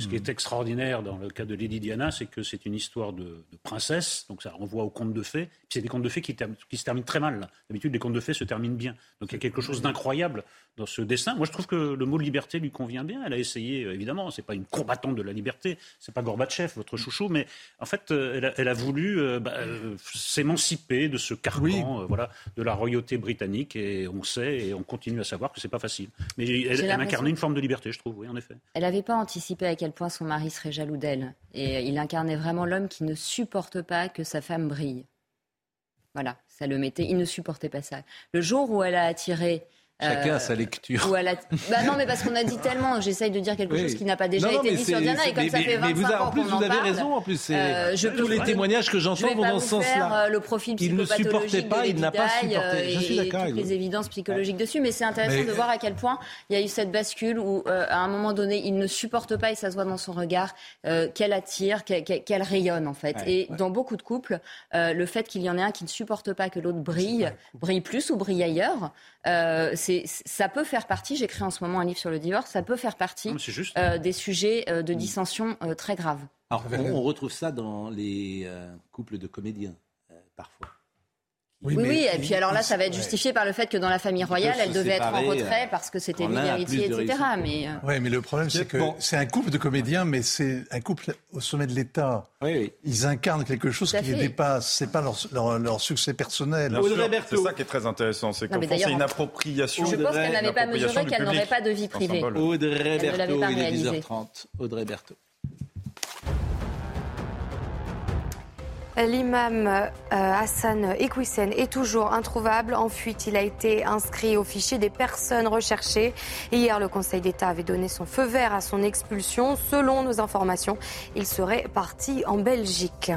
Speaker 7: ce qui est hmm. extraordinaire dans le cas de Lady Diana, c'est que c'est une histoire de, princesse, donc ça renvoie aux contes de fées. Puis c'est des contes de fées qui, se terminent très mal. D'habitude, les contes de fées se terminent bien. Donc il y a quelque chose d'incroyable dans ce dessin. Moi, je trouve que le mot liberté lui convient bien. Elle a essayé, euh, évidemment, c'est pas une combattante de la liberté, c'est pas Gorbatchev, votre chouchou, mais en fait, euh, elle a, voulu euh, bah, s'émanciper de ce carcan, voilà, de la royauté britannique, et on sait et on continue à savoir que c'est pas facile. Mais elle, elle incarnait une forme de liberté, je trouve, oui, en effet.
Speaker 3: Elle n'avait pas anticipé à quel point son mari serait jaloux d'elle, et il incarnait vraiment l'homme qui ne supporte pas que sa femme brille. Voilà, ça le mettait. Il ne supportait pas ça. Le jour où elle a attiré
Speaker 1: Chacun a sa euh, lecture.
Speaker 3: Bah non, mais parce qu'on a dit tellement, j'essaye de dire quelque chose qui n'a pas déjà été dit sur Diana, et comme ça fait 25
Speaker 1: mais vous,
Speaker 3: en
Speaker 1: plus, vous avez raison, en plus. Euh, je tous les témoignages que j'entends vont dans ce sens-là.
Speaker 3: Euh, le profil
Speaker 1: il ne supportait pas, il n'a pas supporté.
Speaker 3: Je suis d'accord avec les évidences psychologiques dessus, mais c'est intéressant de voir à quel point il y a eu cette bascule où, à un moment donné, il ne supporte pas, et ça se voit dans son regard, qu'elle attire, qu'elle rayonne, en fait. Et dans beaucoup de couples, le fait qu'il y en ait un qui ne supporte pas que l'autre brille, brille plus ou brille ailleurs, ça peut faire partie, j'écris en ce moment un livre sur le divorce, ça peut faire partie euh, des sujets euh, de dissension euh, très graves.
Speaker 1: Alors, on, retrouve ça dans les couples de comédiens, parfois.
Speaker 3: Oui, oui, et puis alors là, ça va être justifié par le fait que dans la famille royale, elle devait être en retrait euh, parce que c'était lui l'héritier, etc. Mais,
Speaker 4: euh, Oui, mais le problème, c'est que c'est un couple de comédiens, mais c'est un couple au sommet de l'État. Oui, Ils incarnent quelque chose qui les dépasse. C'est pas leur, leur, succès personnel.
Speaker 23: C'est ça qui est très intéressant, c'est qu'en c'est une appropriation.
Speaker 3: Je pense qu'elle n'avait pas mesuré qu'elle n'aurait pas de vie privée.
Speaker 1: Audrey Berthaud, il est 10h30. Audrey Berthaud.
Speaker 2: L'imam euh, Hassan Ekwisen est toujours introuvable. En fuite, il a été inscrit au fichier des personnes recherchées. Hier, le Conseil d'État avait donné son feu vert à son expulsion. Selon nos informations, il serait parti en Belgique.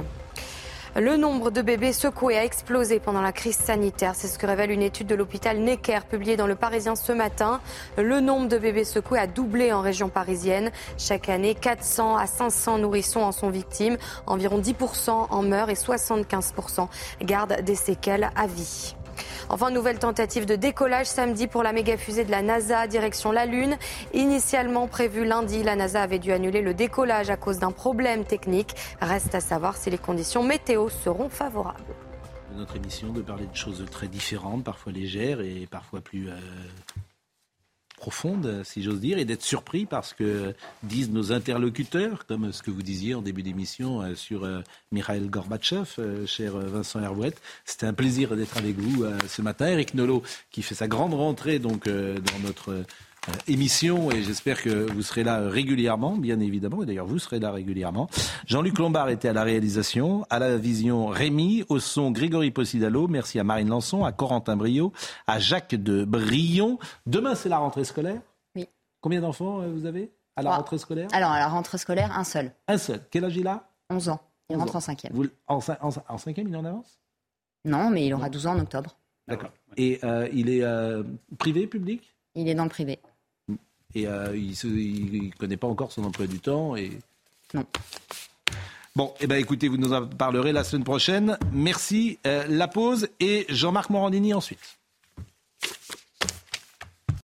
Speaker 2: Le nombre de bébés secoués a explosé pendant la crise sanitaire. C'est ce que révèle une étude de l'hôpital Necker publiée dans le Parisien ce matin. Le nombre de bébés secoués a doublé en région parisienne. Chaque année, 400 à 500 nourrissons en sont victimes. Environ 10% en meurent et 75% gardent des séquelles à vie. Enfin, nouvelle tentative de décollage samedi pour la méga fusée de la NASA direction la Lune. Initialement prévu lundi, la NASA avait dû annuler le décollage à cause d'un problème technique. Reste à savoir si les conditions météo seront favorables.
Speaker 1: Notre émission de parler de choses très différentes, parfois légères et parfois plus euh, profonde, si j'ose dire, et d'être surpris par ce que disent nos interlocuteurs, comme ce que vous disiez en début d'émission euh, sur euh, Mikhail Gorbatchev, euh, cher Vincent Herouette. C'était un plaisir d'être avec vous ce matin. Eric Nolot, qui fait sa grande rentrée donc dans notre émission et j'espère que vous serez là régulièrement, bien évidemment, et d'ailleurs vous serez là régulièrement. Jean-Luc Lombard était à la réalisation, à la vision Rémi, au son Grégory Possidalo, merci à Marine Lançon, à Corentin Brio, à Jacques de Brion. Demain c'est la rentrée scolaire?
Speaker 3: Oui.
Speaker 1: Combien d'enfants euh, vous avez à la rentrée scolaire?
Speaker 3: Alors à la rentrée scolaire, un seul.
Speaker 1: Un seul. Quel âge il a?
Speaker 3: 11 ans. Il rentre en cinquième. Vous,
Speaker 1: en, en, cinquième, il est en avance?
Speaker 3: Non, mais il aura 12 ans en octobre.
Speaker 1: D'accord. Et euh, il est privé, public?
Speaker 3: Il est dans le privé
Speaker 1: et euh, il ne connaît pas encore son emploi du temps. Et...
Speaker 3: Non.
Speaker 1: Bon, eh ben, écoutez, vous nous en parlerez la semaine prochaine. Merci. Euh, la pause et Jean-Marc Morandini ensuite.